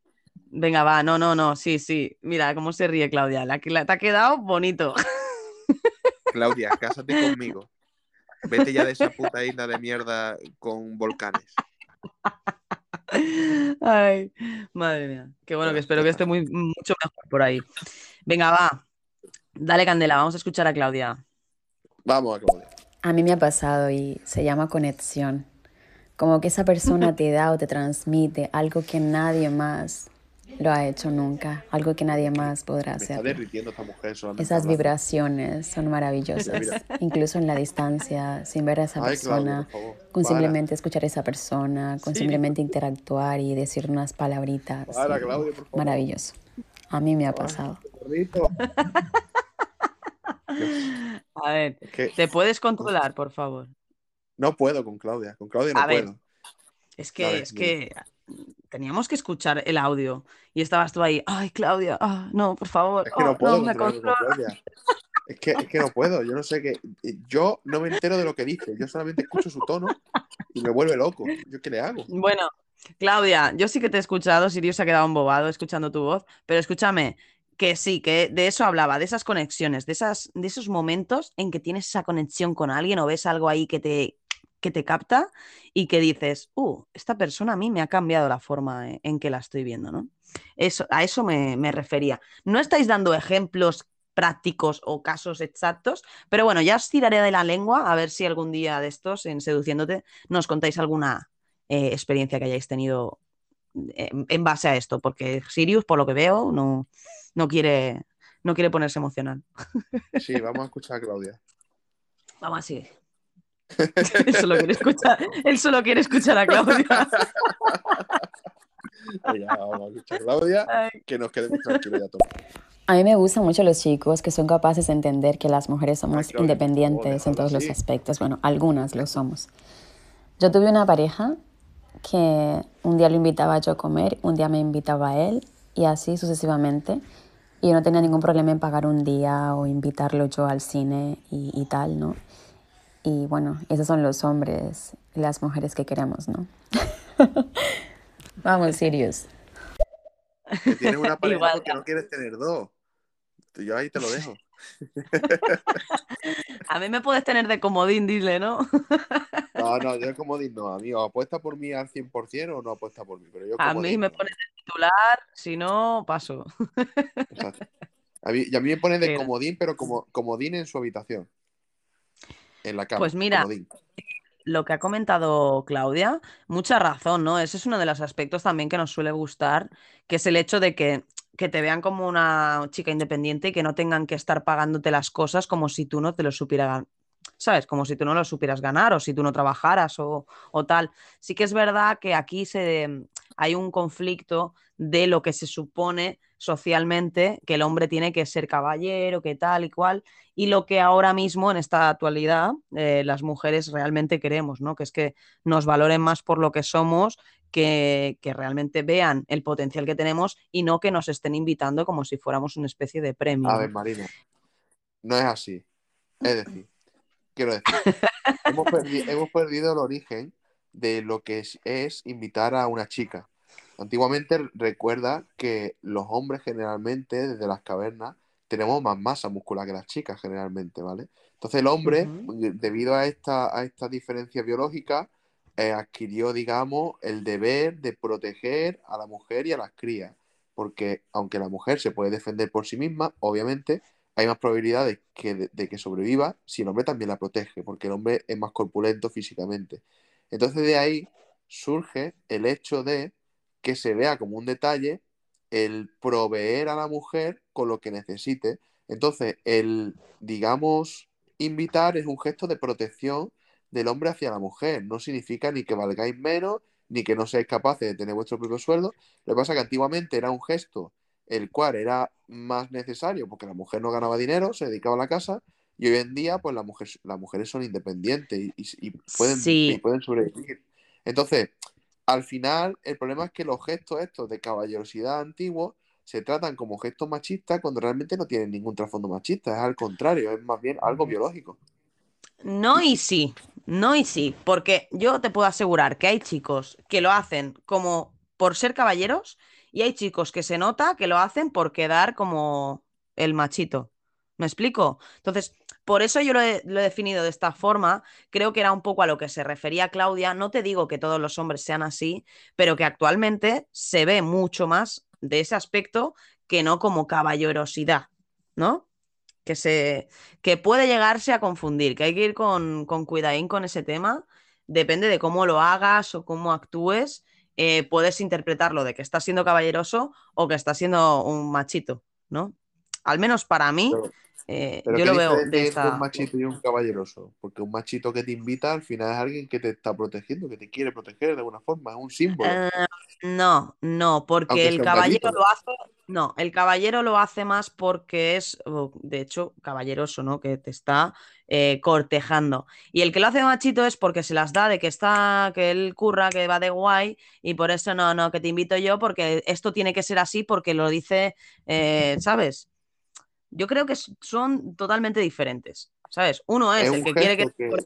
Venga, va, no, no, no, sí, sí. Mira cómo se ríe Claudia. La, que- la- te ha quedado bonito. Claudia, cásate conmigo. Vete ya de esa puta isla de mierda con volcanes. Ay, madre mía. Qué bueno, que espero que esté muy, mucho mejor por ahí. Venga, va. Dale candela, vamos a escuchar a Claudia. Vamos a Claudia. A mí me ha pasado y se llama conexión. Como que esa persona te da o te transmite algo que nadie más lo ha hecho nunca, algo que nadie más podrá Me está hacer. derritiendo esta mujer solamente. Esas hablando. vibraciones son maravillosas, Mira. incluso en la distancia, sin ver a esa Ay, persona, con para. simplemente escuchar a esa persona, con Sí. simplemente interactuar y decir unas palabritas. Para, y- Claudia, por favor. Maravilloso. A mí me ha pasado. A ver, que- ¿te puedes controlar, por favor? No puedo con Claudia. Con Claudia no A ver, puedo. Es que, ver, es que teníamos que escuchar el audio. Y estabas tú ahí, ay, Claudia, ah, no, por favor. Es que oh, no puedo me controlarme con controla". Claudia. Es que, es que no puedo, yo no sé qué. Yo no me entero de lo que dice, yo solamente escucho su tono y me vuelve loco. ¿Yo qué le hago? Bueno, Claudia, yo sí que te he escuchado, Sirius se ha quedado embobado escuchando tu voz, pero escúchame, que sí, que de eso hablaba, de esas conexiones, de, esas, de esos momentos en que tienes esa conexión con alguien o ves algo ahí que te, que te capta y que dices, uh, esta persona a mí me ha cambiado la forma en, en que la estoy viendo, ¿no? Eso, a eso me, me refería. No estáis dando ejemplos prácticos o casos exactos, pero bueno, ya os tiraré de la lengua a ver si algún día de estos, en Seduciéndote, nos contáis alguna eh, experiencia que hayáis tenido eh, en base a esto, porque Sirius, por lo que veo, no, no, quiere, no quiere ponerse emocional. Sí, vamos a escuchar a Claudia. Vamos así. Él, solo quiere escuchar, él solo quiere escuchar a Claudia. Venga, vamos a escuchar a Claudia, que nos quedemos tranquilos ya todos. A mí me gustan mucho los chicos que son capaces de entender que las mujeres somos Claudia, independientes en todos los aspectos. Bueno, algunas lo somos. Yo tuve una pareja que un día lo invitaba yo a comer, un día me invitaba a él y así sucesivamente. Y yo no tenía ningún problema en pagar un día o invitarlo yo al cine y, y tal, ¿no? Y bueno, esos son los hombres y las mujeres que queremos, ¿no? Vamos, Sirius. Que tienes una pareja Igual, porque no quieres tener dos. Yo ahí te lo dejo. A mí me puedes tener de comodín, dile, ¿no? No, no, yo como digo, no, amigo, ¿apuesta por mí al 100% o no apuesta por mí? Pero yo A mí me pones de titular, si no, paso. exacto. A mí, y a mí me pone de comodín, pero como comodín en su habitación. En la cama. Pues mira, comodín. lo que ha comentado Claudia, mucha razón, ¿no? Ese es uno de los aspectos también que nos suele gustar, que es el hecho de que, que te vean como una chica independiente y que no tengan que estar pagándote las cosas como si tú no te lo supieras, ¿sabes? Como si tú no lo supieras ganar o si tú no trabajaras o, o tal. Sí que es verdad que aquí se, hay un conflicto de lo que se supone socialmente que el hombre tiene que ser caballero, que tal y cual, y lo que ahora mismo en esta actualidad eh, las mujeres realmente queremos, ¿no? Que es que nos valoren más por lo que somos, que, que realmente vean el potencial que tenemos y no que nos estén invitando como si fuéramos una especie de premio. A ¿no? ver, Marina, no es así. Es decir, quiero decir, hemos, perdi- hemos perdido el origen de lo que es, es invitar a una chica. Antiguamente recuerda que los hombres generalmente, desde las cavernas, tenemos más masa muscular que las chicas generalmente, ¿vale? Entonces el hombre, debido a esta, a esta diferencia biológica, eh, adquirió, digamos, el deber de proteger a la mujer y a las crías. Porque aunque la mujer se puede defender por sí misma, obviamente hay más probabilidades que de, de que sobreviva si el hombre también la protege, porque el hombre es más corpulento físicamente. Entonces de ahí surge el hecho de que se vea como un detalle el proveer a la mujer con lo que necesite. Entonces, el, digamos, invitar es un gesto de protección del hombre hacia la mujer. No significa ni que valgáis menos, ni que no seáis capaces de tener vuestro propio sueldo. Lo que pasa es que antiguamente era un gesto el cual era más necesario porque la mujer no ganaba dinero, se dedicaba a la casa, y hoy en día, pues la mujer, las mujeres son independientes y, y- y pueden, Sí. y pueden sobrevivir. Entonces, al final, el problema es que los gestos estos de caballerosidad antiguos se tratan como gestos machistas cuando realmente no tienen ningún trasfondo machista, es al contrario, es más bien algo biológico. No y sí, no y sí, porque yo te puedo asegurar que hay chicos que lo hacen como por ser caballeros y hay chicos que se nota que lo hacen por quedar como el machito. ¿Me explico? Entonces, por eso yo lo he, definido de esta forma. Creo que era un poco a lo que se refería Claudia. No te digo que todos los hombres sean así, pero que actualmente se ve mucho más de ese aspecto que no como caballerosidad, ¿no? que se que puede llegarse a confundir, que hay que ir con, con cuidadín con ese tema. Depende de cómo lo hagas o cómo actúes, eh, puedes interpretarlo de que estás siendo caballeroso o que estás siendo un machito, ¿no? Al menos para mí, Eh, Pero yo ¿qué lo veo de esta un machito y un caballeroso? Porque un machito que te invita al final es alguien que te está protegiendo, que te quiere proteger de alguna forma, es un símbolo. Eh, no, no, porque el caballero lo hace, no, el caballero lo hace más porque es, de hecho, caballeroso, ¿no? Que te está eh, cortejando. Y el que lo hace machito es porque se las da de que está, que él curra, que va de guay, y por eso no, no, que te invito yo, porque esto tiene que ser así, porque lo dice, eh, ¿sabes? Yo creo que son totalmente diferentes, ¿sabes? Uno es Es el que quiere que que-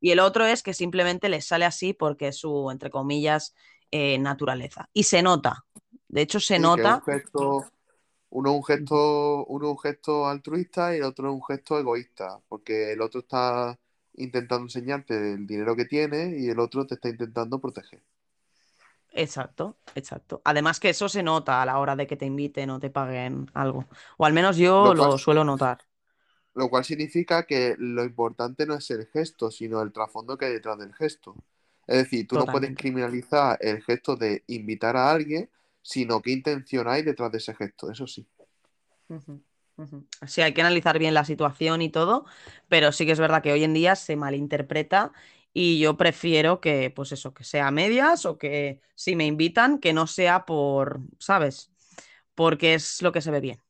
y el otro es que simplemente le sale así porque es su, entre comillas, eh, naturaleza. Y se nota. De hecho, se Sí, nota. un gesto, uno es un gesto, uno es un gesto altruista y el otro es un gesto egoísta, porque el otro está intentando enseñarte el dinero que tiene y el otro te está intentando proteger. Exacto, exacto. Además que eso se nota a la hora de que te inviten o te paguen algo. O al menos yo Lo suelo notar. Lo cual significa que lo importante no es el gesto, sino el trasfondo que hay detrás del gesto. Es decir, tú no puedes criminalizar el gesto de invitar a alguien, sino qué intención hay detrás de ese gesto, eso sí. Sí, hay que analizar bien la situación y todo, pero sí que es verdad que hoy en día se malinterpreta y yo prefiero que, pues eso, que sea medias o que si me invitan, que no sea por, ¿sabes? Porque es lo que se ve bien.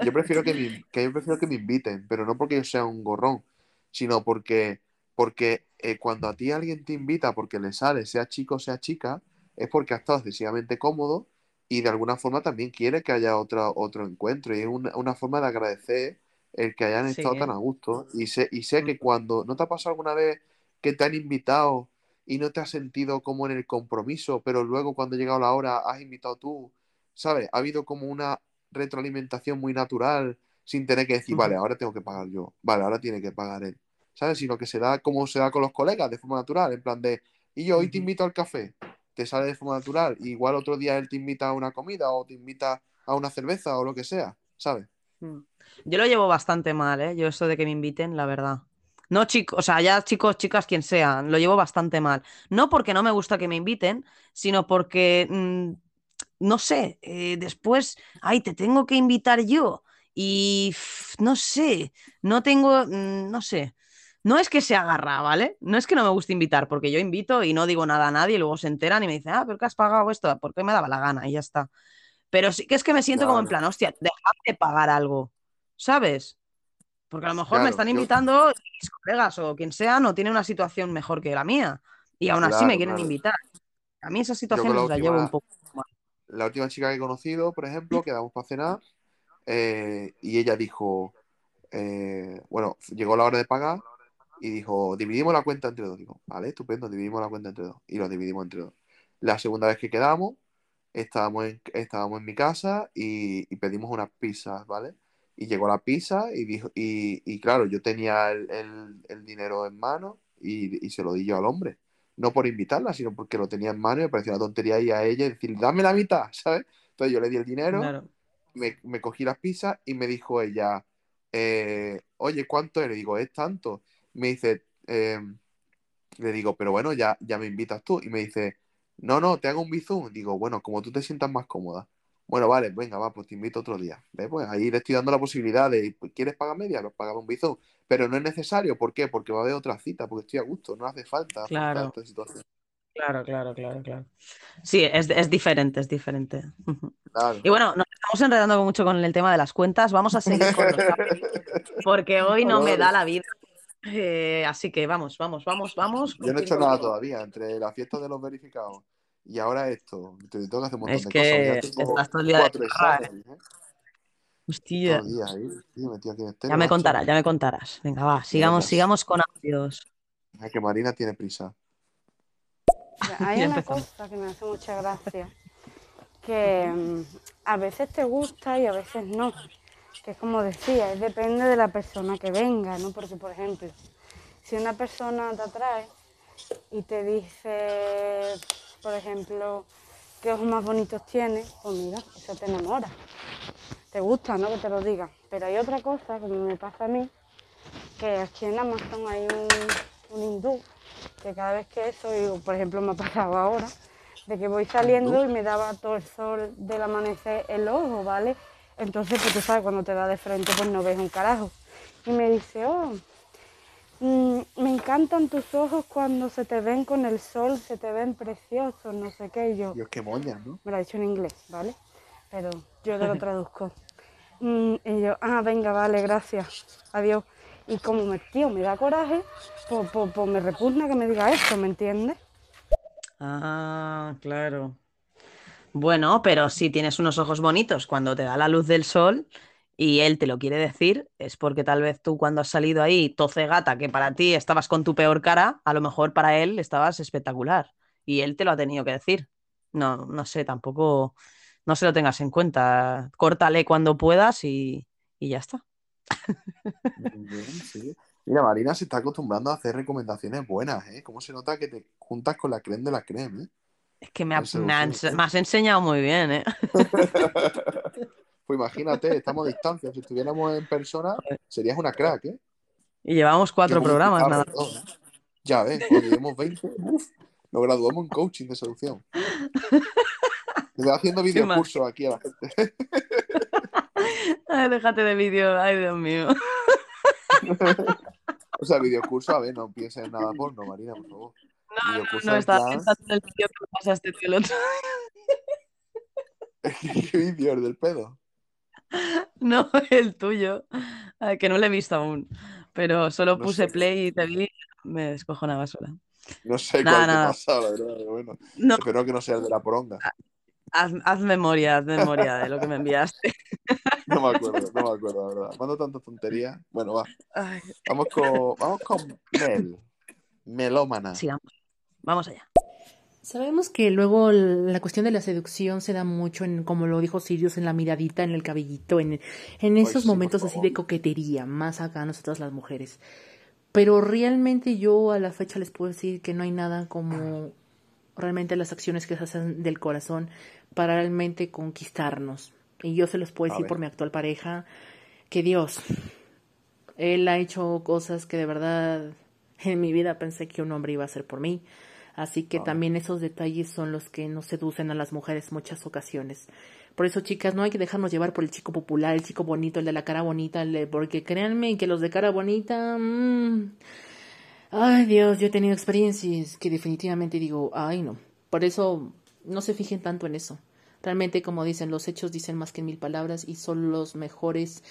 Yo prefiero que me, que yo prefiero que me inviten, pero no porque yo sea un gorrón, sino porque, porque eh, cuando a ti alguien te invita porque le sale, sea chico o sea chica, es porque ha estado excesivamente cómodo y de alguna forma también quiere que haya otro, otro encuentro. Y es una, una forma de agradecer el que hayan Sí. estado tan a gusto. Y sé, y sé que cuando, ¿no te ha pasado alguna vez que te han invitado y no te has sentido como en el compromiso, pero luego cuando ha llegado la hora has invitado tú? ¿Sabes? Ha habido como una retroalimentación muy natural, sin tener que decir, vale, ahora tengo que pagar yo, vale, ahora tiene que pagar él, ¿sabes? Sino que se da como se da con los colegas, de forma natural, en plan de, y yo hoy te invito al café, te sale de forma natural, igual otro día él te invita a una comida o te invita a una cerveza o lo que sea, ¿sabes? Mm. Yo lo llevo bastante mal, ¿eh? Yo eso de que me inviten, la verdad. No chicos, o sea, ya chicos, chicas, quien sea, lo llevo bastante mal. No porque no me gusta que me inviten, sino porque, mm, no sé, eh, después, ay, te tengo que invitar yo. Y pff, no sé, no tengo, mm, no sé. No es que se agarra, ¿vale? No es que no me guste invitar, porque yo invito y no digo nada a nadie y luego se enteran y me dicen, ah, pero que has pagado esto, porque me daba la gana y ya está. Pero sí que es que me siento como en plan, hostia, dejad de pagar algo, ¿sabes? Porque a lo mejor me están invitando mis colegas o quien sea no tiene una situación mejor que la mía y aún así me quieren claro. invitar. A mí con situaciones la llevo un poco mal. la última chica que he conocido, por ejemplo, quedamos para cenar eh, y ella dijo, eh, bueno, llegó la hora de pagar y dijo, dividimos la cuenta entre dos. Digo, vale, estupendo, dividimos la cuenta entre dos. Y lo dividimos entre dos. La segunda vez que quedamos, estábamos en, estábamos en mi casa y, y pedimos unas pizzas, ¿vale? Y llegó la pizza y dijo, y, y claro, yo tenía el, el- el dinero en mano y, y se lo di yo al hombre. No por invitarla, sino porque lo tenía en mano y me parecía una tontería ir a ella y decir, dame la mitad, ¿sabes? Entonces yo le di el dinero Claro. me, me cogí las pizzas y me dijo ella, eh, oye, ¿cuánto es? Le digo, es tanto. Me dice, eh, le digo, pero bueno, ya, ya me invitas tú. Y me dice, no, no, te hago un bizum. Digo, bueno, como tú te sientas más cómoda. Bueno, vale, venga, va, pues te invito otro día. ¿Ves? Pues ahí le estoy dando la posibilidad de, pues, ¿quieres pagar media? Pues pagamos un bizum. Pero no es necesario, ¿por qué? Porque va a haber otra cita, porque estoy a gusto, no hace falta Claro. esta situación. Claro, claro, claro, claro. Sí, es, es diferente, es diferente. Claro. Y bueno, nos estamos enredando mucho con el tema de las cuentas. Vamos a seguir con los porque hoy no me da la vida. Eh, así que vamos, vamos, vamos, vamos. Yo no he hecho nada todavía, entre la fiesta de los verificados y ahora esto. Te tengo que hacer un montón Es de que cosas. Ya tengo estás todo el día de cuatro exámenes, ¿eh? Hostia. Todo el día ahí, Ya me contarás, ya me contarás. Venga, va, sigamos, Venga. sigamos con audios. Es que Marina tiene prisa. Hay una cosa que me hace mucha gracia, que mm, a veces te gusta y a veces no. Que es como decía, es depende de la persona que venga, ¿no? Porque, por ejemplo, si una persona te atrae y te dice, por ejemplo, qué ojos más bonitos tienes, pues mira, eso te enamora. Te gusta, ¿no? Que te lo diga. Pero hay otra cosa, como me pasa a mí, que aquí en Amazon hay un, un hindú que cada vez que eso, y, por ejemplo, me ha pasado ahora, de que voy saliendo y me daba todo el sol del amanecer el ojo, ¿vale? Entonces, pues tú sabes, cuando te da de frente, pues no ves un carajo. Y me dice, oh, mm, me encantan tus ojos cuando se te ven con el sol, se te ven preciosos, no sé qué. Y yo, Dios, qué moña, ¿no? me lo ha dicho en inglés, ¿vale? Pero yo te lo traduzco. Mm, y yo, ah, venga, vale, gracias, adiós. Y como me, tío, me da coraje, pues, pues- pues me repugna que me diga esto, ¿me entiendes? Ah, claro. Bueno, pero si tienes unos ojos bonitos cuando te da la luz del sol y él te lo quiere decir, es porque tal vez tú cuando has salido ahí toce gata, que para ti estabas con tu peor cara, a lo mejor para él estabas espectacular y él te lo ha tenido que decir. No, no sé, tampoco, no se lo tengas en cuenta. Córtale cuando puedas y, y ya está. Bien, sí. Mira, Marina se está acostumbrando a hacer recomendaciones buenas, ¿eh? ¿Cómo se nota que te juntas con la creme de la creme, ¿eh? Es que me, ha- ha sí. me has enseñado muy bien, ¿eh? Pues imagínate, estamos a distancia. Si estuviéramos en persona, serías una crack, ¿eh? Y llevamos cuatro programas, nada. ¿eh? Ya ves, cuando llevemos 20, uf, nos graduamos en coaching de seducción. Le estoy haciendo videocursos aquí a la gente. Ay, déjate de vídeo, ay, Dios mío. O sea, videocurso, a ver, no pienses en nada porno, Marina, por favor. Videocurso No, en estaba plan- pensando en el vídeo que pasaste el otro ¿Qué vídeo? ¿El del pedo? No, el tuyo, Ay, que no lo he visto aún. Pero solo No puse sé. play y te vi, me descojonaba sola. No sé Nada, cuál te nada. pasa, la verdad, pero bueno. No. Espero que no sea el de la poronga. Haz, haz memoria, haz memoria de lo que me enviaste. No me acuerdo, no me acuerdo, la verdad. Mando tantas tonterías. Bueno, va. Vamos con, vamos con Mel. Melómana. sigamos. Vamos allá. Sabemos que luego la cuestión de la seducción se da mucho en, como lo dijo Sirius, en la miradita, en el cabellito, en, en esos sí, momentos así de coquetería, más acá nosotras las mujeres. Pero realmente yo a la fecha les puedo decir que no hay nada como realmente las acciones que se hacen del corazón para realmente conquistarnos. Y yo se los puedo decir por mi actual pareja, que Dios, él ha hecho cosas que de verdad en mi vida pensé que un hombre iba a hacer por mí. Así que también esos detalles son los que nos seducen a las mujeres muchas ocasiones. Por eso, chicas, no hay que dejarnos llevar por el chico popular, el chico bonito, el de la cara bonita, el de- porque créanme que los de cara bonita... mm, ay, Dios, yo he tenido experiencias que definitivamente digo, ay, no. Por eso, no se fijen tanto en eso. Realmente, como dicen, los hechos dicen más que mil palabras y son los mejores,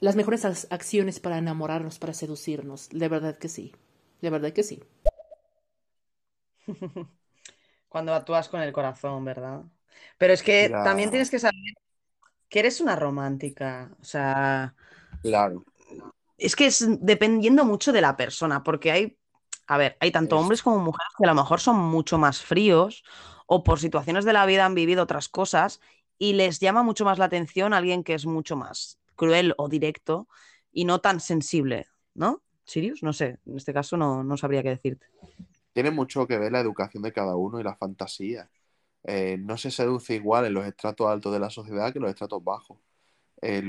las mejores ac- acciones para enamorarnos, para seducirnos. De verdad que sí. De verdad que sí. Cuando actúas con el corazón, ¿verdad? Pero es que también tienes que saber que eres una romántica. O sea, Claro. es que es dependiendo mucho de la persona, porque hay, a ver, hay tanto Es- hombres como mujeres que a lo mejor son mucho más fríos o por situaciones de la vida han vivido otras cosas y les llama mucho más la atención alguien que es mucho más cruel o directo y no tan sensible, ¿no? ¿Sirius? No sé, en este caso no, no sabría qué decirte. Tiene mucho que ver la educación de cada uno y la fantasía. Eh, no se seduce igual en los estratos altos de la sociedad que en los estratos bajos. Eh,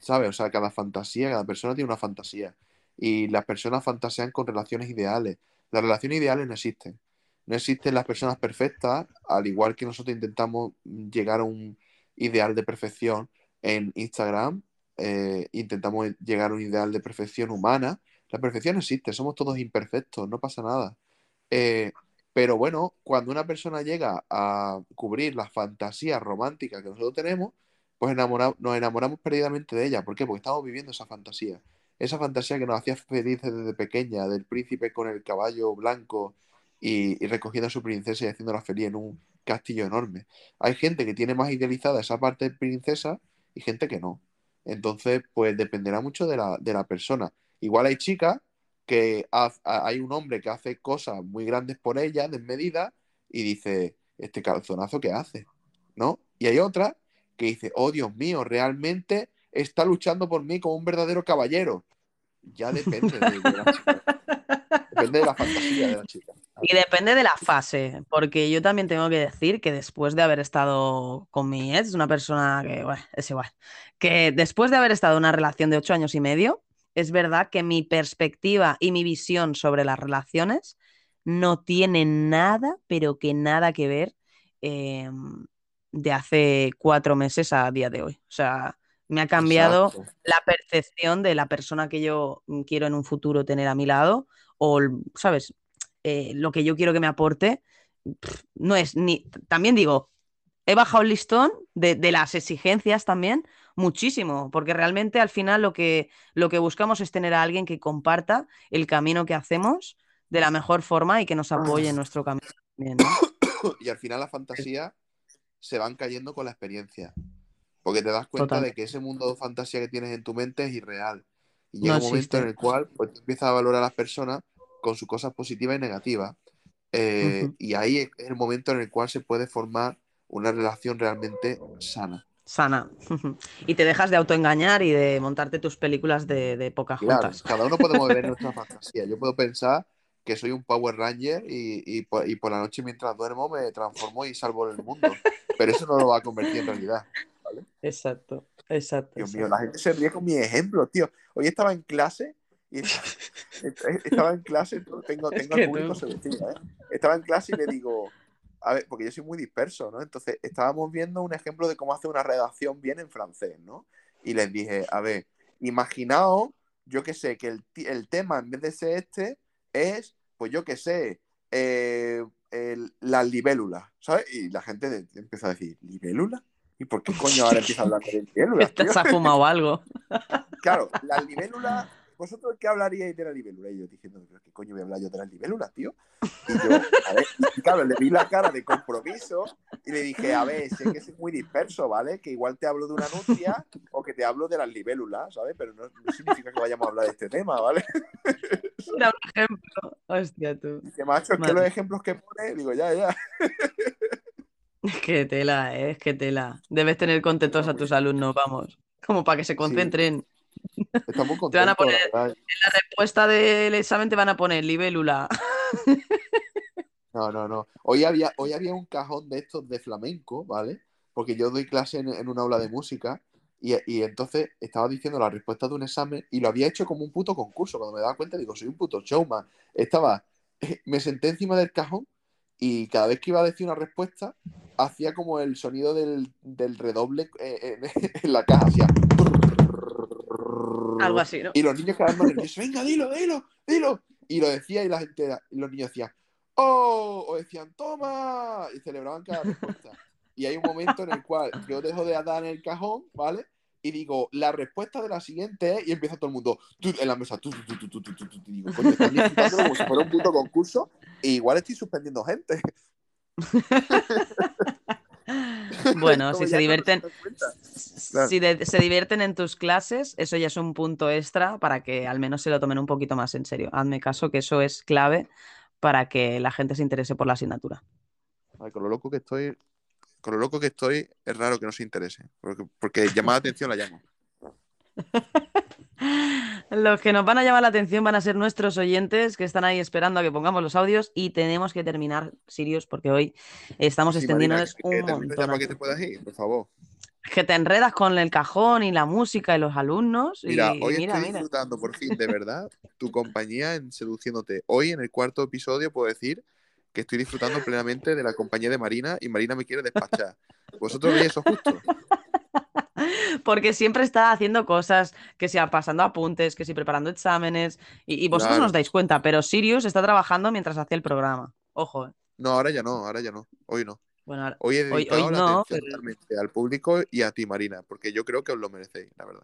¿sabes? O sea, cada fantasía, cada persona tiene una fantasía. Y las personas fantasean con relaciones ideales. Las relaciones ideales no existen. No existen las personas perfectas, al igual que nosotros intentamos llegar a un ideal de perfección en Instagram, eh, intentamos llegar a un ideal de perfección humana. La perfección no existe, somos todos imperfectos, no pasa nada. Eh, pero bueno, cuando una persona llega a cubrir la fantasía romántica que nosotros tenemos, pues enamora- nos enamoramos perdidamente de ella. ¿Por qué? Porque estamos viviendo esa fantasía. Esa fantasía que nos hacía felices desde pequeña, del príncipe con el caballo blanco y, recogiendo a su princesa y haciéndola feliz en un castillo enorme. Hay gente que tiene más idealizada esa parte de princesa y gente que no. Entonces, pues dependerá mucho de la, de la persona. Igual hay chicas que hay un hombre que hace cosas muy grandes por ella, desmedidas, y dice, este calzonazo que hace, ¿no? Y hay otra que dice, oh Dios mío, realmente está luchando por mí como un verdadero caballero. Ya depende de, de la chica. Depende de la fantasía de la chica. Y depende de la fase, porque yo también tengo que decir que después de haber estado con mi ex, una persona que, bueno, es igual, que después de haber estado en una relación de ocho años y medio, es verdad que mi perspectiva y mi visión sobre las relaciones no tiene nada, pero que nada que ver eh, de hace cuatro meses a día de hoy. O sea, Me ha cambiado Exacto. la percepción de la persona que yo quiero en un futuro tener a mi lado o, ¿sabes? Eh, lo que yo quiero que me aporte. pff, No es ni. También digo, he bajado el listón de, de las exigencias también muchísimo, porque realmente al final lo que, lo que buscamos es tener a alguien que comparta el camino que hacemos de la mejor forma y que nos apoye en nuestro camino también, ¿no? y al final las fantasías se van cayendo con la experiencia. Porque te das cuenta de que ese mundo de fantasía que tienes en tu mente es irreal. Y No llega un momento en el cual pues, empiezas a valorar a las personas con sus cosas positivas y negativas. Eh. Y ahí es el momento en el cual se puede formar una relación realmente sana. Sana. Y te dejas de autoengañar y de montarte tus películas de, de pocas Claro, juntas. cada uno podemos ver nuestra fantasía. Yo puedo pensar que soy un Power Ranger y, y por, y por la noche mientras duermo me transformo y salvo el mundo. Pero eso no lo va a convertir en realidad. ¿vale? Exacto, exacto. Dios mío, la gente se ríe con mis ejemplos, tío. Hoy estaba en clase y estaba en clase, tengo, Es tengo que al público tú- seducido, ¿eh? Estaba en clase y le digo, a ver, porque yo soy muy disperso, ¿no? Entonces, estábamos viendo un ejemplo de cómo hacer una redacción bien en francés, ¿no? Y les dije, a ver, imaginaos, yo que sé, que el, el tema en vez de ser este es, pues yo que sé, eh, el- las libélulas, ¿sabes? Y la gente de- empieza a decir, ¿libélula? ¿Y por qué coño ahora empieza a hablar de libélulas? Tío? has fumado algo. Claro, las libélulas, ¿vosotros qué hablaríais de la libélula? Y yo diciendo, ¿pero qué coño voy a hablar yo de las libélulas, tío? Y yo, a ver, y claro, le vi la cara de compromiso y le dije, a ver, sé que soy muy disperso, ¿vale? Que igual te hablo de una nutria o que te hablo de las libélulas, ¿sabes? Pero no, no significa que vayamos a hablar de este tema, ¿vale? Era un ejemplo. Hostia, tú. Que macho, es que Madre. los ejemplos que pone, digo, ya, ya. Qué tela, eh, qué tela. Debes tener contentos a tus alumnos, vamos. Como para que se concentren. Estamos Te van a contentos, poner, la en la respuesta del examen te van a poner libélula. No, no, no. Hoy había, hoy había un cajón de estos de flamenco, ¿vale? Porque yo doy clase en, en un aula de música y, y entonces estaba diciendo la respuesta de un examen y lo había hecho como un puto concurso. Cuando me daba cuenta, digo, soy un puto showman. Estaba, me senté encima del cajón y cada vez que iba a decir una respuesta, hacía como el sonido del, del redoble eh, en, en la caja, hacía. Algo así, ¿no? Y los niños quedaban más nerviosos, venga, dilo, dilo, dilo. Y lo decía y la gente, los niños decían, ¡oh! O decían, ¡toma! Y celebraban cada respuesta. Y hay un momento en el cual yo dejo de dar en el cajón, ¿vale? Y digo, la respuesta de la siguiente es, y empieza todo el mundo en la mesa, tú, como si fuera un concurso, e igual estoy suspendiendo gente. Bueno, si se divierten. Claro. si de- se divierten en tus clases, eso ya es un punto extra para que al menos se lo tomen un poquito más en serio. Hazme caso que eso es clave para que la gente se interese por la asignatura. Ay, con lo loco que estoy, con lo loco que estoy, es raro que no se interese. Porque, porque llamar la atención la llamo. Los que nos van a llamar la atención van a ser nuestros oyentes que están ahí esperando a que pongamos los audios y tenemos que terminar, Sirius, porque hoy estamos Sí, Marina, extendiéndonos que- que un montón. para que te puedas ir, por favor. Que te enredas con el cajón y la música y los alumnos. Mira, y hoy mira, estoy mira. disfrutando por fin, de verdad, tu compañía en Seduciéndote. Hoy, en el cuarto episodio, puedo decir que estoy disfrutando plenamente de la compañía de Marina y Marina me quiere despachar. ¿Vosotros veis eso justo? Porque siempre está haciendo cosas, que sea pasando apuntes, que si preparando exámenes, y, y vosotros Claro. no os dais cuenta, pero Sirius está trabajando mientras hace el programa. Ojo, eh. No, ahora ya no, ahora ya no. Hoy no. Bueno, ahora- Hoy he hoy- dedicado hoy la no, atención pero- totalmente al público y a ti, Marina, porque yo creo que os lo merecéis, la verdad.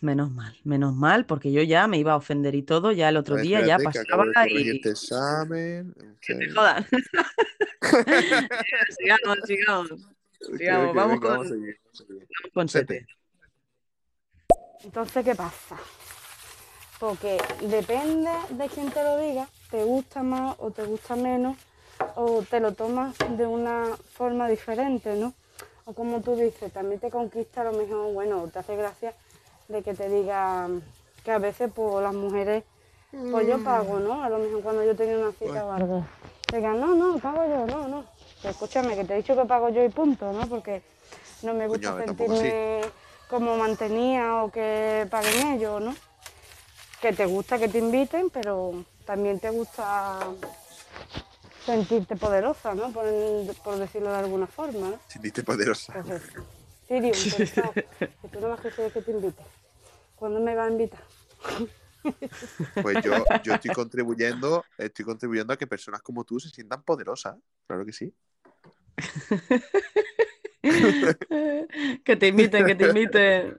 menos mal, menos mal, porque yo ya me iba a ofender y todo, ya el otro ver, día ya que pasaba corregir y... este examen. en Que te jodan. sigamos, sigamos. Vamos con, vamos con Sete. Entonces, ¿qué pasa? Porque depende de quién te lo diga, te gusta más o te gusta menos, o te lo tomas de una forma diferente, ¿no? O como tú dices, también te conquista a lo mejor, bueno, te hace gracia de que te digan que a veces pues las mujeres, pues yo pago, ¿no? A lo mejor cuando yo tenía una cita o algo. Te digan, no, no, pago yo, no, no. Pues escúchame, que te he dicho que pago yo y punto, ¿no? Porque no me gusta Coño, sentirme como mantenía o que paguen ellos, ¿no? Que te gusta que te inviten, pero también te gusta sentirte poderosa, ¿no? Por, por decirlo de alguna forma, ¿no? Sentiste poderosa. Pues eso. Sirio, interesado. que tú no vas a querer que te invite. ¿Cuándo me va a invitar? Pues yo, yo estoy contribuyendo, estoy contribuyendo a que personas como tú se sientan poderosas. Claro que sí. que te inviten, que te inviten.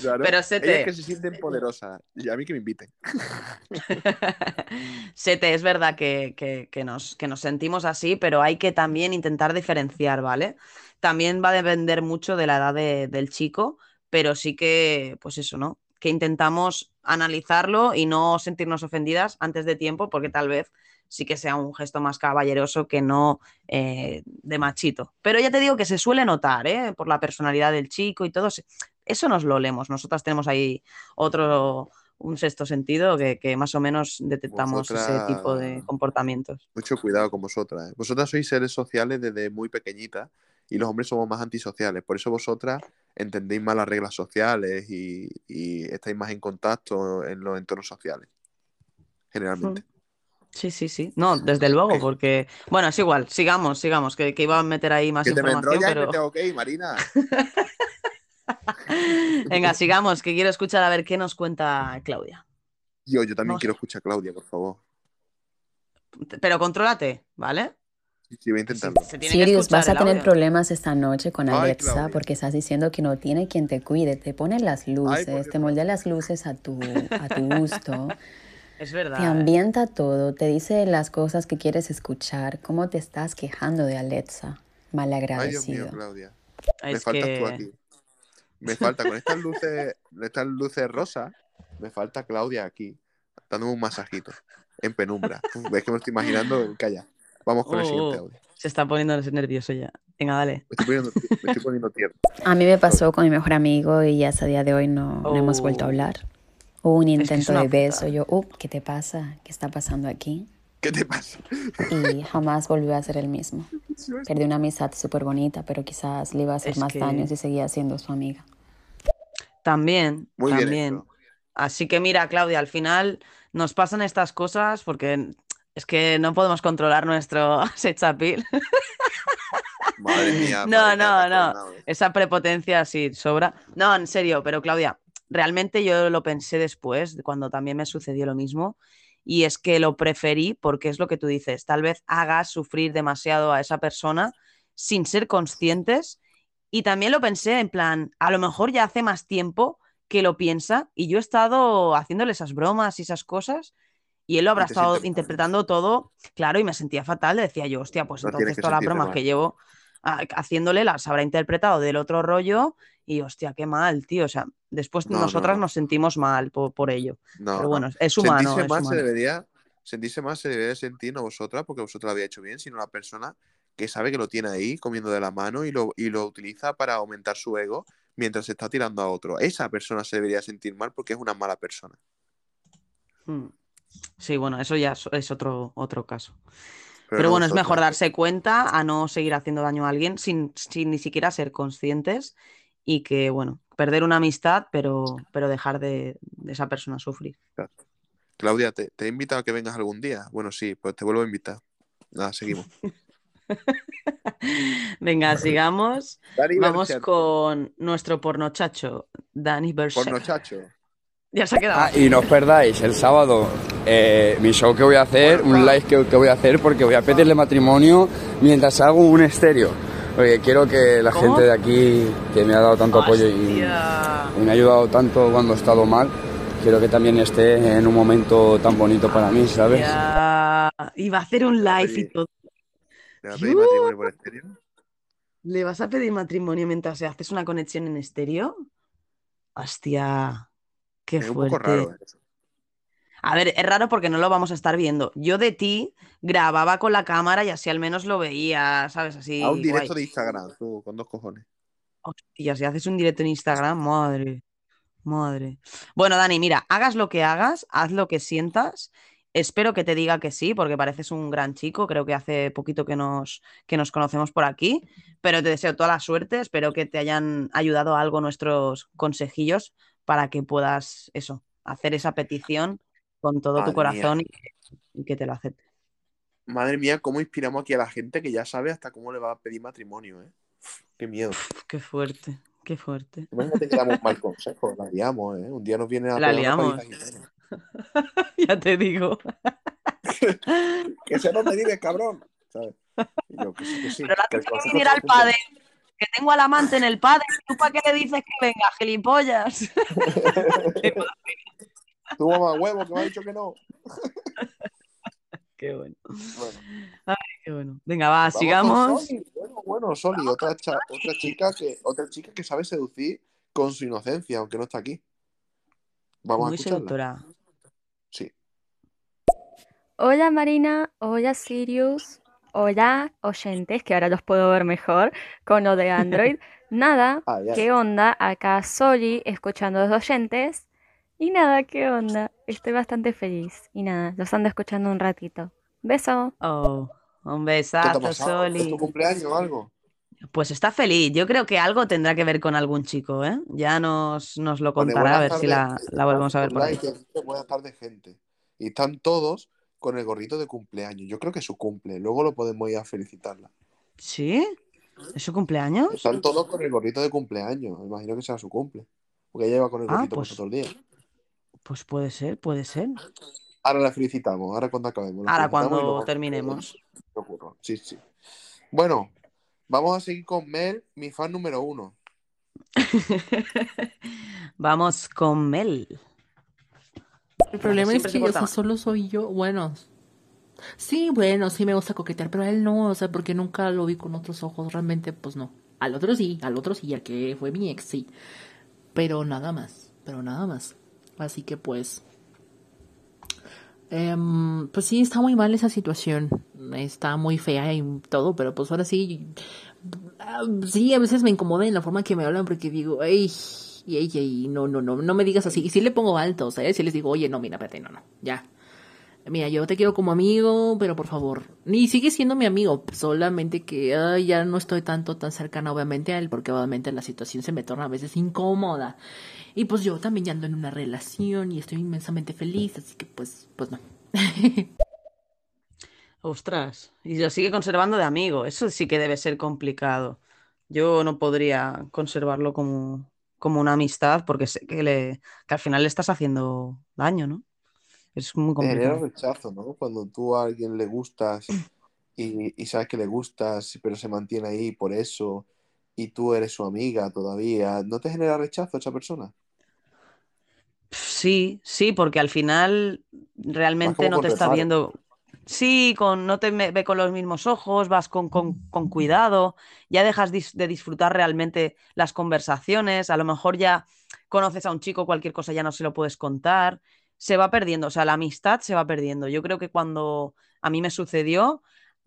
Claro. Pero Ellas Sete, que se sienten poderosas y a mí que me inviten. Sete, es verdad que, que- que nos, que nos sentimos así, pero hay que también intentar diferenciar, ¿vale? También va a depender mucho de la edad de- del chico, pero sí que, pues eso, ¿no? Que intentamos analizarlo y no sentirnos ofendidas antes de tiempo, porque tal vez sí que sea un gesto más caballeroso que no eh, de machito. Pero ya te digo que se suele notar, ¿eh? Por la personalidad del chico y todo. Eso nos lo olemos. Nosotras tenemos ahí otro, un sexto sentido que, que más o menos detectamos ese Vosotras- tipo de comportamientos. Mucho cuidado con vosotras. ¿eh? Vosotras sois seres sociales desde muy pequeñitas y los hombres somos más antisociales. Por eso vosotras entendéis más las reglas sociales y, y estáis más en contacto en los entornos sociales. Generalmente. Sí, sí, sí. No, desde luego, porque. Bueno, es igual, sigamos, sigamos, que, que iba a meter ahí más Que te me información, enrollas y pero. me tengo que ir, Marina. Venga, sigamos, que quiero escuchar a ver qué nos cuenta Claudia. Yo, yo también Vamos. quiero escuchar a Claudia, por favor. Pero contrólate, ¿vale? Sí, sí, voy a intentarlo. Se tiene que Sirius, vas a tener audio. problemas esta noche con Alexa porque estás diciendo que no tiene quien te cuide, te pone las luces, te moldea las luces a tu, a tu gusto, Es verdad. te ambienta todo, te dice las cosas que quieres escuchar, cómo te estás quejando de Alexa, Ay, Dios mío, malagradecido. Claudia. Es me faltas tú que- aquí. Me falta con estas luces, estas luces rosas, me falta Claudia aquí, dándome un masajito en penumbra. Es que me estoy imaginando, calla. Vamos con el siguiente oh, audio. Se está poniendo nervioso ya. Venga, dale. Me estoy poniendo, me estoy poniendo tierno. A mí me pasó con mi mejor amigo y hasta el día de hoy no, no hemos vuelto a Oh. hablar. Hubo un es intento de beso, yo, uh, ¿qué te pasa? ¿Qué está pasando aquí? ¿Qué te pasa? Y jamás volvió a ser el mismo. Perdí una amistad súper bonita, pero quizás le iba a hacer Es más que- daño si seguía siendo su amiga. También, Muy bien también. hecho. Así que mira, Claudia, al final nos pasan estas cosas porque es que no podemos controlar nuestro sex appeal. Madre mía. No, no, no. Esa prepotencia sí sobra. No, en serio, pero Claudia, realmente yo lo pensé después, cuando también me sucedió lo mismo, y es que lo preferí porque es lo que tú dices, tal vez hagas sufrir demasiado a esa persona sin ser conscientes, y también lo pensé en plan, a lo mejor ya hace más tiempo que lo piensa, y yo he estado haciéndole esas bromas y esas cosas. Y él lo habrá estado mal. interpretando todo, claro, y me sentía fatal. Decía yo, hostia, pues No entonces todas las bromas mal. que llevo ah, haciéndole las habrá interpretado del otro rollo y hostia, qué mal, tío. O sea, después No, no, nosotras no. nos sentimos mal por, por ello. No, Pero no. bueno, es humano. Sentirse es mal se humano. debería, sentirse mal se debería sentir no vosotras, porque vosotras lo habéis hecho bien, sino la persona que sabe que lo tiene ahí comiendo de la mano y lo, y lo utiliza para aumentar su ego mientras se está tirando a otro. Esa persona se debería sentir mal porque es una mala persona. Mm. Sí, bueno, eso ya es, otro, otro caso. Pero Pero, no bueno, es mejor darse cuenta a no seguir haciendo daño a alguien sin, sin ni siquiera ser conscientes y que, bueno, perder una amistad, pero, pero dejar de, de esa persona sufrir. Claudia, ¿te, te he invitado a que vengas algún día? Bueno, sí, pues te vuelvo a invitar. Nada, seguimos. Venga, sigamos. Dani Vamos Bercher. con nuestro pornochacho, Dani Berset. Porno chacho. Ya se ha quedado. Ah, y no os perdáis el sábado eh, mi show que voy a hacer, un live que, que voy a hacer porque voy a pedirle matrimonio mientras hago un estéreo. Porque quiero que la ¿Cómo? gente de aquí que me ha dado tanto apoyo y, y me ha ayudado tanto cuando he estado mal, quiero que también esté en un momento tan bonito para mí, ¿sabes? Ya. Iba a hacer un live y todo. ¿Le vas a pedir matrimonio por estéreo? ¿Le vas a pedir matrimonio mientras haces una conexión en estéreo? Hostia, qué Es un poco fuerte. raro. ¿eh? A ver, es raro porque no lo vamos a estar viendo. Yo de ti grababa con la cámara y así al menos lo veía, ¿sabes? Así. A un directo guay. de Instagram, tú, con dos cojones. Hostia, si haces un directo en Instagram, madre, madre. Bueno, Dani, mira, hagas lo que hagas, haz lo que sientas. Espero que te diga que sí, porque pareces un gran chico. Creo que hace poquito que nos, que nos conocemos por aquí. Pero te deseo toda la suerte. Espero que te hayan ayudado algo nuestros consejillos para que puedas, eso, hacer esa petición con todo tu corazón mía. y que, y que te lo acepte. Madre mía, cómo inspiramos aquí a la gente que ya sabe hasta cómo le va a pedir matrimonio, ¿eh? Qué miedo. Qué fuerte, qué fuerte. Imagínate que damos mal consejo, la liamos, ¿eh? Un día nos viene a La liamos. ya te digo. Que se no me digas, cabrón. ¿Sabes? Y yo, que sí, que sí. Pero la que que consejo ir te al padre. Que tengo al amante en el padre. ¿Tú para qué le dices que venga, gilipollas? Tu mamá huevo, que me ha dicho que no. Qué bueno. Bueno, Ay, qué bueno. Venga, va, vamos sigamos. Soli. Bueno, bueno, Soli, otra, cha- otra chica que otra chica que sabe seducir con su inocencia, aunque no está aquí. Vamos Muy a escucharla. seductora. Sí. Hola Marina, hola Sirius, hola oyentes, que ahora los puedo ver mejor con lo de Android. Nada, ay. ¿qué onda? Acá Soli escuchando a los oyentes. Y nada, ¿qué onda? Estoy bastante feliz. Y nada, los ando escuchando un ratito. Beso. Oh, un ¿Qué te ha besazo, pasado? ¿Es Soli. tu cumpleaños o algo? Pues está feliz. Yo creo que algo tendrá que ver con algún chico, ¿eh? Ya nos, nos lo contará a ver si tardes, la, la volvemos a ver por ahí. Buenas tardes, gente. Y están todos con el gorrito de cumpleaños. Yo creo que es su cumple. Luego lo podemos ir a felicitarla. ¿Sí? ¿Es su cumpleaños? Están todos con el gorrito de cumpleaños. Me imagino que sea su cumple. Porque ella lleva con el Ah, gorrito pues- puesto todo el día. Pues puede ser, puede ser. Ahora la felicitamos. Ahora cuando acabemos. Ahora cuando luego- terminemos. Sí, sí. Bueno, vamos a seguir con Mel, mi fan número uno. Vamos con Mel. El problema es que, o sea, solo soy yo. Bueno, sí, bueno, sí me gusta coquetear, pero a él no, o sea, porque nunca lo vi con otros ojos, realmente, pues no. Al otro sí, al otro sí, al que fue mi ex, sí. Pero nada más, pero nada más. Así que pues. em, pues sí, está muy mal esa situación. Está muy fea y todo, pero pues ahora sí. ah, Sí, a veces me incomoda en la forma que me hablan porque digo, ey, ey, ey, no, no, no, no me digas así. Y sí le pongo alto, ¿sabes? Si les digo, oye, no, mira, espérate, no, no, ya. Mira, yo te quiero como amigo, pero por favor, ni sigue siendo mi amigo, solamente que ya no estoy tanto tan cercana obviamente a él, porque obviamente la situación se me torna a veces incómoda. Y pues yo también ya ando en una relación y estoy inmensamente feliz, así que pues, pues no. Ostras, y lo sigue conservando de amigo. Eso sí que debe ser complicado. Yo no podría conservarlo como, como una amistad porque sé que, le, que al final le estás haciendo daño, ¿no? Es muy Te genera complicado. rechazo, ¿no? Cuando tú a alguien le gustas y, y sabes que le gustas, pero se mantiene ahí por eso, y tú eres su amiga todavía, ¿no te genera rechazo esa persona? Sí, sí, porque al final realmente no te está viendo. Sí, con, no te ve con los mismos ojos, vas con, con, con cuidado, ya dejas dis- de disfrutar realmente las conversaciones, a lo mejor ya conoces a un chico, cualquier cosa ya no se lo puedes contar, se va perdiendo, o sea, la amistad se va perdiendo. Yo creo que cuando a mí me sucedió,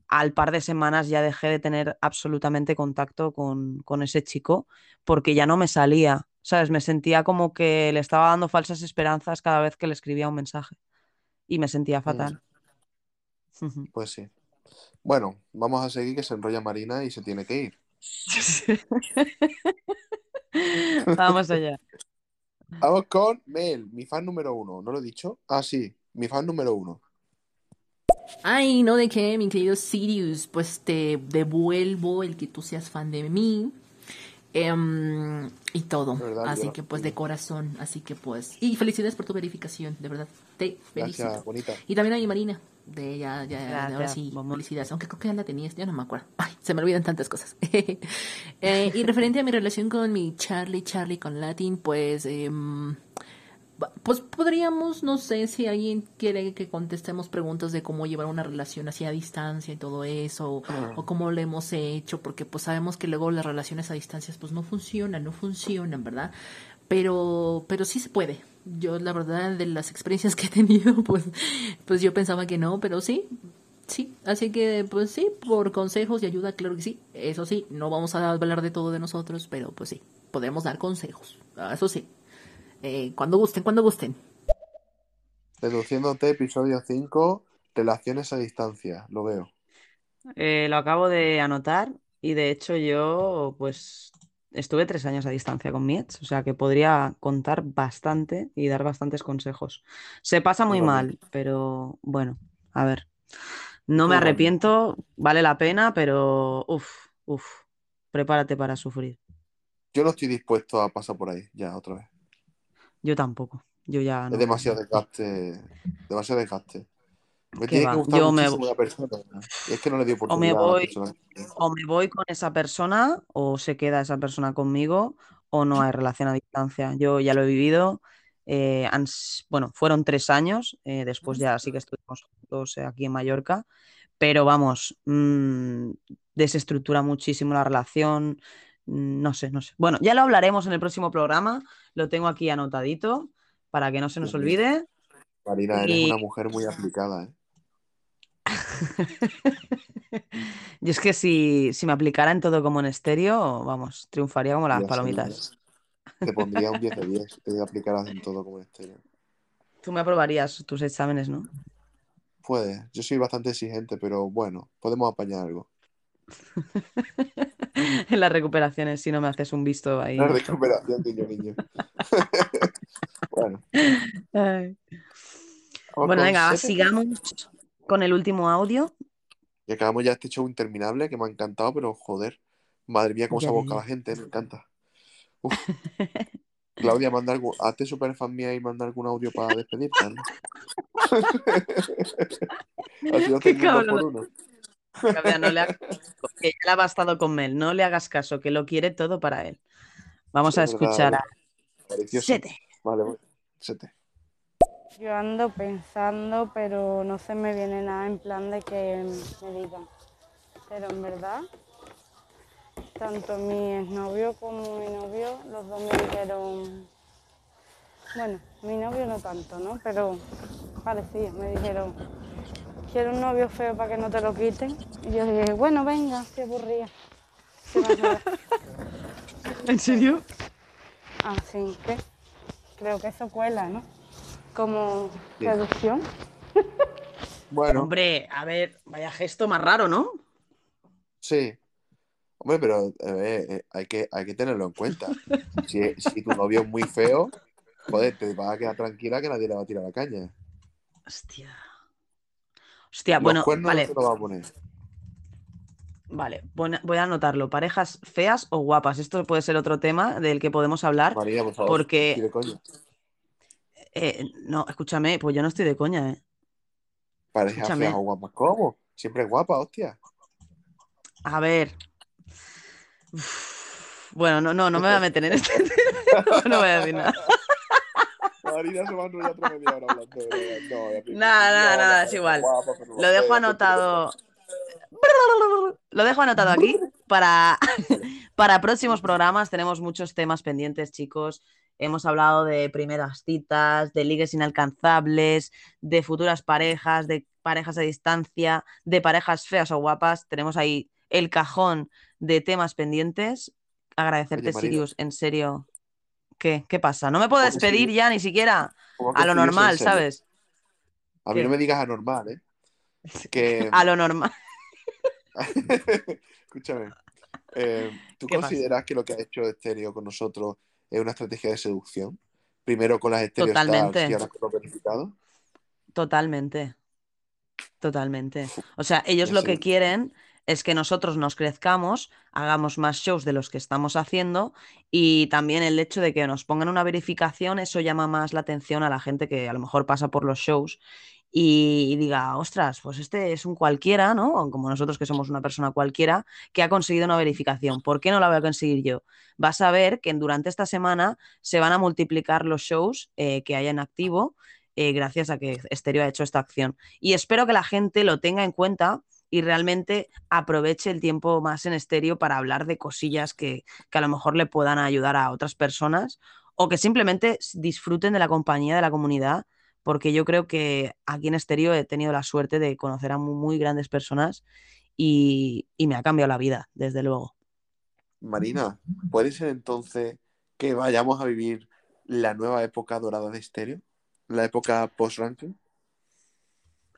al par de semanas ya dejé de tener absolutamente contacto con, con ese chico porque ya no me salía, ¿sabes? Me sentía como que le estaba dando falsas esperanzas cada vez que le escribía un mensaje y me sentía fatal. Pues sí. Bueno, vamos a seguir que se enrolla Marina y se tiene que ir. Vamos allá. Vamos con Mel, mi fan número uno. ¿No lo he dicho? Ah, sí, mi fan número uno. Ay, no de qué, mi querido Sirius, pues te devuelvo el que tú seas fan de mí. em, y todo. verdad, así yo- que pues de corazón, así que pues. Y felicidades por tu verificación, de verdad. Te felicito. Gracias, bonita. Y también a mi Marina. De ya, ya, de ahora sí, felicidades. Aunque creo que ya la tenías, ya no me acuerdo. Ay, se me olvidan tantas cosas. Eh, y referente a mi relación con mi Charlie, Charlie con Latin, pues, ba- pues podríamos, no sé si alguien quiere que contestemos preguntas de cómo llevar una relación así a distancia y todo eso, o, o cómo lo hemos hecho, porque pues sabemos que luego las relaciones a distancias pues no funcionan, no funcionan, ¿verdad? Pero, pero sí se puede. Yo, la verdad, de las experiencias que he tenido, pues, pues yo pensaba que no, pero sí, sí. Así que, pues sí, por consejos y ayuda, claro que sí. Eso sí, no vamos a hablar de todo de nosotros, pero pues sí, podemos dar consejos. Ah, Eso sí. Eh, cuando gusten, cuando gusten. Seduciéndote, episodio 5, relaciones a distancia. Lo veo. Eh, lo acabo de anotar y de hecho yo pues estuve tres años a distancia con mi ex, o sea que podría contar bastante y dar bastantes consejos. Se pasa muy mal, pero bueno, a ver, no me arrepiento, vale la pena, pero uff, uff, prepárate para sufrir. Yo no estoy dispuesto a pasar por ahí, ya, otra vez. Yo tampoco. Yo ya no. Es demasiado desgaste. Demasiado desgaste. Me ¿Qué tiene va? que gustar Yo me- muchísimo la persona. Y es que no le dio O me oportunidad a la voy, o me voy con esa persona, o se queda esa persona conmigo, o no hay relación a distancia. Yo ya lo he vivido. eh, bueno, fueron tres años. eh, después ya sí que estuvimos juntos eh, aquí en Mallorca. Pero vamos, mm, desestructura muchísimo la relación. mm, No sé, no sé. Bueno, ya lo hablaremos en el próximo programa. Lo tengo aquí anotadito para que no se nos olvide. Marina, eres Y- una mujer muy aplicada, ¿eh? Yo es que si, si me aplicara en todo como en estéreo, vamos, triunfaría como las Ya, palomitas. Te pondría un 10 de 10 si te aplicaras en todo como en estéreo. Tú me aprobarías tus exámenes, ¿no? Puede. Yo soy bastante exigente, pero bueno, podemos apañar algo. En las recuperaciones, si no me haces un visto ahí. La recuperación, niño, niño. bueno. Ay. Bueno, venga, va, sigamos con el último audio. Y acabamos ya este show interminable que me ha encantado, pero joder, madre mía, cómo se Ya, ya, aboca la gente, me encanta. Uf. Claudia, manda algo, hazte superfan mía y manda algún audio para despedirte, ¿no? Así Qué dos por cabrón. uno. Claudia, no le hagas caso, que ya le ha bastado con Mel. No le hagas caso, que lo quiere todo para él. Vamos Sí, a es verdad, escuchar a. Sete. Vale, voy. Sete. Yo ando pensando, pero no se me viene nada en plan de que me digan. Pero en verdad, tanto mi exnovio como mi novio, los dos me dijeron, bueno, mi novio no tanto, ¿no? Pero parecido, me dijeron, quiero un novio feo para que no te lo quiten. Y yo dije, bueno, venga, aburrida. ¿Qué vas a ver? ¿En serio? Así que creo que eso cuela, ¿no? Como Sí. seducción. Bueno, Hombre, a ver, vaya gesto más raro, ¿no? sí. Hombre, pero eh, eh, hay, que, hay que tenerlo en cuenta. Si, si tu novio es muy feo, joder, te vas a quedar tranquila que nadie le va a tirar la caña. Hostia. Hostia, Los bueno, vale, no va a poner. vale. Voy a- anotarlo. ¿Parejas feas o guapas? Esto puede ser otro tema del que podemos hablar. María, por favor, porque-. Eh, no, escúchame, pues yo no estoy de coña, ¿eh? Escúchame. feas o guapas, ¿cómo? Siempre es guapa, hostia. A ver. Uf, Bueno, no, no, no me voy a meter en este tema. No voy a decir nada. Marina se va a enrollar otra media hora hablando. de. No, Nada, nada, nada, es igual. guapa, Lo dejo fea, anotado. Lo dejo anotado aquí para, para próximos programas. Tenemos muchos temas pendientes, chicos. Hemos hablado de primeras citas, de ligues inalcanzables, de futuras parejas, de parejas a distancia, de parejas feas o guapas. Tenemos ahí el cajón de temas pendientes. Agradecerte, Oye. Sirius, en serio. ¿Qué? ¿Qué pasa? No me puedo ¿Cómo que despedir ya ni siquiera ¿Cómo que a lo normal? ¿sabes? A mí ¿Qué? no me digas anormal, ¿eh? Que... A lo normal. Escúchame. eh, ¿Tú consideras que lo que ha hecho Estéreo con nosotros es una estrategia de seducción? Primero con las Totalmente. y ahora con los verificados. Totalmente. Totalmente. O sea, ellos lo que quieren es que nosotros nos crezcamos, hagamos más shows de los que estamos haciendo y también el hecho de que nos pongan una verificación, eso llama más la atención a la gente que a lo mejor pasa por los shows y, diga, ostras, pues este es un cualquiera, ¿no? Como nosotros que somos una persona cualquiera que ha conseguido una verificación. ¿Por qué no la voy a conseguir yo? Vas a ver que durante esta semana se van a multiplicar los shows eh, que hay en activo eh, gracias a que Stereo ha hecho esta acción. Y espero que la gente lo tenga en cuenta y realmente aproveche el tiempo más en estéreo para hablar de cosillas que, que a lo mejor le puedan ayudar a otras personas o que simplemente disfruten de la compañía de la comunidad, porque yo creo que aquí en estéreo he tenido la suerte de conocer a muy, muy grandes personas y, y me ha cambiado la vida, desde luego. Marina, ¿puede ser entonces que vayamos a vivir la nueva época dorada de Estéreo? La época post-ranking.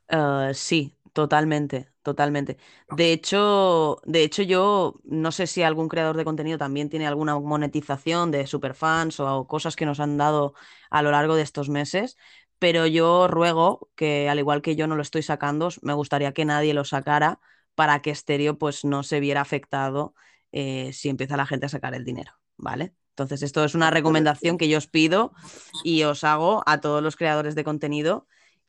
Eh, sí, totalmente, totalmente. De hecho, de hecho, yo no sé si algún creador de contenido también tiene alguna monetización de superfans o cosas que nos han dado a lo largo de estos meses, pero yo ruego que, al igual que yo no lo estoy sacando, me gustaría que nadie lo sacara para que Stereo pues no se viera afectado eh, si empieza la gente a sacar el dinero, ¿vale? Entonces, esto es una recomendación que yo os pido y os hago a todos los creadores de contenido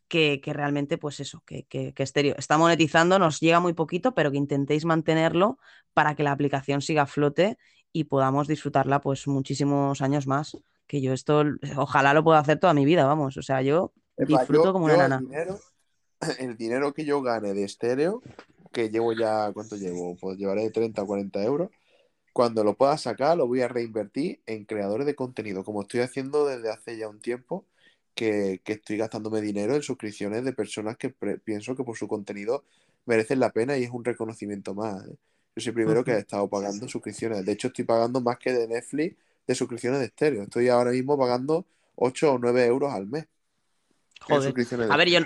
que, que realmente, pues eso, que, que, que Stereo está monetizando, nos llega muy poquito, pero que intentéis mantenerlo para que la aplicación siga a flote y podamos disfrutarla pues muchísimos años más. Que yo esto, ojalá lo pueda hacer toda mi vida, vamos. O sea, yo disfruto yo- como una yo nana. El dinero, el dinero que yo gane de estéreo, que llevo ya, ¿cuánto llevo? Pues llevaré 30 o 40 euros. Cuando lo pueda sacar, lo voy a reinvertir en creadores de contenido, como estoy haciendo desde hace ya un tiempo, que, que estoy gastándome dinero en suscripciones de personas que pienso que por su contenido merecen la pena y es un reconocimiento más. ¿eh? Yo soy el primero que he estado pagando suscripciones. De hecho, estoy pagando más que de Netflix de suscripciones de estéreo. Estoy ahora mismo pagando 8 o 9 euros al mes. Joder. A ver, yo,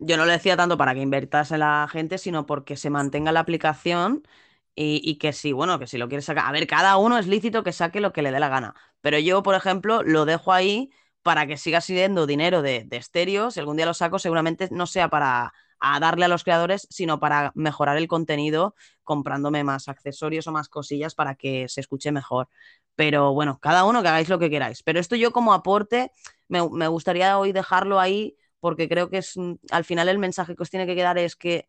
yo no lo decía tanto para que invertase la gente, sino porque se mantenga la aplicación y, y que si, bueno, que si lo quieres sacar. A ver, cada uno es lícito que saque lo que le dé la gana. Pero yo, por ejemplo, lo dejo ahí para que siga siendo dinero de, de estéreo. Si algún día lo saco, seguramente no sea para a darle a los creadores, sino para mejorar el contenido, comprándome más accesorios o más cosillas para que se escuche mejor. Pero bueno, cada uno que hagáis lo que queráis. Pero esto yo como aporte, me, gustaría hoy dejarlo ahí porque creo que es mm, al final el mensaje que os tiene que quedar es que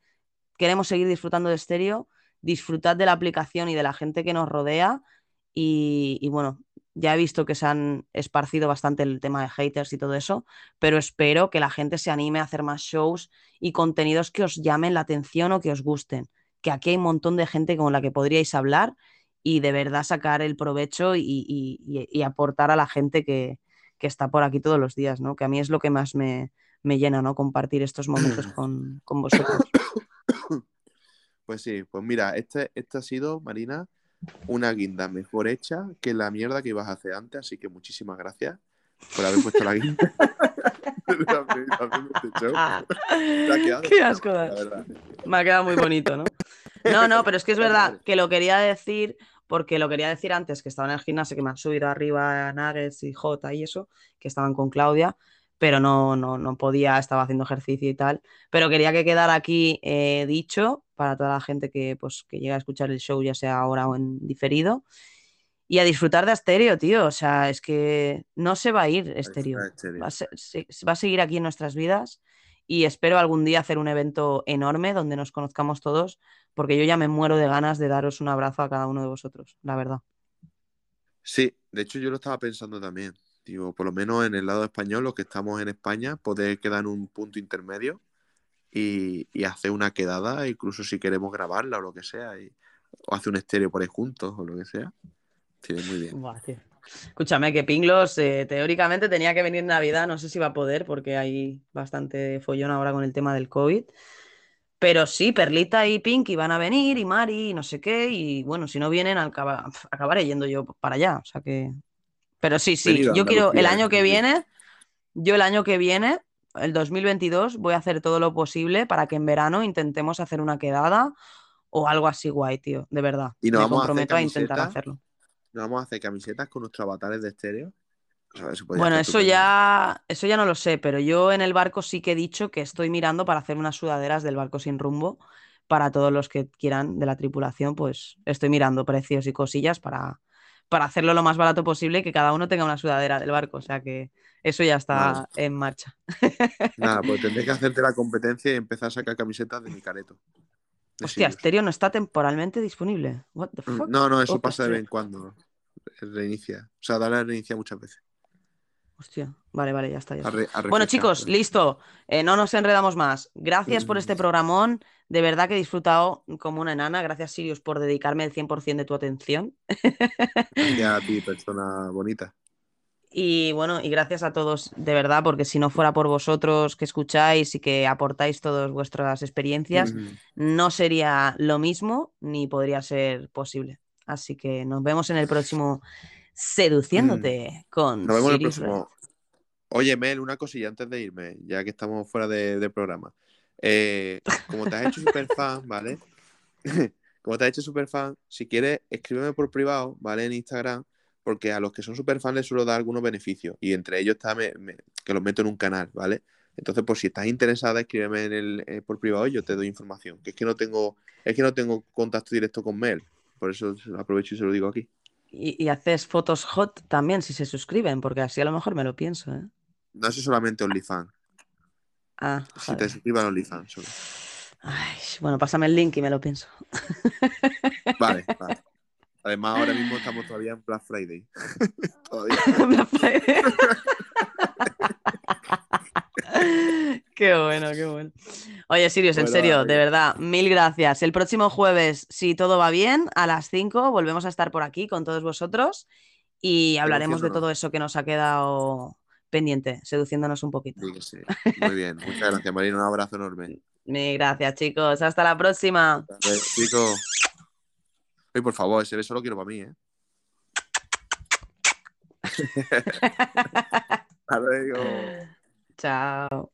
queremos seguir disfrutando de estéreo, disfrutad de la aplicación y de la gente que nos rodea y, y bueno, ya he visto que se han esparcido bastante el tema de haters y todo eso, pero espero que la gente se anime a hacer más shows y contenidos que os llamen la atención o que os gusten, que aquí hay un montón de gente con la que podríais hablar y de verdad sacar el provecho y, y- y- y aportar a la gente que, que está por aquí todos los días, ¿no? Que a mí es lo que más me, me llena, ¿no? Compartir estos momentos con, con vosotros. Pues sí, pues mira, este, este ha sido, Marina, una guinda mejor hecha que la mierda que ibas a hacer antes, así que muchísimas gracias por haber puesto la guinda. Este Qué asco. Me ha quedado muy bonito, ¿no? No, no, pero es que es verdad que lo quería decir, porque lo quería decir antes, que estaba en el gimnasio, que me han subido arriba Nuggets y Jota y eso, que estaban con Claudia, pero no, no, no podía, estaba haciendo ejercicio y tal. Pero quería que quedara aquí eh, dicho para toda la gente que, pues, que llega a escuchar el show, ya sea ahora o en diferido. Y a disfrutar de Asterio, tío. O sea, es que no se va a ir Asterio. Va a, se- va a seguir aquí en nuestras vidas y espero algún día hacer un evento enorme donde nos conozcamos todos, porque yo ya me muero de ganas de daros un abrazo a cada uno de vosotros, la verdad. Sí, de hecho yo lo estaba pensando también. Digo, por lo menos en el lado español, los que estamos en España, poder quedar en un punto intermedio y, y hacer una quedada, incluso si queremos grabarla o lo que sea, y- o hacer un estéreo por ahí juntos o lo que sea. Sí, muy bien. Buah, tío. Escúchame, que Pinglos eh, teóricamente tenía que venir en Navidad, no sé si va a poder porque hay bastante follón ahora con el tema del COVID. Pero sí, Perlita y Pinky van a venir y Mari y no sé qué. Y bueno, si no vienen, acaba- acabaré yendo yo para allá. O sea que. Pero sí, sí, yo quiero el año que Andalucía. viene, yo el año que viene, el 2022, voy a hacer todo lo posible para que en verano intentemos hacer una quedada o algo así guay, tío, de verdad. Y nos Me vamos a hacer comprometo a intentar hacerlo. Nos vamos a hacer camisetas con nuestros avatares de estéreo. O sea, eso podría Bueno, eso ya, eso ya no lo sé, pero yo en el barco sí que he dicho que estoy mirando para hacer unas sudaderas del barco sin rumbo para todos los que quieran de la tripulación, pues estoy mirando precios y cosillas para, para hacerlo lo más barato posible y que cada uno tenga una sudadera del barco. O sea que eso ya está en marcha. Nada, pues tendré que hacerte la competencia y empezar a sacar camisetas de mi careto. De Hostia. Stereo no está temporalmente disponible. What the Mm, fuck? No, no, eso pasa de vez en cuando. Reinicia. O sea, dale a reinicia muchas veces. Hostia, vale, vale, ya está. ya está. Bueno, chicos, listo. Eh, no nos enredamos más. Gracias por este programón. De verdad que he disfrutado como una enana. Gracias, Sirius, por dedicarme el 100% de tu atención. Gracias a ti, persona bonita. Y bueno, y gracias a todos, de verdad, porque si no fuera por vosotros que escucháis y que aportáis todas vuestras experiencias, Mm. no sería lo mismo ni podría ser posible. Así que nos vemos en el próximo Seduciéndote con Mm. Nos vemos en el próximo. Oye, Mel, una cosilla antes de irme, ya que estamos fuera de- programa. Eh, como te has hecho super fan, ¿vale? como te has hecho super fan, si quieres, escríbeme por privado, ¿vale? En Instagram, porque a los que son super fans les suelo dar algunos beneficios. Y entre ellos está me- me- que los meto en un canal, ¿vale? Entonces, por si estás interesada, escríbeme en el, eh, por privado y yo te doy información. Que es que no tengo, es que no tengo contacto directo con Mel. Por eso aprovecho y se lo digo aquí. Y, y haces fotos hot también si se suscriben, porque así a lo mejor me lo pienso, ¿eh? No es solamente OnlyFans. Ah, Si joder. te suscriban OnlyFans solo. Ay, bueno, pásame el link y me lo pienso. Vale, vale. Además, ahora mismo estamos todavía en Black Friday. todavía. Qué bueno, qué bueno. Oye, Sirius, en serio, de verdad, mil gracias. El próximo jueves, si todo va bien, a las 5 volvemos a estar por aquí con todos vosotros y hablaremos de todo eso que nos ha quedado pendiente, seduciéndonos un poquito. Sí, que sí. Muy bien. Muchas gracias, Marina. Un abrazo enorme. Mil gracias, chicos. Hasta la próxima. Chicos. Oye, por favor, ese beso lo quiero para mí, ¿eh? Hasta luego. Chao.